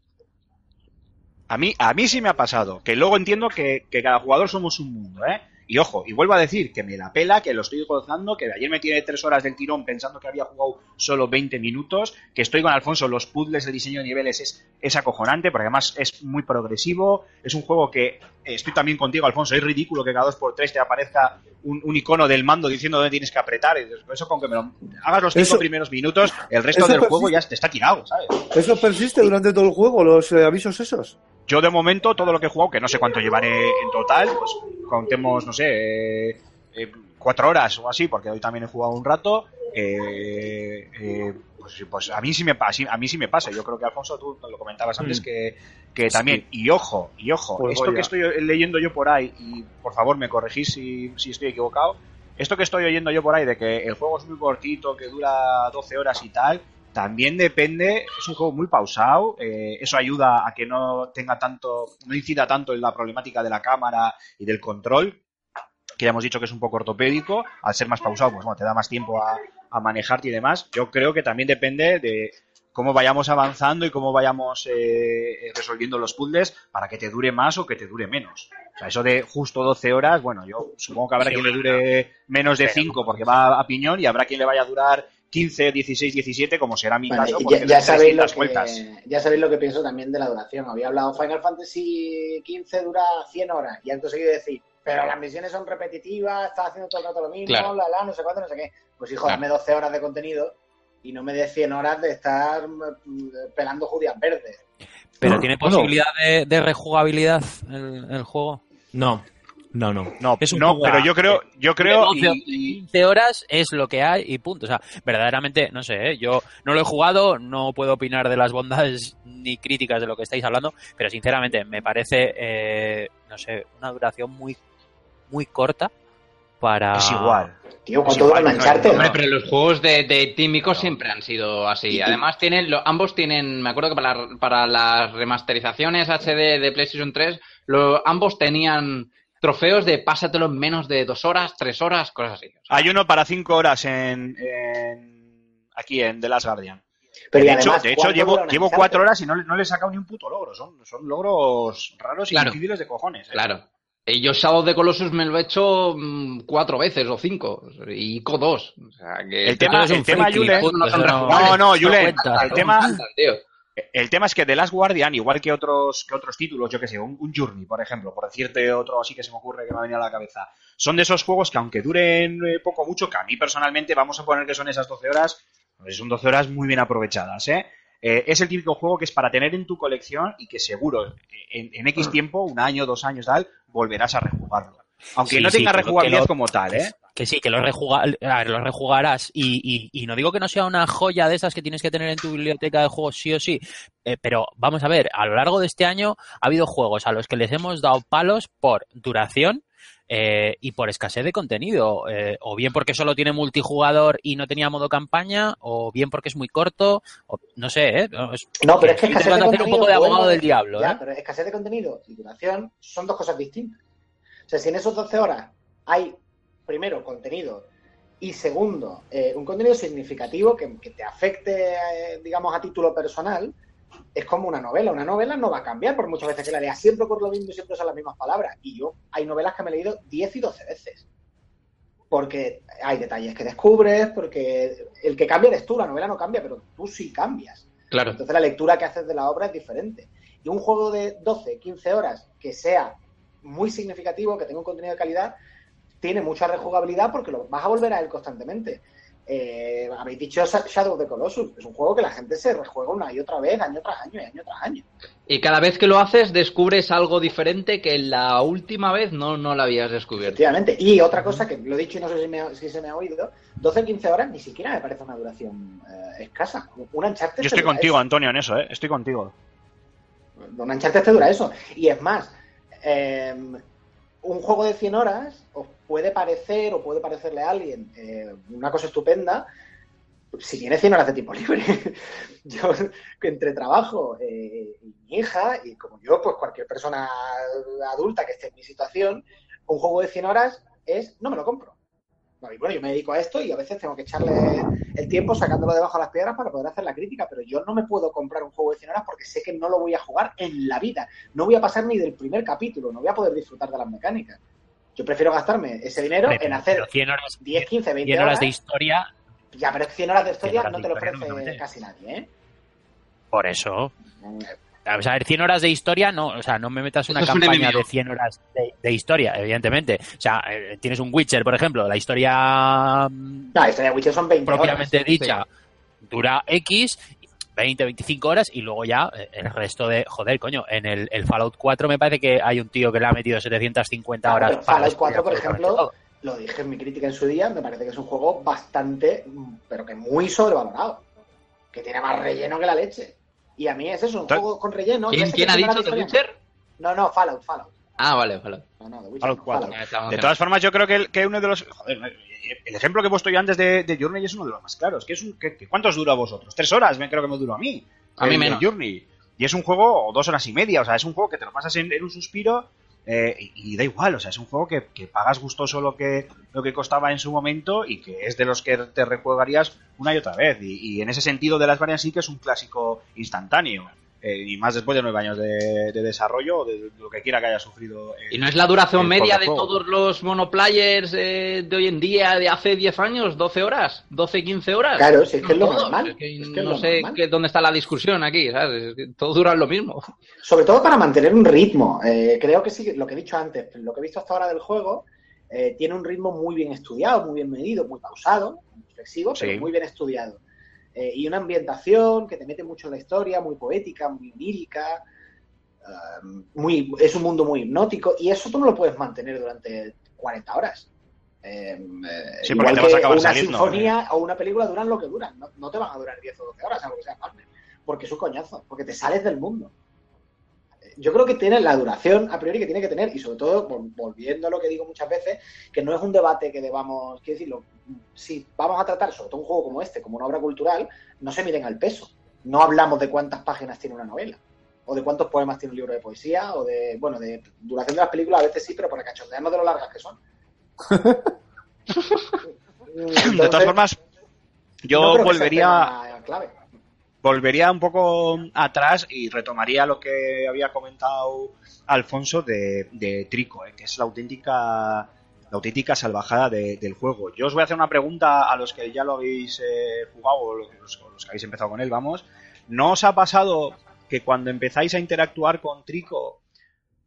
S1: A mí, a mí sí me ha pasado, que luego entiendo que, que cada jugador somos un mundo, ¿eh? Y ojo, y vuelvo a decir que me la pela, que lo estoy gozando, que ayer me tiré tres horas del tirón pensando que había jugado solo 20 minutos, que estoy con Alfonso, los puzzles de diseño de niveles es, es acojonante, porque además es muy progresivo, es un juego que, estoy también contigo Alfonso, es ridículo que cada dos por tres te aparezca un, un icono del mando diciendo dónde tienes que apretar, y eso con que me lo hagas los cinco
S4: Eso-
S1: primeros minutos, el resto del juego ya te está tirado, ¿sabes?
S4: ¿Eso persiste durante todo el juego, los eh, avisos esos?
S1: Yo de momento, todo lo que he jugado, que no sé cuánto llevaré en total, pues contemos, no sé, eh, eh, cuatro horas o así, porque hoy también he jugado un rato. eh, eh, pues, pues a mí sí me pasa, a mí sí me pasa. Yo creo que Alfonso, tú lo comentabas antes
S2: Mm.
S1: que, que también. Y ojo, y ojo,
S4: Pues
S1: esto que estoy leyendo yo por ahí, y por favor me corregís si, si estoy equivocado, esto que estoy oyendo yo por ahí de que el juego es muy cortito, que dura 12 horas y tal, también depende, es un juego muy pausado, eh, eso ayuda a que no tenga tanto, no incida tanto en la problemática de la cámara y del control, que ya hemos dicho que es un poco ortopédico, al ser más pausado, pues bueno, te da más tiempo a, a manejarte y demás. Yo creo que también depende de cómo vayamos avanzando y cómo vayamos eh, eh, resolviendo los puzzles para que te dure más o que te dure menos. O sea, eso de justo 12 horas, bueno, yo supongo que habrá
S5: Sí,
S1: quien le dure menos de
S5: pero-
S1: 5 porque va a piñón y habrá quien le vaya a durar 15, 16, 17, como será mi
S6: Vale,
S1: caso,
S6: ya, sabéis lo
S1: 300 vueltas.
S6: que, ya sabéis lo que pienso también de la duración. Había hablado Final Fantasy XV dura 100 horas y han conseguido decir, pero las misiones son repetitivas, estás haciendo todo el rato lo mismo,
S3: Claro.
S6: la, la, no sé cuánto, no sé qué. Pues hijo,
S3: Claro.
S6: dame 12 horas de contenido y no me des 100 horas de estar mm, pelando judías verdes.
S5: Pero tiene posibilidad de, de rejugabilidad el, el juego.
S2: No, no, no.
S1: No,
S2: Es un
S1: no
S2: juego
S1: pero yo creo, yo creo
S5: De 12
S1: y- y-
S5: 15 horas es lo que hay y punto. O sea, verdaderamente, no sé, ¿eh? yo no lo he jugado, no puedo opinar de las bondades ni críticas de lo que estáis hablando, pero sinceramente me parece, eh, no sé, una duración muy, muy corta para...
S1: es igual.
S6: Tío, ¿cuánto dura el
S1: no?
S3: Hombre, pero los juegos de, de Team Ico siempre han sido así. Además, tienen, lo- ambos tienen, me acuerdo que para, para las remasterizaciones HD de PlayStation 3, lo- ambos tenían trofeos de pásatelo en menos de dos horas, tres horas, cosas así. O sea,
S1: Hay uno para 5 horas en, en- aquí en The Last Guardian.
S6: Pero
S1: de hecho, de hecho
S6: ¿cuánto
S1: llevo, llevo cuatro horas y no, le- no le he sacado ni un puto logro. Son, son logros raros y
S3: Claro.
S1: difíciles de cojones. ¿eh?
S3: claro. Y yo Shadow de Colossus me lo he hecho mm, cuatro veces o cinco. Y Ico dos. O sea, que
S1: El tema, el tema,
S5: punto,
S3: no.
S1: No, no,
S5: eso
S1: Julen,
S5: cuenta.
S1: el tema, el tema es que The Last Guardian, igual que otros, que otros títulos, yo que sé, un, un Journey, por ejemplo, por decirte otro así que se me ocurre que me ha venido a la cabeza, son de esos juegos que aunque duren eh, poco o mucho, que a mí personalmente vamos a poner que son esas 12 horas, pues son 12 horas muy bien aprovechadas, ¿eh? Eh, es el típico juego que es para tener en tu colección y que seguro en, en X tiempo, un año, dos años, tal, volverás a rejugarlo. Aunque
S5: Sí,
S1: no
S5: sí,
S1: tenga
S5: que
S1: rejugabilidad
S5: lo-
S1: como tal, ¿eh?
S5: Que sí, que lo, rejuga- a ver, lo rejugarás y, y- y no digo que no sea una joya de esas que tienes que tener en tu biblioteca de juegos sí o sí, eh, pero vamos a ver, a lo largo de este año ha habido juegos a los que les hemos dado palos por duración eh, y por escasez de contenido, eh, o bien porque solo tiene multijugador y no tenía modo campaña, o bien porque es muy corto, o no sé, ¿eh? Es-
S6: No, pero es que escasez de
S5: hacer un poco de abogado del diablo,
S6: Ya,
S5: ¿eh?
S6: pero escasez de contenido y duración son dos cosas distintas. O sea, si en esos 12 horas hay, primero, contenido y segundo, eh, un contenido significativo que, que te afecte, eh, digamos, a título personal, es como una novela. Una novela no va a cambiar por muchas veces que la leas. Siempre por lo mismo y siempre son las mismas palabras. Y yo, hay novelas que me he leído 10 y 12 veces. Porque hay detalles que descubres, porque el que cambia eres tú, la novela no cambia, pero tú sí cambias.
S3: Claro.
S6: Entonces la lectura que haces de la obra es diferente. Y un juego de 12, 15 horas que sea muy significativo, que tenga un contenido de calidad, tiene mucha rejugabilidad porque lo vas a volver a él constantemente. Eh, habéis dicho Shadow of the Colossus. Es un juego que la gente se rejuega una y otra vez, año tras año y año tras año.
S3: Y cada vez que lo haces descubres algo diferente que la última vez no, no lo habías descubierto.
S6: Efectivamente. Y otra cosa que lo he dicho y no sé si, me ha- si se me ha oído, 12-15 horas ni siquiera me parece una duración eh, escasa. Un Uncharted
S1: Yo estoy contigo,
S6: eso.
S1: Antonio, en eso, ¿eh? Estoy contigo.
S6: Un Uncharted te dura eso. Y es más, eh, un juego de 100 horas os puede parecer o puede parecerle a alguien eh, una cosa estupenda si tiene 100 horas de tiempo libre. [laughs] yo, entre trabajo eh, y mi hija, y como yo, pues cualquier persona adulta que esté en mi situación, un juego de 100 horas es, no me lo compro. Y bueno, yo me dedico a esto y a veces tengo que echarle el tiempo sacándolo debajo de las piedras para poder hacer la crítica, pero yo no me puedo comprar un juego de 100 horas porque sé que no lo voy a jugar en la vida. No voy a pasar ni del primer capítulo, no voy a poder disfrutar de las mecánicas. Yo prefiero gastarme ese dinero
S5: Hombre,
S6: en hacer
S5: pero 100 horas,
S6: 10, 15, 20
S5: 100 horas
S6: horas.
S5: de historia,
S6: Ya, pero 100 horas de historia
S5: 100 horas
S6: no
S5: de
S6: te lo
S5: no
S6: ofrece
S5: metes.
S6: casi nadie, ¿eh?
S5: por eso. Vamos a ver, 100 horas de historia, no, o sea, no me metas una
S3: un
S5: campaña
S3: MMO.
S5: de 100 horas de, de historia, evidentemente. O sea, eh, tienes un Witcher, por ejemplo, la historia mm,
S6: No, la historia de Witcher son 20
S5: propiamente
S6: horas.
S5: dicha dura X, 20, 25 horas y luego ya eh, el resto de, joder, coño, en el, el Fallout 4 me parece que hay un tío que le ha metido 750
S6: Claro,
S5: horas
S6: pero
S5: para
S6: Fallout
S5: descubrir
S6: 4, por ejemplo,
S5: todo.
S6: Lo dije en mi crítica en su día, me parece que es un juego bastante, pero que muy sobrevalorado. Que tiene más relleno que la leche. Y a mí es eso, un juego con relleno.
S3: ¿Quién, ha dicho The Witcher?
S6: No, no, Fallout, Fallout.
S3: Ah, vale, vale.
S6: No, no, The Witcher.
S1: Fallout
S6: no,
S1: 4.
S6: Fallout.
S3: Ya estamos
S1: De todas formas, yo creo que, el- que uno de los. Joder, el ejemplo que he puesto yo antes de, de Journey es uno de los más claros. Que es un, que, que ¿Cuántos dura a vosotros? ¿Tres horas? Me creo que me duró a mí.
S3: A mí
S1: el
S3: menos.
S1: Journey. Y es un juego, o dos horas y media. O sea, es un juego que te lo pasas en, en un suspiro. eh, y, y da igual, o sea, es un juego que, que pagas gustoso lo que, lo que costaba en su momento y que es de los que te rejugarías una y otra vez. Y, y en ese sentido de las varias sí que es un clásico instantáneo. Eh, y más después de nueve años de, de desarrollo o de, lo que quiera que haya sufrido. eh,
S3: ¿Y no es la duración media de todos los monoplayers eh, de hoy en día, de hace 10 años? ¿12 horas? ¿12, 15 horas?
S6: Claro, si es que es lo
S3: todos.
S6: normal.
S3: Es que
S6: Es que es
S3: no
S6: lo
S3: sé dónde está la discusión aquí, ¿sabes? Es que todo dura lo mismo.
S6: Sobre todo para mantener un ritmo. Eh, creo que sí, lo que he dicho antes, lo que he visto hasta ahora del juego, eh, tiene un ritmo muy bien estudiado, muy bien medido, muy pausado, reflexivo, pero
S1: Sí.
S6: muy bien estudiado. Eh, y una ambientación que te mete mucho en la historia, muy poética, muy lírica. eh, muy, es un mundo muy hipnótico y eso tú no lo puedes mantener durante 40 horas. Eh, eh,
S1: Sí,
S6: igual
S1: te vas a acabar
S6: una
S1: saliendo.
S6: sinfonía o una película duran lo que duran, no, no te van a durar 10 o 12 horas, algo que sea porque es un coñazo, porque te sales del mundo yo creo que tiene la duración a priori que tiene que tener y sobre todo vol- volviendo a lo que digo muchas veces que no es un debate que debamos quiero decirlo si vamos a tratar sobre todo un juego como este como una obra cultural no se miden al peso no hablamos de cuántas páginas tiene una novela o de cuántos poemas tiene un libro de poesía o de bueno de duración de las películas a veces sí pero para cachondearnos de lo largas que son [laughs]
S1: de todas formas, yo volvería.
S6: clave.
S1: Volvería un poco atrás y retomaría lo que había comentado Alfonso de, Trico, eh, que es la auténtica la auténtica salvajada de- del juego. Yo os voy a hacer una pregunta a los que ya lo habéis eh, jugado o los, que habéis empezado con él, vamos. ¿No os ha pasado que cuando empezáis a interactuar con Trico,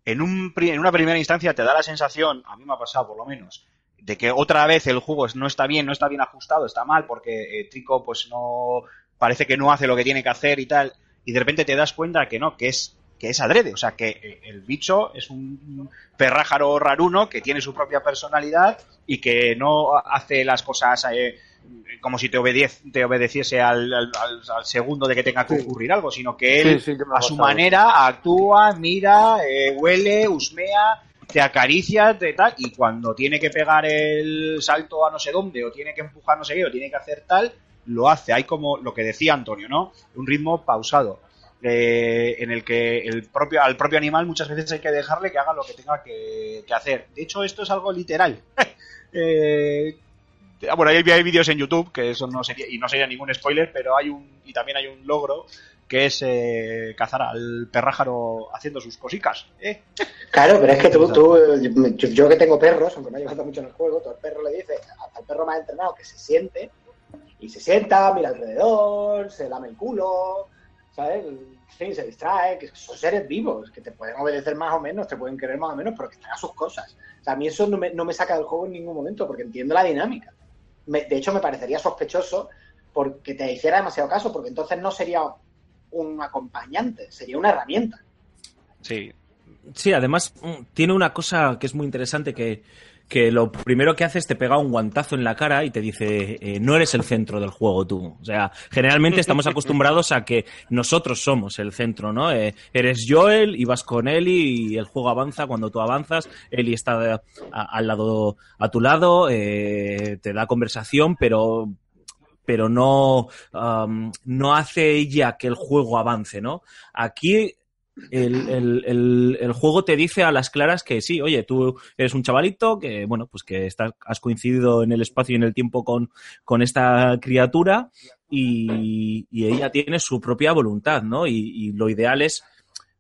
S1: en, un, en una primera instancia te da la sensación, a mí me ha pasado por lo menos, de que otra vez el juego no está bien, no está bien ajustado, está mal, porque eh, Trico pues no parece que no hace lo que tiene que hacer y tal, y de repente te das cuenta que no, que es que es adrede, o sea que eh, el bicho es un perrájaro raruno que tiene su propia personalidad y que no hace las cosas eh, como si te, obedeciese al, al- al- segundo de que tenga que ocurrir algo, sino que él
S4: Sí, sí, que me ha
S1: a su manera actúa, mira, eh, huele, husmea, te acaricia, te tal, y cuando tiene que pegar el salto a no sé dónde, o tiene que empujar no sé qué, o tiene que hacer tal, lo hace. Hay como lo que decía Antonio, ¿no? Un ritmo pausado. eh, en el que el propio, al propio animal muchas veces hay que dejarle que haga lo que tenga que, que hacer. De hecho, esto es algo literal. [laughs] Eh, bueno, hay, hay vídeos en YouTube que eso no sería, y no sería ningún spoiler, pero hay un, y también hay un logro que es eh, cazar al perrájaro haciendo sus cosicas. ¿eh?
S6: Claro, pero es que tú, tú eh, yo, yo que tengo perros, aunque no he llevado mucho en el juego, todo el perro le dice, hasta el perro más entrenado que se siente, y se sienta, mira alrededor, se lame el culo, ¿sabes? Sí, se distrae, que son seres vivos, que te pueden obedecer más o menos, te pueden querer más o menos, pero que están a sus cosas. O sea, a mí eso no me, no me saca del juego en ningún momento, porque entiendo la dinámica. me- de hecho, me parecería sospechoso porque te hiciera demasiado caso, porque entonces no sería un acompañante, sería una herramienta.
S1: Sí.
S2: Sí, además mm, tiene una cosa que es muy interesante que, que lo primero que hace es te pega un guantazo en la cara y te dice, eh, no eres el centro del juego tú. O sea, generalmente estamos acostumbrados a que nosotros somos el centro, ¿no? Eh, eres Joel y vas con Eli y el juego avanza cuando tú avanzas, Eli está al lado, a tu lado, eh, te da conversación, pero pero no, am, no hace ella que el juego avance, ¿no? Aquí el, el- el- juego te dice a las claras que sí, oye, tú eres un chavalito que, bueno, pues que estás, has coincidido en el espacio y en el tiempo con, con esta criatura y, ella tiene su propia voluntad, ¿no? Y, y lo ideal es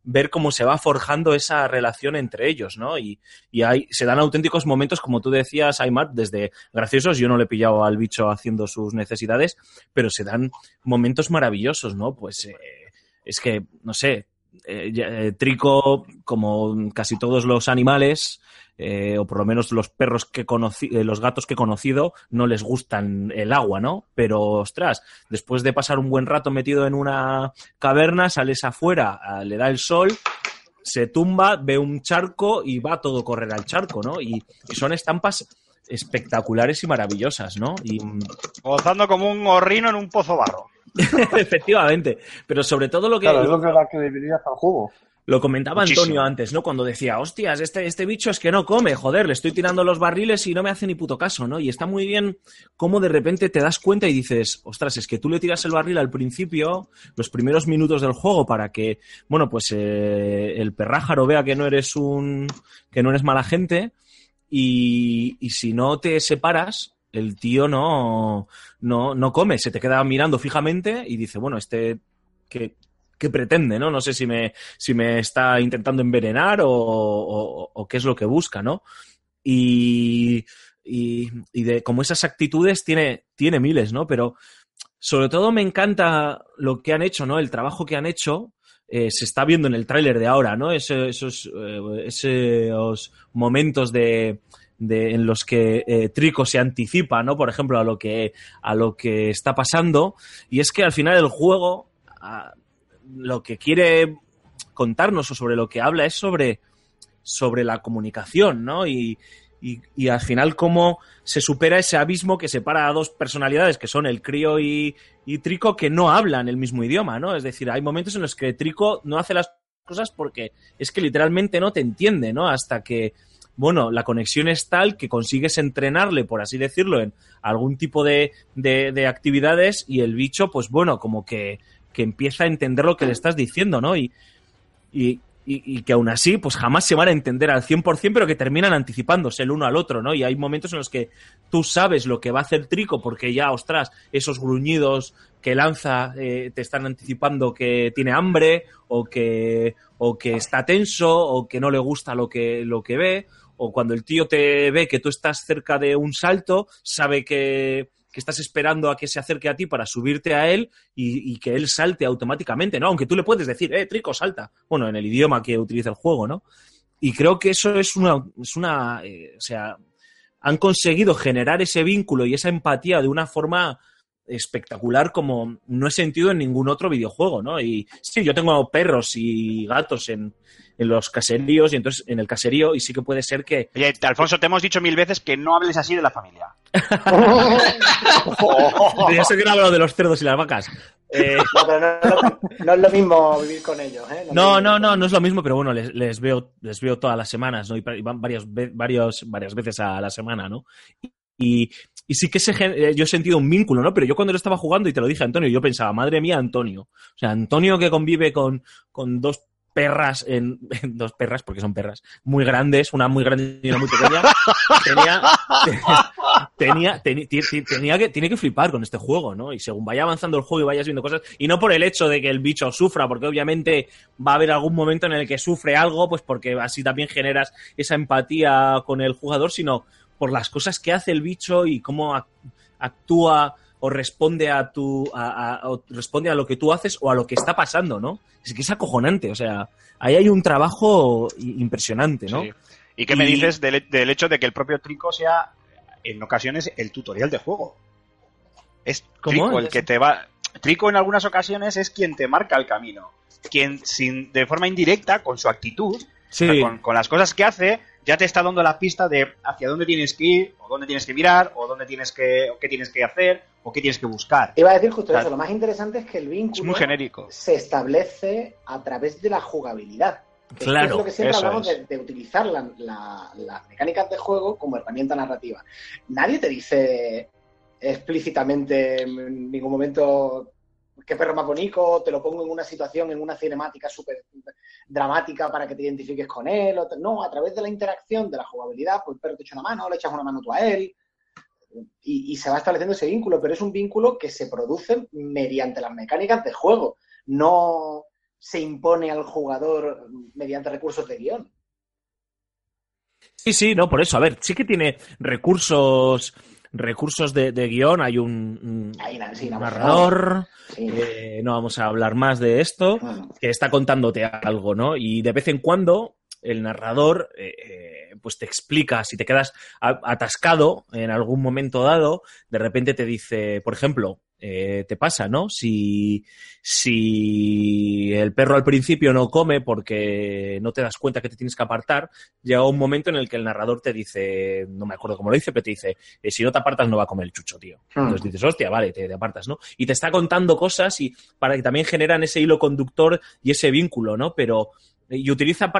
S2: ver cómo se va forjando esa relación entre ellos, ¿no? Y, y hay, se dan auténticos momentos, como tú decías, Aymar, desde graciosos, yo no le he pillado al bicho haciendo sus necesidades, pero se dan momentos maravillosos, ¿no? Pues eh, es que, no sé, eh, eh, Trico, como casi todos los animales, eh, o por lo menos los perros que conocí, los gatos que he conocido, no les gustan el agua, ¿no? Pero, ostras, después de pasar un buen rato metido en una caverna, sales afuera, le da el sol, se tumba, ve un charco y va todo a correr al charco, ¿no? Y, y son estampas espectaculares y maravillosas, ¿no? Y,
S1: Gozando como un horrino en un pozo barro. [laughs]
S2: efectivamente, pero sobre todo lo que,
S4: Claro, es lo que da credibilidad al juego.
S2: Lo comentaba
S1: Muchísimo.
S2: Antonio antes, ¿no? Cuando decía, hostias, este, este bicho es que no come, joder, le estoy tirando los barriles y no me hace ni puto caso, ¿no? Y está muy bien cómo de repente te das cuenta y dices, ostras, es que tú le tiras el barril al principio, los primeros minutos del juego, para que, bueno, pues eh, el perrájaro vea que no eres un. que no eres mala gente. Y, y si no te separas, el tío no, no, no come, se te queda mirando fijamente y dice, bueno, este. que qué pretende, ¿no? No sé si me, si me está intentando envenenar o, o- qué es lo que busca, ¿no? Y, y, y de como esas actitudes tiene, tiene miles, ¿no? Pero sobre todo me encanta lo que han hecho, ¿no? El trabajo que han hecho. eh, se está viendo en el tráiler de ahora, ¿no? Esos, eh, esos momentos de, de- en los que eh, Trico se anticipa, ¿no? Por ejemplo, a lo que a lo que está pasando. Y es que al final el juego ah, lo que quiere contarnos o sobre lo que habla es sobre, sobre la comunicación, ¿no? Y, y, al final cómo se supera ese abismo que separa a dos personalidades que son el crío y, y Trico que no hablan el mismo idioma, ¿no? Es decir, hay momentos en los que Trico no hace las cosas porque es que literalmente no te entiende, ¿no? Hasta que, bueno, la conexión es tal que consigues entrenarle, por así decirlo, en algún tipo de, de, de actividades y el bicho, pues bueno, como que, que empieza a entender lo que le estás diciendo, ¿no? Y, y, y- y que aún así, pues jamás se van a entender al 100%, pero que terminan anticipándose el uno al otro, ¿no? Y hay momentos en los que tú sabes lo que va a hacer Trico, porque ya, ostras, esos gruñidos que lanza eh, te están anticipando que tiene hambre, o que, o que está tenso, o que no le gusta lo que, lo que ve, o cuando el tío te ve que tú estás cerca de un salto, sabe que, que estás esperando a que se acerque a ti para subirte a él y, que él salte automáticamente, ¿no? Aunque tú le puedes decir, eh, Trico, salta. Bueno, en el idioma que utiliza el juego, ¿no? Y creo que eso es una, es una, eh, o sea, han conseguido generar ese vínculo y esa empatía de una forma espectacular como no he sentido en ningún otro videojuego, ¿no? Y sí, yo tengo perros y gatos en, en los caseríos y entonces en el caserío y sí que puede ser que
S1: Oye, Alfonso, te hemos dicho mil veces que no hables así de la familia. [laughs]
S2: ya sé que no hablo de los cerdos y las vacas. Eh,
S6: No, pero no, es lo- no es lo mismo vivir con ellos, ¿eh?
S2: No, no,
S6: mismo.
S2: no, no es lo mismo, pero bueno, les, les veo, les veo todas las semanas, ¿no? Y van varias, varios, varias veces a la semana, ¿no? Y, y sí que se, eh, yo he sentido un vínculo, ¿no? Pero yo cuando lo estaba jugando, y te lo dije a Antonio, yo pensaba, madre mía, Antonio. O sea, Antonio que convive con, con dos perras, [laughs] en, dos perras, porque son perras, muy grandes, una muy grande y una muy pequeña, tenía, [laughs] tenía, ti- tenía que, tiene que flipar con este juego, ¿no? Y según vaya avanzando el juego y vayas viendo cosas, y no por el hecho de que el bicho sufra, porque obviamente va a haber algún momento en el que sufre algo, pues porque así también generas esa empatía con el jugador, sino por las cosas que hace el bicho y cómo ac- actúa o responde a tu a, a- o responde a lo que tú haces o a lo que está pasando, ¿no? Es que es acojonante, o sea, ahí hay un trabajo impresionante, ¿no?
S1: Sí. ¿Y qué me dices del, del hecho de que el propio Trico sea en ocasiones el tutorial de juego. Es
S2: ¿Cómo?
S1: Trico el que te va. Trico en algunas ocasiones es quien te marca el camino. Quien sin, de forma indirecta, con su actitud,
S2: Sí.
S1: con las cosas que hace, ya te está dando la pista de hacia dónde tienes que ir, o dónde tienes que mirar, o dónde tienes que, o qué tienes que hacer, o qué tienes que buscar.
S6: Iba a decir justo
S1: Claro.
S6: eso. Lo más interesante es que el
S1: Es
S6: vínculo
S1: muy genérico.
S6: se establece a través de la jugabilidad. Que
S2: Claro,
S6: es lo que siempre hablamos
S1: es.
S6: de, de utilizar la- la- las mecánicas de juego como herramienta narrativa. Nadie te dice explícitamente en ningún momento qué perro más te lo pongo en una situación, en una cinemática súper dramática para que te identifiques con él. No, a través de la interacción, de la jugabilidad, pues el perro te echa una mano, le echas una mano tú a él. Y, y se va estableciendo ese vínculo, pero es un vínculo que se produce mediante las mecánicas de juego. No se impone al jugador mediante recursos de guion.
S2: Sí, sí, no, por eso. A ver, sí que tiene recursos recursos de, de guion. Hay un,
S6: Ahí, sí,
S2: narrador.
S6: Sí.
S2: eh, no vamos a hablar más de esto.
S6: Mm.
S2: que está contándote algo, ¿no? Y de vez en cuando el narrador eh, eh, pues te explica, si te quedas atascado en algún momento dado, de repente te dice, por ejemplo, eh, te pasa, ¿no? Si, si el perro al principio no come porque no te das cuenta que te tienes que apartar, llega un momento en el que el narrador te dice, no me acuerdo cómo lo dice, pero te dice, eh, si no te apartas no va a comer el chucho, tío.
S6: Mm.
S2: Entonces dices, hostia, vale, te, te apartas, ¿no? Y te está contando cosas y para que también generan ese hilo conductor y ese vínculo, ¿no? Pero y utiliza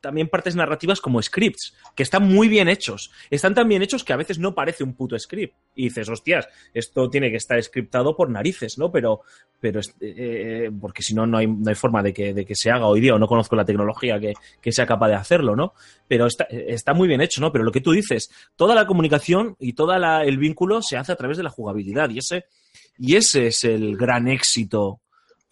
S2: también partes narrativas como scripts, que están muy bien hechos. Están tan bien hechos que a veces no parece un puto script. Y dices, hostias, esto tiene que estar scriptado por narices, ¿no? Pero, pero es- eh, porque si no, no hay, no hay forma de que, de que se haga hoy día, o no conozco la tecnología que, que sea capaz de hacerlo, ¿no? Pero está, está muy bien hecho, ¿no? Pero lo que tú dices, toda la comunicación y todo el vínculo se hace a través de la jugabilidad. Y ese, y ese es el gran éxito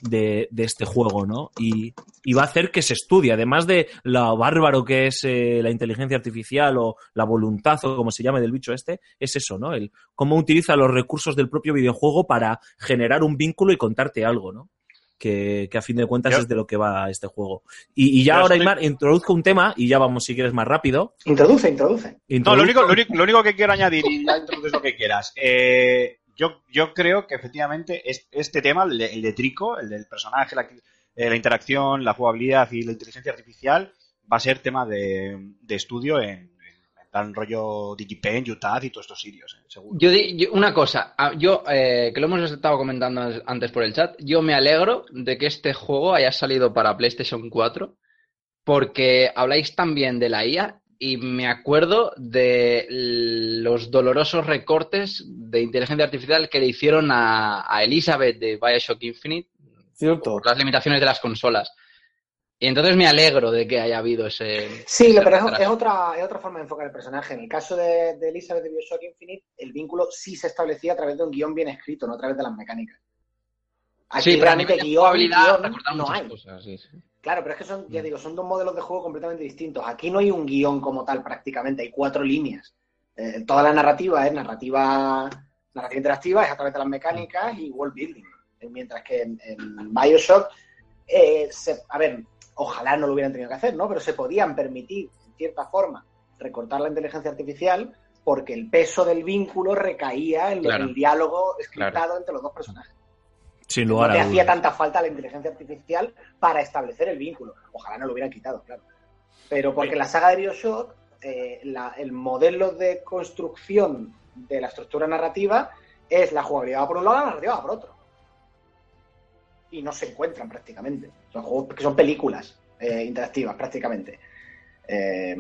S2: de, de este juego, ¿no? Y, y va a hacer que se estudie, además de lo bárbaro que es eh, la inteligencia artificial o la voluntad o como se llame del bicho este, es eso, ¿no? El cómo utiliza los recursos del propio videojuego para generar un vínculo y contarte algo, ¿no? Que, que a fin de cuentas
S1: Yo-
S2: es de lo que va este juego. Y, y ya
S1: Yo
S2: ahora,
S1: estoy-
S2: Aymar, introduzco un tema y ya vamos, si quieres, más rápido.
S6: Introduce, introduce.
S1: No,
S2: Introduzco-
S1: lo único, lo, único, lo único que quiero añadir, y ya introduces lo que quieras. eh, yo, yo creo que efectivamente es- este tema, el de, el Trico, el del personaje, la, eh, la interacción, la jugabilidad y la inteligencia artificial, va a ser tema de, de estudio en, plan rollo DigiPen, Utah y todos estos sitios, eh, seguro.
S3: Yo, yo- una cosa, ah, yo eh, que lo hemos estado comentando an- antes por el chat, yo me alegro de que este juego haya salido para PlayStation 4 porque habláis también de la IA y me acuerdo de los dolorosos recortes de inteligencia artificial que le hicieron a, a Elizabeth de Bioshock Infinite
S4: Cierto.
S3: por las limitaciones de las consolas. Y entonces me alegro de que haya habido ese...
S6: Sí,
S3: ese
S6: pero es, otra, es otra forma de enfocar el personaje. En el caso de, de Elizabeth de Bioshock Infinite, el vínculo sí se establecía a través de un guion bien escrito, no a través de las mecánicas. Aquí
S3: Sí,
S6: realmente guion,
S3: guion
S6: no hay.
S3: cosas, sí, sí.
S6: Claro, pero es que son, ya digo, son dos modelos de juego completamente distintos. Aquí no hay un guion como tal prácticamente, hay cuatro líneas. Eh, toda la narrativa es narrativa, narrativa interactiva, es a través de las mecánicas y world building. Eh, Mientras que en, en Bioshock, eh, se- a ver, ojalá no lo hubieran tenido que hacer, ¿no? Pero se podían permitir, en cierta forma, recortar la inteligencia artificial porque el peso del vínculo recaía en
S3: Claro.
S6: el diálogo scriptado entre los dos personajes
S2: Sin
S6: no te
S2: a
S6: hacía tanta falta la inteligencia artificial para establecer el vínculo. Ojalá no lo hubieran quitado, claro. Pero porque en la saga de Bioshock, eh, la- el modelo de construcción de la estructura narrativa es la jugabilidad por un lado, la narrativa por otro. Y no se encuentran prácticamente. Son juegos que son películas eh, interactivas prácticamente. Eh,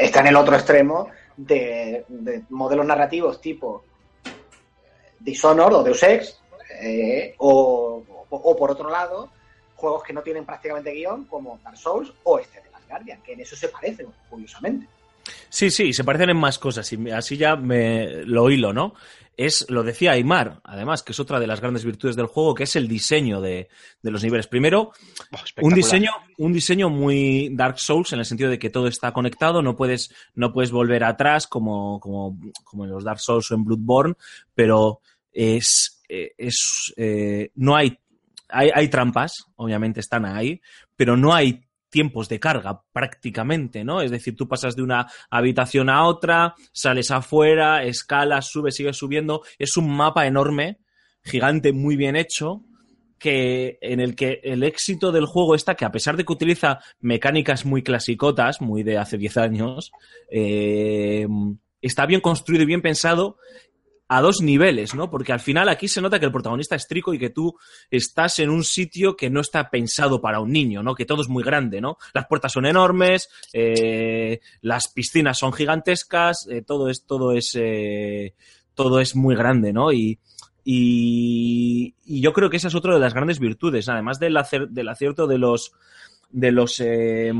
S6: está en el otro extremo de, de modelos narrativos tipo Dishonored o Deus Ex, eh, o, o- o por otro lado, juegos que no tienen prácticamente guion, como Dark Souls o este de las Guardian, que en eso se parecen, curiosamente.
S2: Sí, sí, se parecen en más cosas y así ya me lo hilo, ¿no? Es, lo decía Aymar, además, que es otra de las grandes virtudes del juego, que es el diseño de, de los niveles. Primero,
S1: Buah,
S2: un diseño, un diseño muy Dark Souls en el sentido de que todo está conectado, no puedes, no puedes volver atrás como, como, como en los Dark Souls o en Bloodborne, pero es, eh, es eh, no hay, hay, hay trampas, obviamente están ahí, pero no hay tiempos de carga prácticamente, ¿no? Es decir, tú pasas de una habitación a otra, sales afuera, escalas, subes, sigues subiendo. Es un mapa enorme, gigante, muy bien hecho, que en el que el éxito del juego está que a pesar de que utiliza mecánicas muy clasicotas, muy de hace 10 años, eh, está bien construido y bien pensado a dos niveles, ¿no? Porque al final aquí se nota que el protagonista es Trico y que tú estás en un sitio que no está pensado para un niño, ¿no? Que todo es muy grande, ¿no? Las puertas son enormes, eh, las piscinas son gigantescas, eh, todo es, todo es, eh, todo es muy grande, ¿no? Y, y, y yo creo que esa es otra de las grandes virtudes, además del, del acierto de los, de los, eh,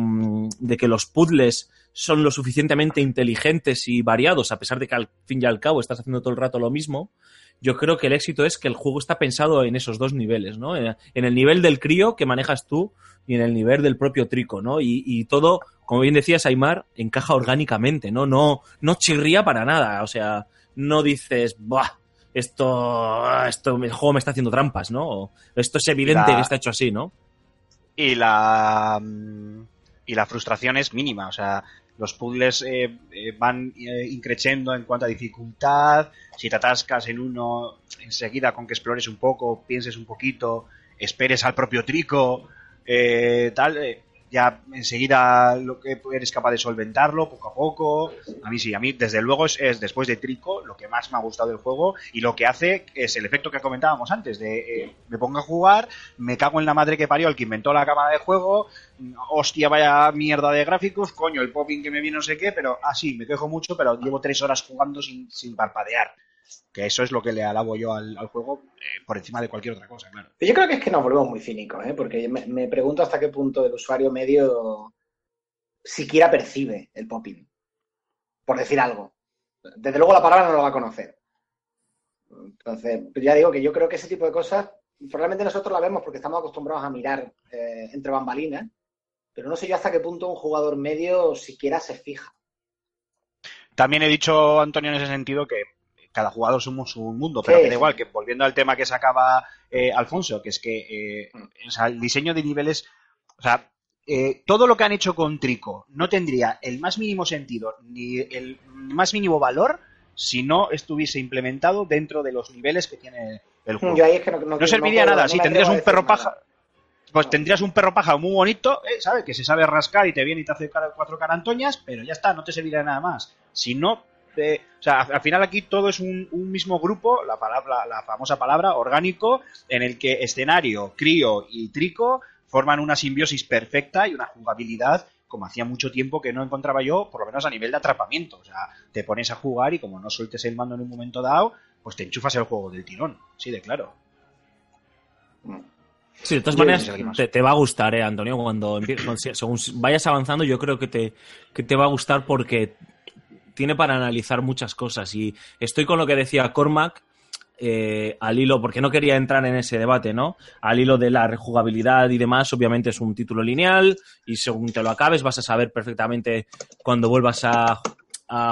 S2: de que los puzzles son lo suficientemente inteligentes y variados, a pesar de que al fin y al cabo estás haciendo todo el rato lo mismo, yo creo que el éxito es que el juego está pensado en esos dos niveles, ¿no? En, en el nivel del crío que manejas tú y en el nivel del propio trico, ¿no? Y, y todo, como bien decías, Aymar, encaja orgánicamente, ¿no? No, no chirría para nada, o sea, no dices, ¡buah! Esto, esto, el juego me está haciendo trampas, ¿no? O, esto es evidente
S1: La-
S2: que está hecho así, ¿no?
S1: y la mm, y la frustración es mínima o sea los puzzles eh, eh, van eh, increciendo en cuanto a dificultad. Si te atascas en uno enseguida con que explores un poco pienses un poquito esperes al propio trico eh, tal eh, ya enseguida lo que eres capaz de solventarlo poco a poco a mí sí a mí desde luego es, es después de trico lo que más me ha gustado del juego y lo que hace es el efecto que comentábamos antes de eh, me pongo a jugar me cago en la madre que parió el que inventó la cámara de juego, hostia, vaya mierda de gráficos, coño, el popping que me viene no sé qué, pero así, me quejo mucho, pero llevo tres horas jugando sin, sin parpadear. Que eso es lo que le alabo yo al, al juego eh, por encima de cualquier otra cosa, claro.
S6: Yo creo que es que nos volvemos muy cínicos, ¿eh? porque me, me pregunto hasta qué punto el usuario medio siquiera percibe el popping, por decir algo. Desde luego la palabra no lo va a conocer. Entonces, ya digo que yo creo que ese tipo de cosas, probablemente nosotros la vemos porque estamos acostumbrados a mirar eh, entre bambalinas, pero no sé yo hasta qué punto un jugador medio siquiera se fija.
S1: También he dicho, Antonio, en ese sentido que cada jugador somos un mundo, pero
S6: Sí,
S1: que da igual, que volviendo al tema que sacaba eh, Alfonso, que es que eh, o sea, el diseño de niveles, o sea, eh, todo lo que han hecho con Trico no tendría el más mínimo sentido ni el más mínimo valor si no estuviese implementado dentro de los niveles que tiene el juego.
S6: Yo ahí es que no, no,
S1: No serviría
S6: puedo-
S1: nada,
S6: no
S1: sí, tendrías un perro
S6: nada.
S1: paja. Pues tendrías un perro paja muy bonito. ¿sabes? Que se sabe rascar y te viene y te hace cuatro carantoñas, pero ya está, no te serviría nada más. Si no, o sea, al final aquí todo es un, un mismo grupo, la palabra, la famosa palabra orgánico, en el que escenario, crío y trico forman una simbiosis perfecta y una jugabilidad como hacía mucho tiempo que no encontraba yo, por lo menos a nivel de atrapamiento. O sea, te pones a jugar y como no sueltes el mando en un momento dado, pues te enchufas el juego del tirón. Sí, de claro.
S2: Sí, de todas maneras, te, te va a gustar, eh, Antonio, cuando [clears throat] según vayas avanzando, yo creo que te, que te va a gustar porque tiene para analizar muchas cosas. Y estoy con lo que decía Cormac, eh, al hilo, porque no quería entrar en ese debate, ¿no? Al hilo de la rejugabilidad y demás, obviamente es un título lineal y según te lo acabes vas a saber perfectamente cuando vuelvas a,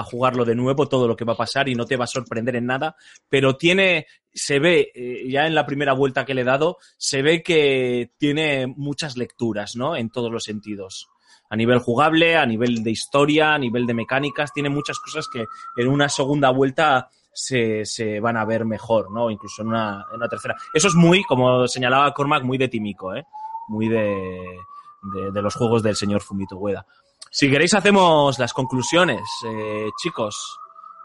S2: jugarlo de nuevo todo lo que va a pasar y no te va a sorprender en nada, pero tiene, se ve, eh, ya en la primera vuelta que le he dado, se ve que tiene muchas lecturas, ¿no? En todos los sentidos. A nivel jugable, a nivel de historia, a nivel de mecánicas, tiene muchas cosas que en una segunda vuelta se, se van a ver mejor, ¿no? Incluso en una, en una tercera. Eso es muy, como señalaba Cormac, muy de Tímico, ¿eh? Muy de, de, de los juegos del señor Fumito Ueda. Si queréis hacemos las conclusiones, eh, chicos.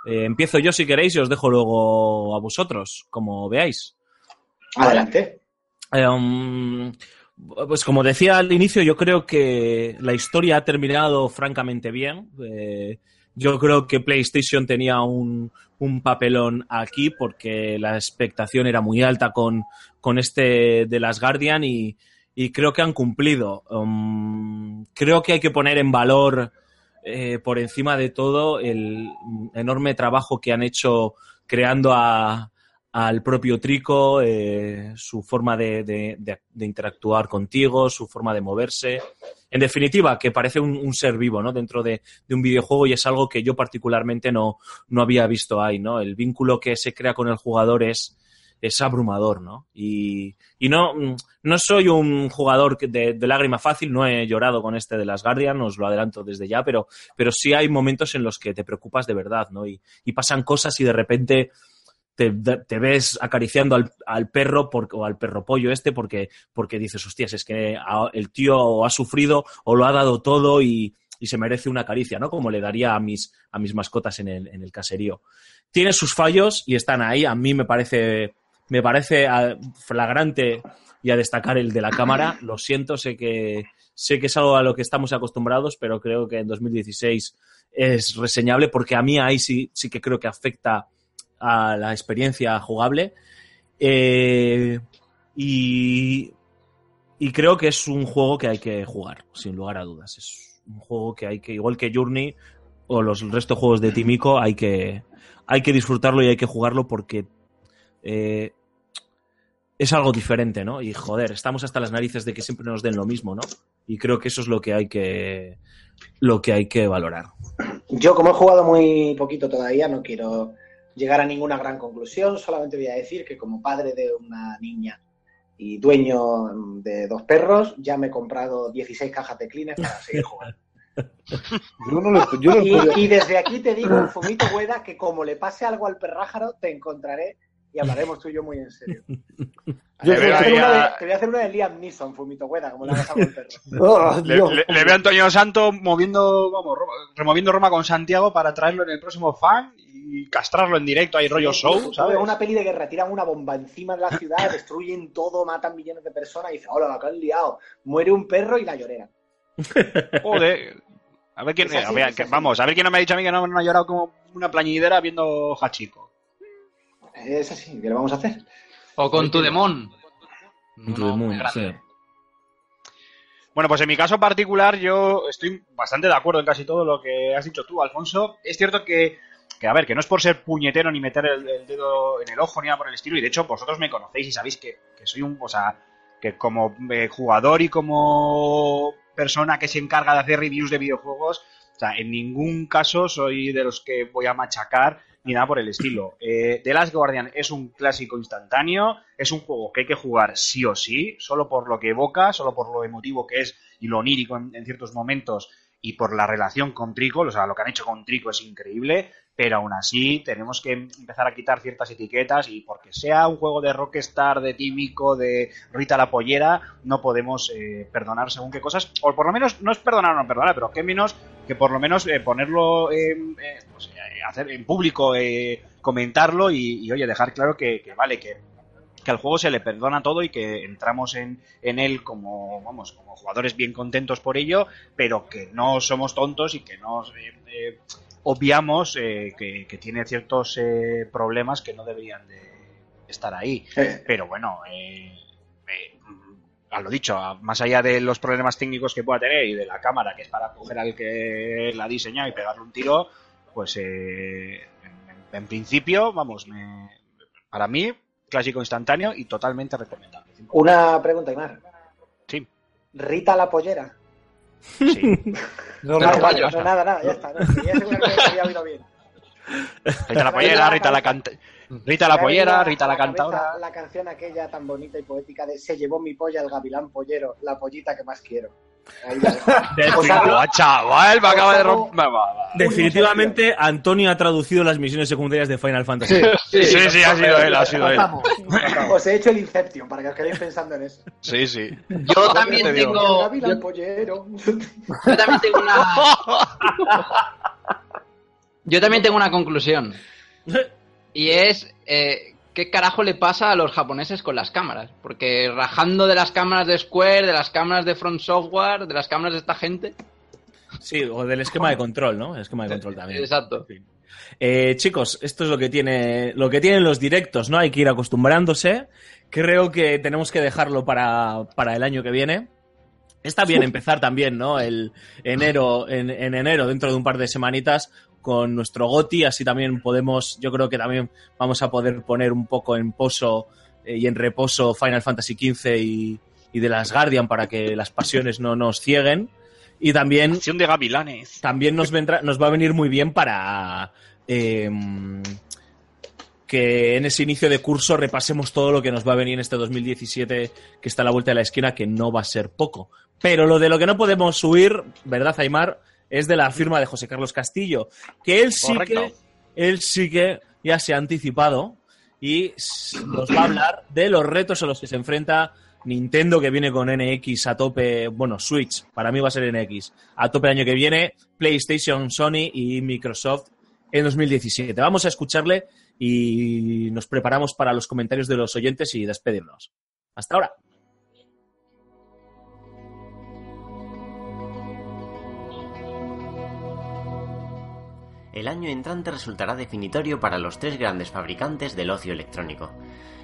S2: Eh, empiezo yo si queréis y os dejo luego a vosotros, como veáis.
S6: Adelante.
S2: Eh, um, pues como decía al inicio, yo creo que la historia ha terminado francamente bien. Eh, yo creo que PlayStation tenía un, un papelón aquí porque la expectación era muy alta con, con este de las Guardian y, creo que han cumplido. Um, creo que hay que poner en valor eh, por encima de todo el enorme trabajo que han hecho creando a, al propio Trico, eh, su forma de, interactuar contigo, su forma de moverse. En definitiva, que parece un, ser vivo ¿no? dentro de, un videojuego y es algo que yo particularmente no, no había visto ahí. ¿no? El vínculo que se crea con el jugador es, es abrumador, ¿no? Y, y no, no soy un jugador de lágrima fácil, no he llorado con este de las Guardian, os lo adelanto desde ya, pero, pero sí hay momentos en los que te preocupas de verdad, ¿no? Y, y pasan cosas y de repente te, ves acariciando al, al perro o al perro pollo este porque, porque dices, hostias, es que el tío ha sufrido o lo ha dado todo y, y se merece una caricia, ¿no? Como le daría a mis, a mis mascotas en el, en el caserío. Tiene sus fallos y están ahí. A mí me parece, me parece ah, flagrante y a destacar el de la cámara. Lo siento, sé que, sé que es algo a lo que estamos acostumbrados, pero creo que en 2016 es reseñable porque a mí ahí sí, sí que creo que afecta a la experiencia jugable. Eh, y, y creo que es un juego que hay que jugar, sin lugar a dudas. Es un juego que hay que, igual que Journey o los restos de juegos de Timico, hay que, hay que disfrutarlo y hay que jugarlo porque eh, es algo diferente, ¿no? Y joder, estamos hasta las narices de que siempre nos den lo mismo, ¿no? Y creo que eso es lo que hay que, lo que hay que valorar.
S6: Yo, como he jugado muy poquito todavía, no quiero llegar a ninguna gran conclusión. Solamente voy a decir que como padre de una niña y dueño de dos perros, ya me he comprado 16 cajas de Kleenex para seguir jugando. [laughs]
S4: Yo no le, yo no le puedo-
S6: Y, y desde aquí te digo, Fumito Hueda, que como le pase algo al perrájaro, te encontraré y hablaremos tú y yo muy en serio. [laughs]
S4: Yo
S6: te,
S1: Le
S6: voy a hacer una de,
S1: a-
S6: te voy a hacer una de Liam Neeson, Fumito Hueda, como le hagas algo al perro. [laughs]
S4: ¡Ah,
S1: Le, le- le veo a Antonio Santo moviendo, vamos, removiendo Roma con Santiago para traerlo en el próximo fan y castrarlo en directo ahí rollo show, ¿sabes?
S6: Una peli de guerra, tiran una bomba encima de la ciudad, [laughs] destruyen todo, matan millones de personas y dicen, hola, la que han liado. Muere un perro y la llorera. [laughs]
S1: Joder. A ver quién,
S6: Es así,
S1: a ver,
S6: es
S1: que-
S6: así.
S1: vamos, a ver quién no me ha dicho a mí que no, no ha llorado como una plañidera viendo Hachiko.
S6: Es así, ¿qué le vamos a hacer?
S3: O con tu demon. Muy
S2: moon,
S3: grande.
S2: sí.
S1: Bueno, pues en mi caso particular yo estoy bastante de acuerdo en casi todo lo que has dicho tú, Alfonso. Es cierto que, que a ver, que no es por ser puñetero ni meter el, dedo en el ojo ni nada por el estilo, y de hecho vosotros me conocéis y sabéis que, que soy un, o sea, que como eh, jugador y como persona que se encarga de hacer reviews de videojuegos, o sea, en ningún caso soy de los que voy a machacar ni nada por el estilo. Eh, The Last Guardian es un clásico instantáneo, es un juego que hay que jugar sí o sí, solo por lo que evoca, solo por lo emotivo que es y lo onírico en ciertos momentos y por la relación con Trico, o sea, lo que han hecho con Trico es increíble, pero aún así tenemos que empezar a quitar ciertas etiquetas y porque sea un juego de Rockstar, de Tímico, de Rita la Pollera, no podemos eh, perdonar según qué cosas, o por lo menos, no es perdonar o no perdonar, pero qué menos que por lo menos eh, ponerlo eh, pues, eh, hacer en público, eh, comentarlo y, y, oye, dejar claro que, que vale, que, que al juego se le perdona todo y que entramos en, en él como, vamos, como jugadores bien contentos por ello, pero que no somos tontos y que no eh, eh, obviamos eh, que, que tiene ciertos eh, problemas que no deberían de estar ahí. Pero bueno, eh, a lo dicho, más allá de los problemas técnicos que pueda tener y de la cámara, que es para coger al que la ha diseñado y pegarle un tiro, pues en, en principio, vamos, me- para mí, clásico instantáneo y totalmente recomendable.
S6: Una pregunta, Imar.
S1: Sí,
S6: Rita la pollera.
S1: sí. [laughs]
S4: No, no,
S3: basta.
S6: no, nada, nada, ya está. No, asegurarme que había oído bien.
S1: Rita la pollera, Rita la canta... Rita la pollera, Rita la cantadora.
S6: La canción aquella tan bonita y poética de Se llevó mi polla el gavilán pollero, la pollita que más quiero. Ahí. Os hago-
S1: Buah, chaval, me acaba de
S6: hago-
S1: romper. Va, va, va.
S2: Definitivamente, Antonio ha traducido las misiones secundarias de Final Fantasy.
S1: Sí, sí, ha sido él, ha sido él. [laughs]
S6: Os he hecho el Inception para que os quedéis pensando en eso.
S1: Sí, sí.
S3: Yo también tengo.
S6: gavilán
S3: Yo,
S6: pollero.
S3: yo también tengo una. [laughs] Yo también tengo una conclusión. [laughs] Y es. eh, ¿Qué carajo le pasa a los japoneses con las cámaras? Porque rajando de las cámaras de Square, de las cámaras de Front Software, de las cámaras de esta gente.
S2: Sí, o del esquema de control, ¿no? El esquema de control también.
S3: Exacto.
S2: Sí. Eh, chicos, esto es lo que tiene, lo que tienen los directos, ¿no? Hay que ir acostumbrándose. Creo que tenemos que dejarlo para, para el año que viene. Está bien empezar también, ¿no? El enero, en, en enero, dentro de un par de semanitas, con nuestro GOTI, así también podemos, yo creo que también vamos a poder poner un poco en poso eh, y en reposo Final Fantasy XV y, y de las Guardian para que las pasiones no nos cieguen. Y también
S1: Acción de gavilanes.
S2: también nos, vendrá, nos va a venir muy bien para eh, que en ese inicio de curso repasemos todo lo que nos va a venir en este 2017 que está a la vuelta de la esquina, que no va a ser poco. Pero lo de lo que no podemos subir, ¿verdad, Aymar? Es de la firma de José Carlos Castillo, que él sí
S1: Correcto.
S2: que, él sí que ya se ha anticipado y nos va a hablar de los retos a los que se enfrenta Nintendo, que viene con NX a tope, bueno, Switch, para mí va a ser NX, a tope el año que viene, PlayStation, Sony y Microsoft en 2017. Vamos a escucharle y nos preparamos para los comentarios de los oyentes y despedirnos. Hasta ahora.
S7: El año entrante resultará definitorio para los tres grandes fabricantes del ocio electrónico.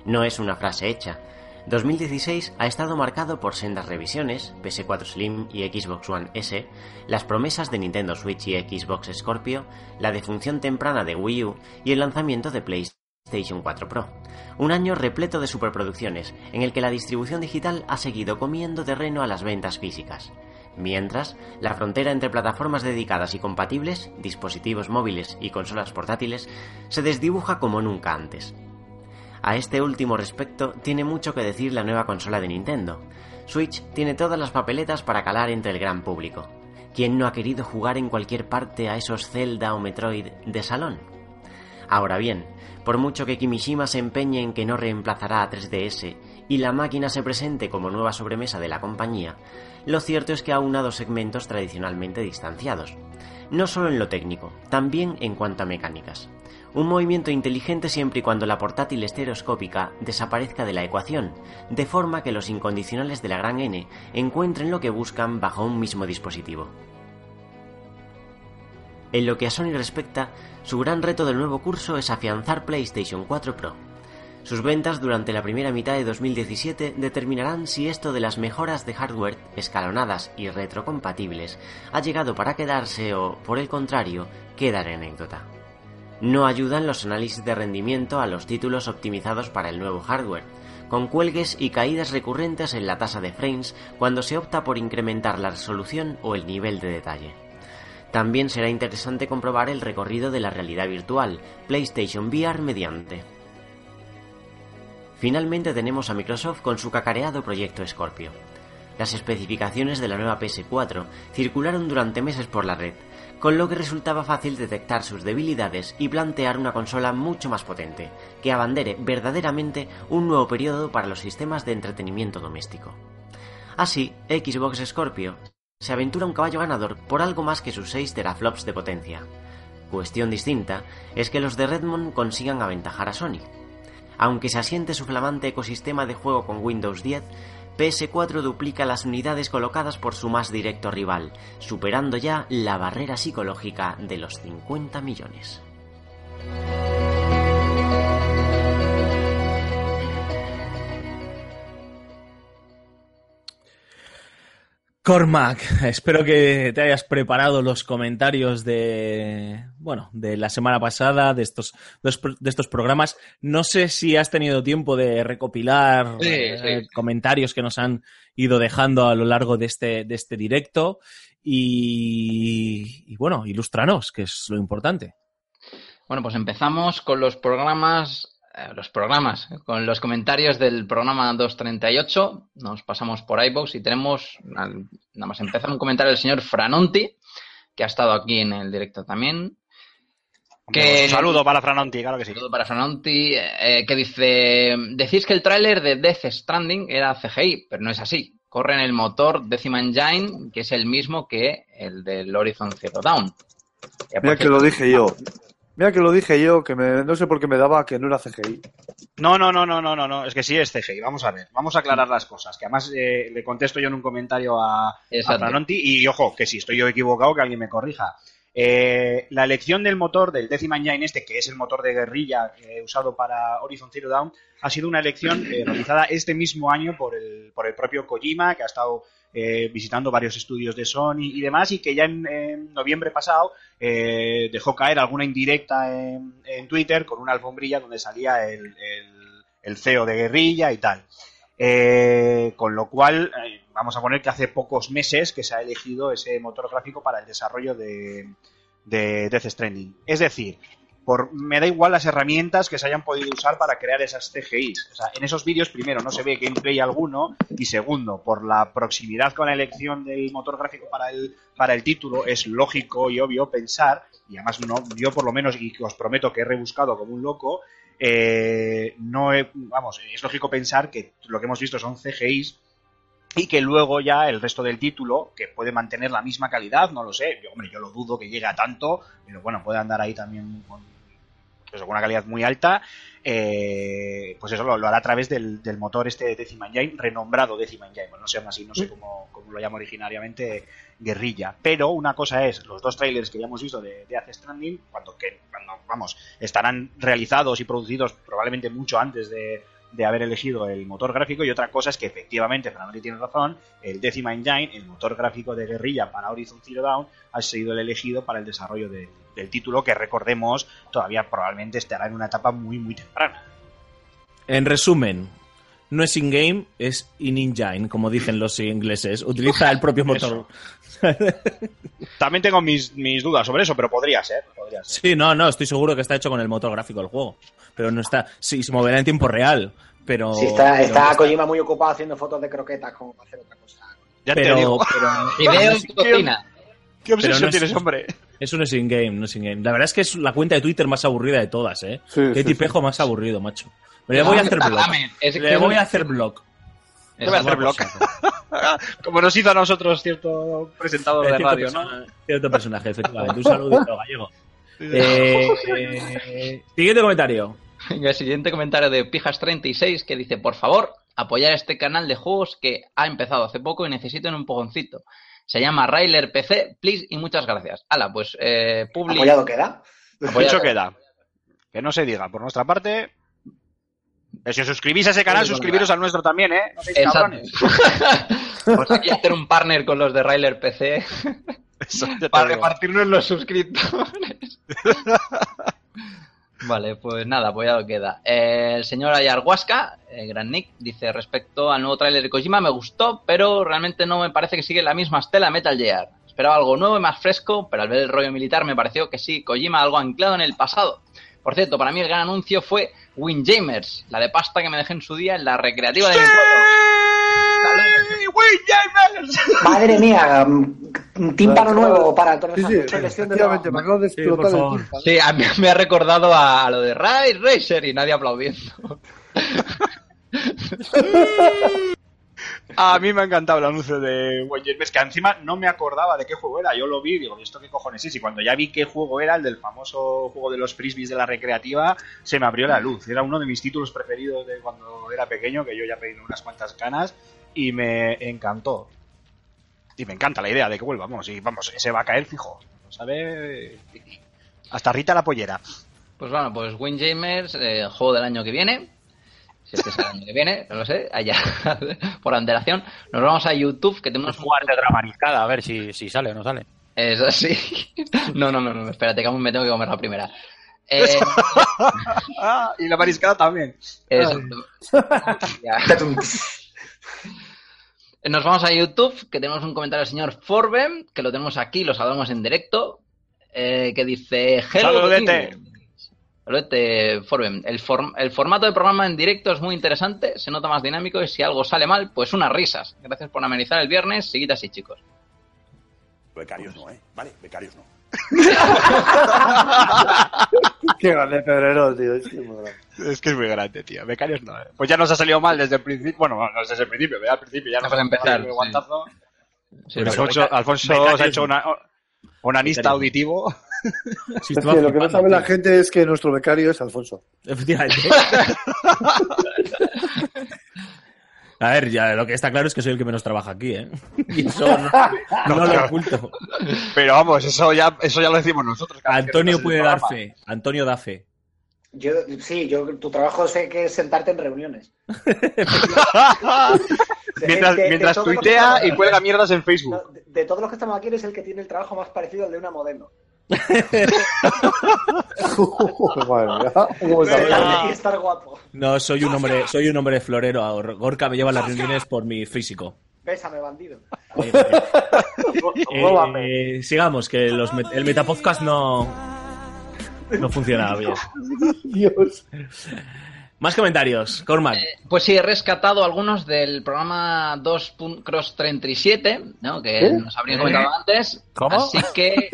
S7: No es una frase hecha. 2016 ha estado marcado por sendas revisiones, PS4 Slim y Xbox One S, las promesas de Nintendo Switch y Xbox Scorpio, la defunción temprana de Wii U y el lanzamiento de PlayStation 4 Pro. Un año repleto de superproducciones, en el que la distribución digital ha seguido comiendo terreno a las ventas físicas. Mientras, la frontera entre plataformas dedicadas y compatibles, dispositivos móviles y consolas portátiles, se desdibuja como nunca antes. A este último respecto tiene mucho que decir la nueva consola de Nintendo. Switch tiene todas las papeletas para calar entre el gran público. ¿Quién no ha querido jugar en cualquier parte a esos Zelda o Metroid de salón? Ahora bien, por mucho que Kimishima se empeñe en que no reemplazará a 3DS y la máquina se presente como nueva sobremesa de la compañía, lo cierto es que ha aunado segmentos tradicionalmente distanciados. No solo en lo técnico, también en cuanto a mecánicas. Un movimiento inteligente siempre y cuando la portátil estereoscópica desaparezca de la ecuación, de forma que los incondicionales de la gran N encuentren lo que buscan bajo un mismo dispositivo. En lo que a Sony respecta, su gran reto del nuevo curso es afianzar PlayStation 4 Pro. Sus ventas durante la primera mitad de 2017 determinarán si esto de las mejoras de hardware escalonadas y retrocompatibles ha llegado para quedarse o, por el contrario, queda en anécdota. No ayudan los análisis de rendimiento a los títulos optimizados para el nuevo hardware, con cuelgues y caídas recurrentes en la tasa de frames cuando se opta por incrementar la resolución o el nivel de detalle. También será interesante comprobar el recorrido de la realidad virtual, PlayStation VR mediante. Finalmente tenemos a Microsoft con su cacareado proyecto Scorpio. Las especificaciones de la nueva PS4 circularon durante meses por la red, con lo que resultaba fácil detectar sus debilidades y plantear una consola mucho más potente, que abandere verdaderamente un nuevo periodo para los sistemas de entretenimiento doméstico. Así, Xbox Scorpio se aventura un caballo ganador por algo más que sus 6 teraflops de potencia. Cuestión distinta es que los de Redmond consigan aventajar a Sony. Aunque se asiente su flamante ecosistema de juego con Windows 10, PS4 duplica las unidades colocadas por su más directo rival, superando ya la barrera psicológica de los 50 millones.
S2: Cormac, [laughs] espero que te hayas preparado los comentarios de, bueno, de la semana pasada, de estos, de estos- programas. No sé si has tenido tiempo de recopilar
S3: Sí,
S2: eh,
S3: sí.
S2: comentarios que nos han ido dejando a lo largo de este, de este directo. Y, y bueno, ilústranos, que es lo importante.
S3: Bueno, pues empezamos con los programas, los programas, con los comentarios del programa 238. Nos pasamos por iBox y tenemos, al- nada más empezar, un comentario del señor Franonti, que ha estado aquí en el directo también. Que-
S1: Un saludo para Franonti, claro que sí.
S3: Saludo para Franonti, eh, que dice, decís que el tráiler de Death Stranding era CGI, pero no es así. Corre en el motor Decima Engine, que es el mismo que el del Horizon Zero Dawn. Eh,
S4: Mira que lo dije yo. Mira que lo dije yo, que me, no sé por qué me daba que no era CGI.
S1: No, no, no, no, no, no, no, es que sí es CGI. Vamos a ver, vamos a aclarar las cosas. Que además eh, le contesto yo en un comentario a, a y ojo, que si estoy yo equivocado, que alguien me corrija. Eh, la elección del motor del Decima Engine este, que es el motor de guerrilla eh, usado para Horizon Zero Dawn, ha sido una elección eh, realizada este mismo año por el, por el propio Kojima, que ha estado eh, visitando varios estudios de Sony y demás, y que ya en, noviembre pasado eh, dejó caer alguna indirecta en, Twitter con una alfombrilla donde salía el CEO de guerrilla y tal. Eh, con lo cual, eh, vamos a poner que hace pocos meses que se ha elegido ese motor gráfico para el desarrollo de, de Death Stranding. Es decir, por, me da igual las herramientas que se hayan podido usar para crear esas CGIs. O sea, en esos vídeos, primero, no se ve gameplay alguno, y segundo, por la proximidad con la elección del motor gráfico para el, para el título, es lógico y obvio pensar, y además no, yo por lo menos, y os prometo que he rebuscado como un loco, eh, no he- vamos, es lógico pensar que lo que hemos visto son CGIs y que luego ya el resto del título, que puede mantener la misma calidad, no lo sé, yo, hombre, yo lo dudo que llegue a tanto, pero bueno, puede andar ahí también con, pues, con una calidad muy alta, eh, pues eso lo, lo hará a través del, del motor este de Decima Engine, renombrado Decima Engine, bueno, no se llama así, no sé cómo, cómo lo llama originariamente Guerrilla, pero una cosa es los dos trailers que ya hemos visto de, de Death Stranding, cuando, que, cuando, vamos, estarán realizados y producidos probablemente mucho antes de, de haber elegido el motor gráfico y otra cosa es que efectivamente Fernando tiene razón, el Decima Engine, el motor gráfico de guerrilla para Horizon Zero Dawn, ha sido el elegido para el desarrollo de- del título que recordemos todavía probablemente estará en una etapa muy muy temprana.
S2: En resumen, no es in-game, es in-engine, como dicen los ingleses. Utiliza el propio motor.
S1: También tengo mis, mis dudas sobre eso, pero podría ser, podría ser.
S2: Sí, no, no, estoy seguro que está hecho con el motor gráfico del juego. Pero no está. Sí, se moverá en tiempo real. Pero.
S6: Sí, está,
S2: pero
S6: está
S2: no
S6: Kojima muy ocupado haciendo fotos de croquetas como para hacer otra cosa.
S1: Ya
S2: Pero,
S1: te digo,
S2: pero- [laughs]
S3: Video en cocina.
S1: ¿qué obsesión
S2: no es-
S1: tienes, hombre?
S2: Eso no es in-game, no es in-game. La verdad es que es la cuenta de Twitter más aburrida de todas, ¿eh?
S4: Sí,
S2: Qué
S4: sí,
S2: tipejo más aburrido, macho. Le voy a hacer blog. Le voy a hacer blog.
S1: Te voy a hacer blog. Como nos hizo a nosotros cierto presentador de radio, ¿no?
S2: Cierto personaje, efectivamente. Un saludito gallego. Eh, eh, siguiente comentario.
S3: Venga, el siguiente comentario de Pijas36 que dice, por favor, apoyar este canal de juegos que ha empezado hace poco y necesito un empujoncito. Se llama Railer PC, please y muchas gracias. Hala, pues eh, Publi...
S6: ¿Apoyado queda?
S3: apoyado.
S1: Dicho queda. Que no se diga, por nuestra parte. Si os suscribís a ese canal, suscribiros al nuestro también, ¿eh? No seáis cabrones. [laughs]
S3: Pues aquí hacer un partner con los de Railer PC
S1: ya
S3: para repartirnos los suscriptores. [laughs] Vale, pues nada, apoyado queda. Eh, el señor Ayarhuasca, eh, Gran Nick, dice respecto al nuevo tráiler de Kojima, me gustó, pero realmente no me parece que sigue la misma estela Metal Gear. Esperaba algo nuevo y más fresco, pero al ver el rollo militar me pareció que sí, Kojima algo anclado en el pasado. Por cierto, para mí el gran anuncio fue Windjamers, la de pasta que me dejé en su día en la recreativa de mi pueblo.
S6: Madre mía, un tímpano nuevo para Antonio
S4: Sí, sí,
S6: de
S2: Sí.
S3: Sí, a mí me ha recordado a, a lo de Rise Racer y nadie aplaudiendo. [laughs]
S1: A mí me ha encantado el anuncio de Wayne que encima no me acordaba de qué juego era. Yo lo vi y digo, ¿esto qué cojones es? Y cuando ya vi qué juego era, el del famoso juego de los frisbees de la recreativa, se me abrió la luz. Era uno de mis títulos preferidos de cuando era pequeño, que yo ya pedí unas cuantas canas, y me encantó. Y me encanta la idea de que vuelva, vamos, y vamos, se va a caer fijo. ¿Sabe? Hasta Rita la pollera.
S3: Pues bueno, pues Windjamers, eh, juego del año que viene. Si este es el año que viene, no lo sé, allá [laughs] por antelación. Nos vamos a YouTube, que tenemos un
S5: Jugar de dramarizada, a ver si, si sale o no sale.
S3: Es así. [laughs] No, no, no, no, espérate, que aún me tengo que comer la primera. [laughs] Eh,
S1: Ah, y la mariscada también.
S3: eso. Nos vamos a YouTube, que tenemos un comentario del señor Forben, que lo tenemos aquí, lo saludamos en directo, eh, que dice... Hello,
S1: Saludete.
S3: gamers". Saludete, Forben. El, form- el formato de programa en directo es muy interesante, se nota más dinámico y si algo sale mal, pues unas risas. Gracias por amenizar el viernes, seguid así, chicos.
S8: Becarios no, ¿eh? Vale, becarios no. [laughs]
S4: Qué grande Pedrero, tío. Es que es muy grande.
S1: Es que es muy grande, tío. Becarios no. eh. Pues ya nos ha salido mal desde el principio. Bueno, no desde el principio, ya al principio ya nos ha
S3: empezar,
S1: el
S3: sí. Sí,
S1: Alfonso, Alfonso se ha hecho una, un anista
S2: Becarios no.
S1: auditivo.
S2: Sí, [laughs]
S4: Es
S2: estaba
S4: que lo que no sabe la gente es que nuestro becario es Alfonso.
S2: Efectivamente. [laughs] A ver, ya lo que está claro es que soy el que menos trabaja aquí, ¿eh? Y eso no, [laughs] no lo oculto.
S1: Pero vamos, eso ya, eso ya lo decimos nosotros.
S2: Antonio puede dar fe. Antonio da fe.
S6: Yo, sí, yo, tu trabajo sé que es sentarte en reuniones. [laughs]
S1: mientras
S6: De- de que
S1: tuitea y cuelga mierdas en Facebook.
S6: No, de, de todos los que estamos aquí, eres el que tiene el trabajo más parecido al de una modelo. [laughs]
S2: No, soy un hombre, soy un hombre florero. Gorka me lleva a las reuniones por mi físico.
S6: Bésame, bandido. [laughs]
S2: Eh, sigamos, que los met- el Metapodcast no, No funcionaba [laughs] bien.
S4: Dios.
S2: Más comentarios, Cormac.
S3: Pues sí, he rescatado algunos del programa 2 Cross 37, ¿no? que
S4: ¿Qué?
S3: nos habría comentado antes.
S5: ¿Cómo?
S3: Así que.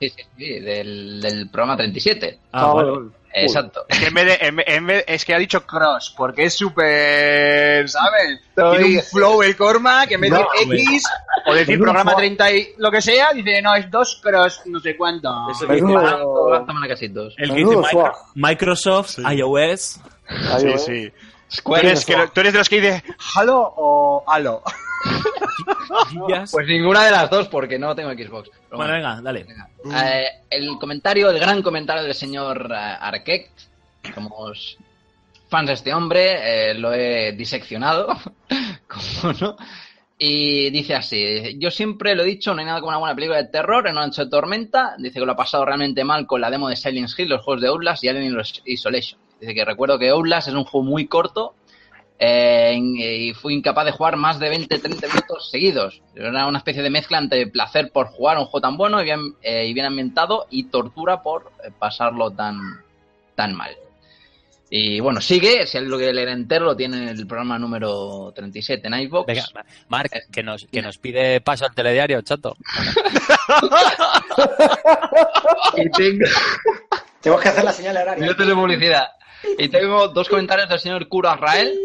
S3: Sí, sí, sí, del, del programa 37.
S2: Ah, vale.
S3: Exacto.
S1: Es que, en vez de, en vez- en vez- es que ha dicho cross, porque es súper, ¿sabes? Tiene un flow el Corma, que en vez
S4: No,
S1: de. X, o decir programa
S4: flow.
S1: 30 y lo que sea, dice, no, es dos cross, no sé cuánto.
S2: Eso que
S3: casi dos.
S2: el que dice. Microsoft, iOS.
S4: Ahí,
S1: Sí, ¿Tú eres, que lo- tú eres de los que dice halo o halo.
S3: Pues ninguna de las dos, porque no tengo Xbox. Pero
S2: bueno,
S3: bueno.
S2: venga, dale.
S3: Eh, el comentario, el gran comentario del señor eh, Arquette, somos fans de este hombre, eh, lo he diseccionado, [laughs] como no, y dice así, yo siempre lo he dicho, no hay nada como una buena película de terror en una noche de tormenta, dice que lo ha pasado realmente mal con la demo de Silent Hill, los juegos de Outlast y Alien Isolation. Dice que recuerdo que Outlast es un juego muy corto eh, y fui incapaz de jugar más de 20-30 minutos seguidos. Era una especie de mezcla entre placer por jugar un juego tan bueno y bien, eh, y bien ambientado y tortura por eh, pasarlo tan, tan mal. Y bueno, sigue, si alguien lo quiere leer entero, lo tiene en el programa número 37 en iVoox.
S5: Venga, Marc, que nos, que nos pide paso al telediario, chato. [laughs]
S3: Y tengo,
S6: Tenemos que hacer la señal horaria.
S3: minutos de publicidad. Y tengo dos comentarios del señor Cura Israel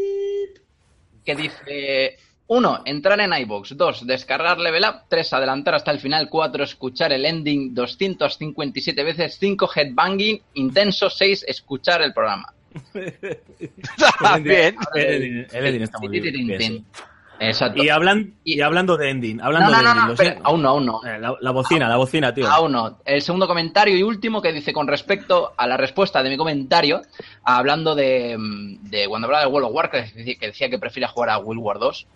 S3: que dice: uno, entrar en iBox. Dos, descargar Level Up. Tres, adelantar hasta el final. Cuatro, escuchar el ending 257 veces. Cinco, headbanging intenso. Seis, escuchar el programa.
S1: Bien.
S2: El Edin está muy bien.
S3: Exacto.
S2: Y, hablan, y hablando de ending, hablando
S3: no, no,
S2: de ending,
S3: no,
S2: sé-
S3: aún no, aún no.
S2: Eh, La, la bocina, la bocina, tío.
S3: Aún no. El segundo comentario y último que dice con respecto a la respuesta de mi comentario, hablando de, mm, de cuando hablaba de World of Warcraft, que decía- que prefiere jugar a World War 2.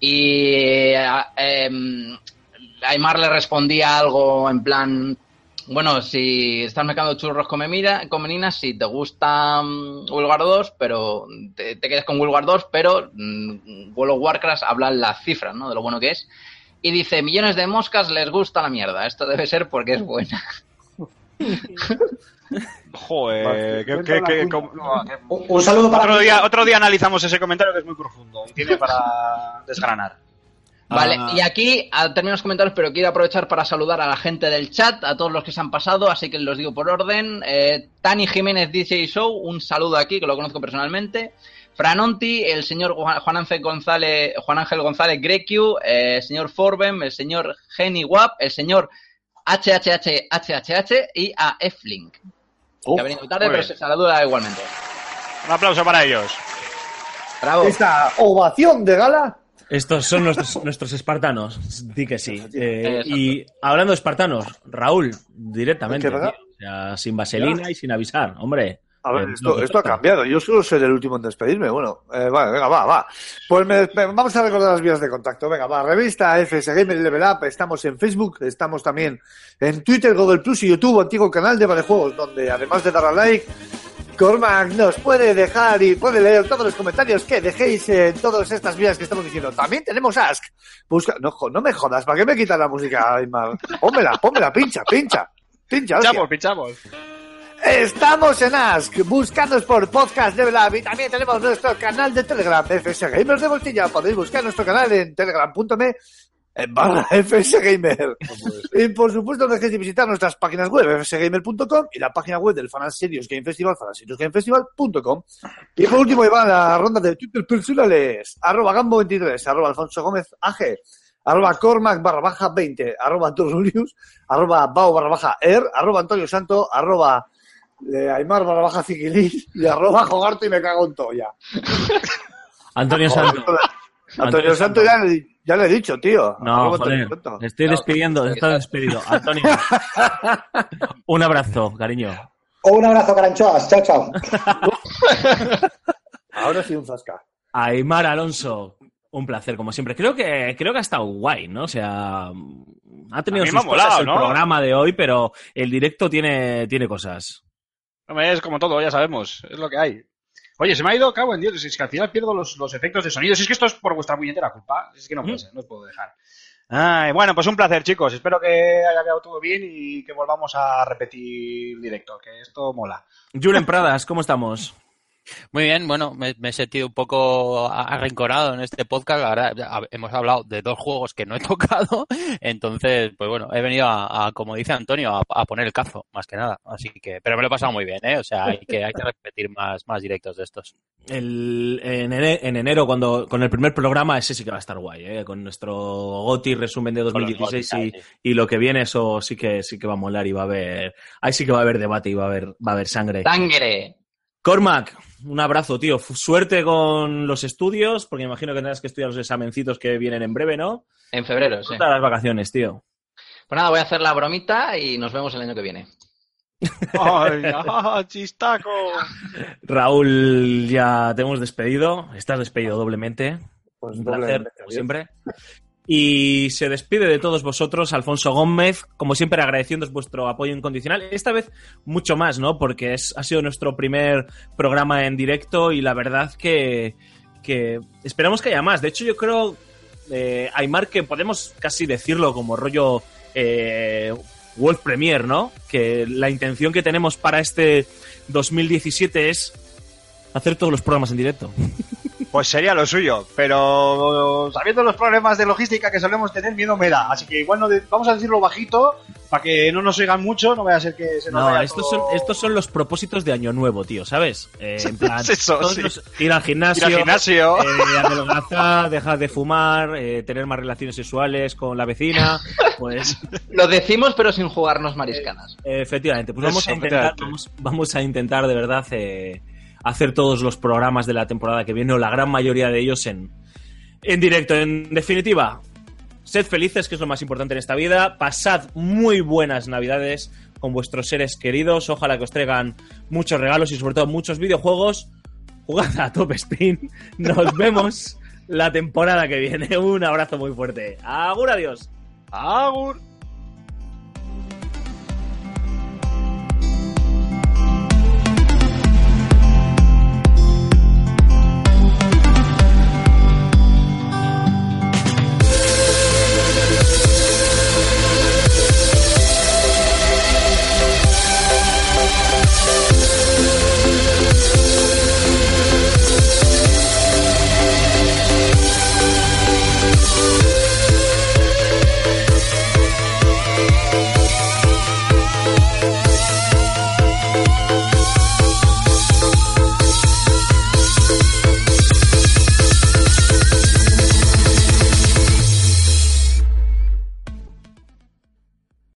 S3: Y a- em, Aymar le respondía algo en plan, bueno, si estás mercando churros con, memira- con meninas, si te gusta mm, World War 2, pero te, te quedas con World War 2, pero mm, World of Warcraft habla las cifras, ¿no? De lo bueno que es. Y dice, millones de moscas les gusta la mierda. Esto debe ser porque es buena. [laughs]
S1: Joder, que, como- no,
S6: Un, un saludo para
S1: otro, día, otro día analizamos ese comentario que es muy profundo y tiene para desgranar.
S3: Vale,
S2: Ah.
S3: y aquí termino los comentarios, pero quiero aprovechar para saludar a la gente del chat, a todos los que se han pasado, así que los digo por orden. Eh, Tani Jiménez DJ Show, un saludo aquí, que lo conozco personalmente. Franonti, el señor Juan Juan Ángel González, Juan Ángel González Grecu, eh, el señor Forbem, el señor Geni Wap, el señor HHHHHH y a Eflink. que ha venido tarde, pero se saluda igualmente.
S1: Un aplauso para ellos.
S3: Bravo.
S4: Esta ovación de gala.
S2: Estos son nuestros, [laughs] nuestros espartanos, di que sí. Eh, y hablando de espartanos, Raúl, directamente, tío. O sea, sin vaselina y sin avisar, hombre.
S4: A ver,
S2: Eh,
S4: esto, esto ha cambiado. Yo suelo ser el último en despedirme. Bueno, eh, vale, venga, va, va. Pues me- me- vamos a recordar las vías de contacto. Venga, va. Revista FS Gamer Level Up. Estamos en Facebook, estamos también en Twitter, Google Plus y YouTube, antiguo canal de Juegos, donde además de dar a like, Cormac nos puede dejar y puede leer todos los comentarios que dejéis en todas estas vías que estamos diciendo. También tenemos Ask. Busca, no, no me jodas, ¿para qué me quitas la música, Aymar? Pónmela, pónmela, pincha, pincha. Pincha, hostia.
S1: Pinchamos, pinchamos.
S4: Estamos en Ask, buscándonos por Podcast de Up y también tenemos nuestro canal de Telegram, FS Gamers de Bolsilla. Podéis buscar nuestro canal en telegram.me en barra [laughs] FS Gamer. Y por supuesto, no dejéis de visitar nuestras páginas web, fsgamer.com y la página web del Fan Serious Game Festival, fanseriosgamefestival.com. Y por último, iba la ronda de Twitter personales, arroba Gambo23, arroba Alfonso Gómez AG, arroba Cormac barra baja 20, arroba Tornulius, arroba Bao barra baja Er, arroba Antonio Santo, arroba eh, Aymar barra baja Ziquilín y arroba Jogarto y me cago en todo ya.
S2: Antonio Santo.
S4: Antonio Santo ya, le- ya le he dicho, tío.
S2: No, joder, estoy despidiendo, está despedido. [laughs] Antonio, un abrazo, cariño.
S6: Un abrazo, caranchoas. Chao, chao. [laughs]
S4: Ahora sí un zasca.
S2: Aymar Alonso, un placer, como siempre. Creo que, creo que ha estado guay, ¿no? O sea, ha tenido sus cosas el
S1: ¿no?
S2: programa de hoy, pero el directo tiene, tiene cosas.
S1: Hombre, es como todo, ya sabemos. Es lo que hay. Oye, se me ha ido, cago en Dios. Es que al final pierdo los, los efectos de sonido. Si es que esto es por vuestra puñetera culpa. Es que no puede ser, no os puedo dejar. Ay, bueno, pues un placer, chicos. Espero que haya quedado todo bien y que volvamos a repetir directo, que esto mola.
S2: Julen Pradas, ¿cómo estamos?
S5: Muy bien, bueno, me, me he sentido un poco arrinconado en este podcast. Ha- hemos hablado de dos juegos que no he [laughs] tocado. Entonces, pues bueno, he venido a, a, como dice Antonio, a, a poner el cazo, más que nada. Así que, pero me lo he pasado muy bien, ¿eh? O sea, hay que, hay que repetir más, más directos de estos.
S2: El, en, en enero, cuando con el primer programa, ese sí que va a estar guay, ¿eh? con nuestro GOTI resumen de
S5: Con los
S2: 2016
S5: GOTY,
S2: y,
S5: sí.
S2: y lo que viene, eso sí que sí que va a molar y va a haber, ahí sí que va a haber debate y va a haber, va a haber sangre.
S3: ¡Sangre!
S2: Cormac, un abrazo, tío. Suerte con los estudios, porque me imagino que tendrás que estudiar los examencitos que vienen en breve, ¿no?
S3: En febrero, sí.
S2: Las vacaciones, tío.
S3: Pues nada, voy a hacer la bromita y nos vemos el año que viene.
S1: ¡Ay, [laughs] ah, chistaco!
S2: Raúl, ya te hemos despedido. Estás despedido doblemente.
S4: Pues
S2: Un placer, como siempre. Y se despide de todos vosotros Alfonso Gómez, como siempre agradeciéndoos vuestro apoyo incondicional. Esta vez mucho más, ¿no? Porque es, ha sido nuestro primer programa en directo y la verdad que, que esperamos que haya más. De hecho, yo creo, eh, Aymar, que podemos casi decirlo como rollo eh, World Premier, ¿no? Que la intención que tenemos para este 2017 es hacer todos los programas en directo. [laughs]
S1: Pues sería lo suyo, pero sabiendo los problemas de logística que solemos tener, miedo me da. Así que igual no de- vamos a decirlo bajito para que no nos oigan mucho, no vaya a ser que se nos
S2: No,
S1: vaya
S2: estos
S1: todo-
S2: son, estos son los propósitos de Año Nuevo, tío, ¿sabes? Eh, [laughs] en plan,
S1: Es eso,
S2: todos
S1: sí.
S2: los- ir al gimnasio,
S1: Ir al gimnasio.
S2: eh, adelgazar, dejar de fumar, eh, tener más relaciones sexuales con la vecina, pues [laughs]
S3: Lo decimos, pero sin jugarnos mariscanas.
S2: eh, efectivamente, pues vamos
S1: Eso,
S2: a intentar, vamos, vamos a intentar de verdad eh, hacer todos los programas de la temporada que viene, o la gran mayoría de ellos en, en directo. En definitiva, sed felices, que es lo más importante en esta vida. Pasad muy buenas navidades con vuestros seres queridos. Ojalá que os traigan muchos regalos y sobre todo muchos videojuegos. Jugad a Top Spin. Nos [laughs] vemos la temporada que viene. Un abrazo muy fuerte. Agur, adiós.
S1: Agur.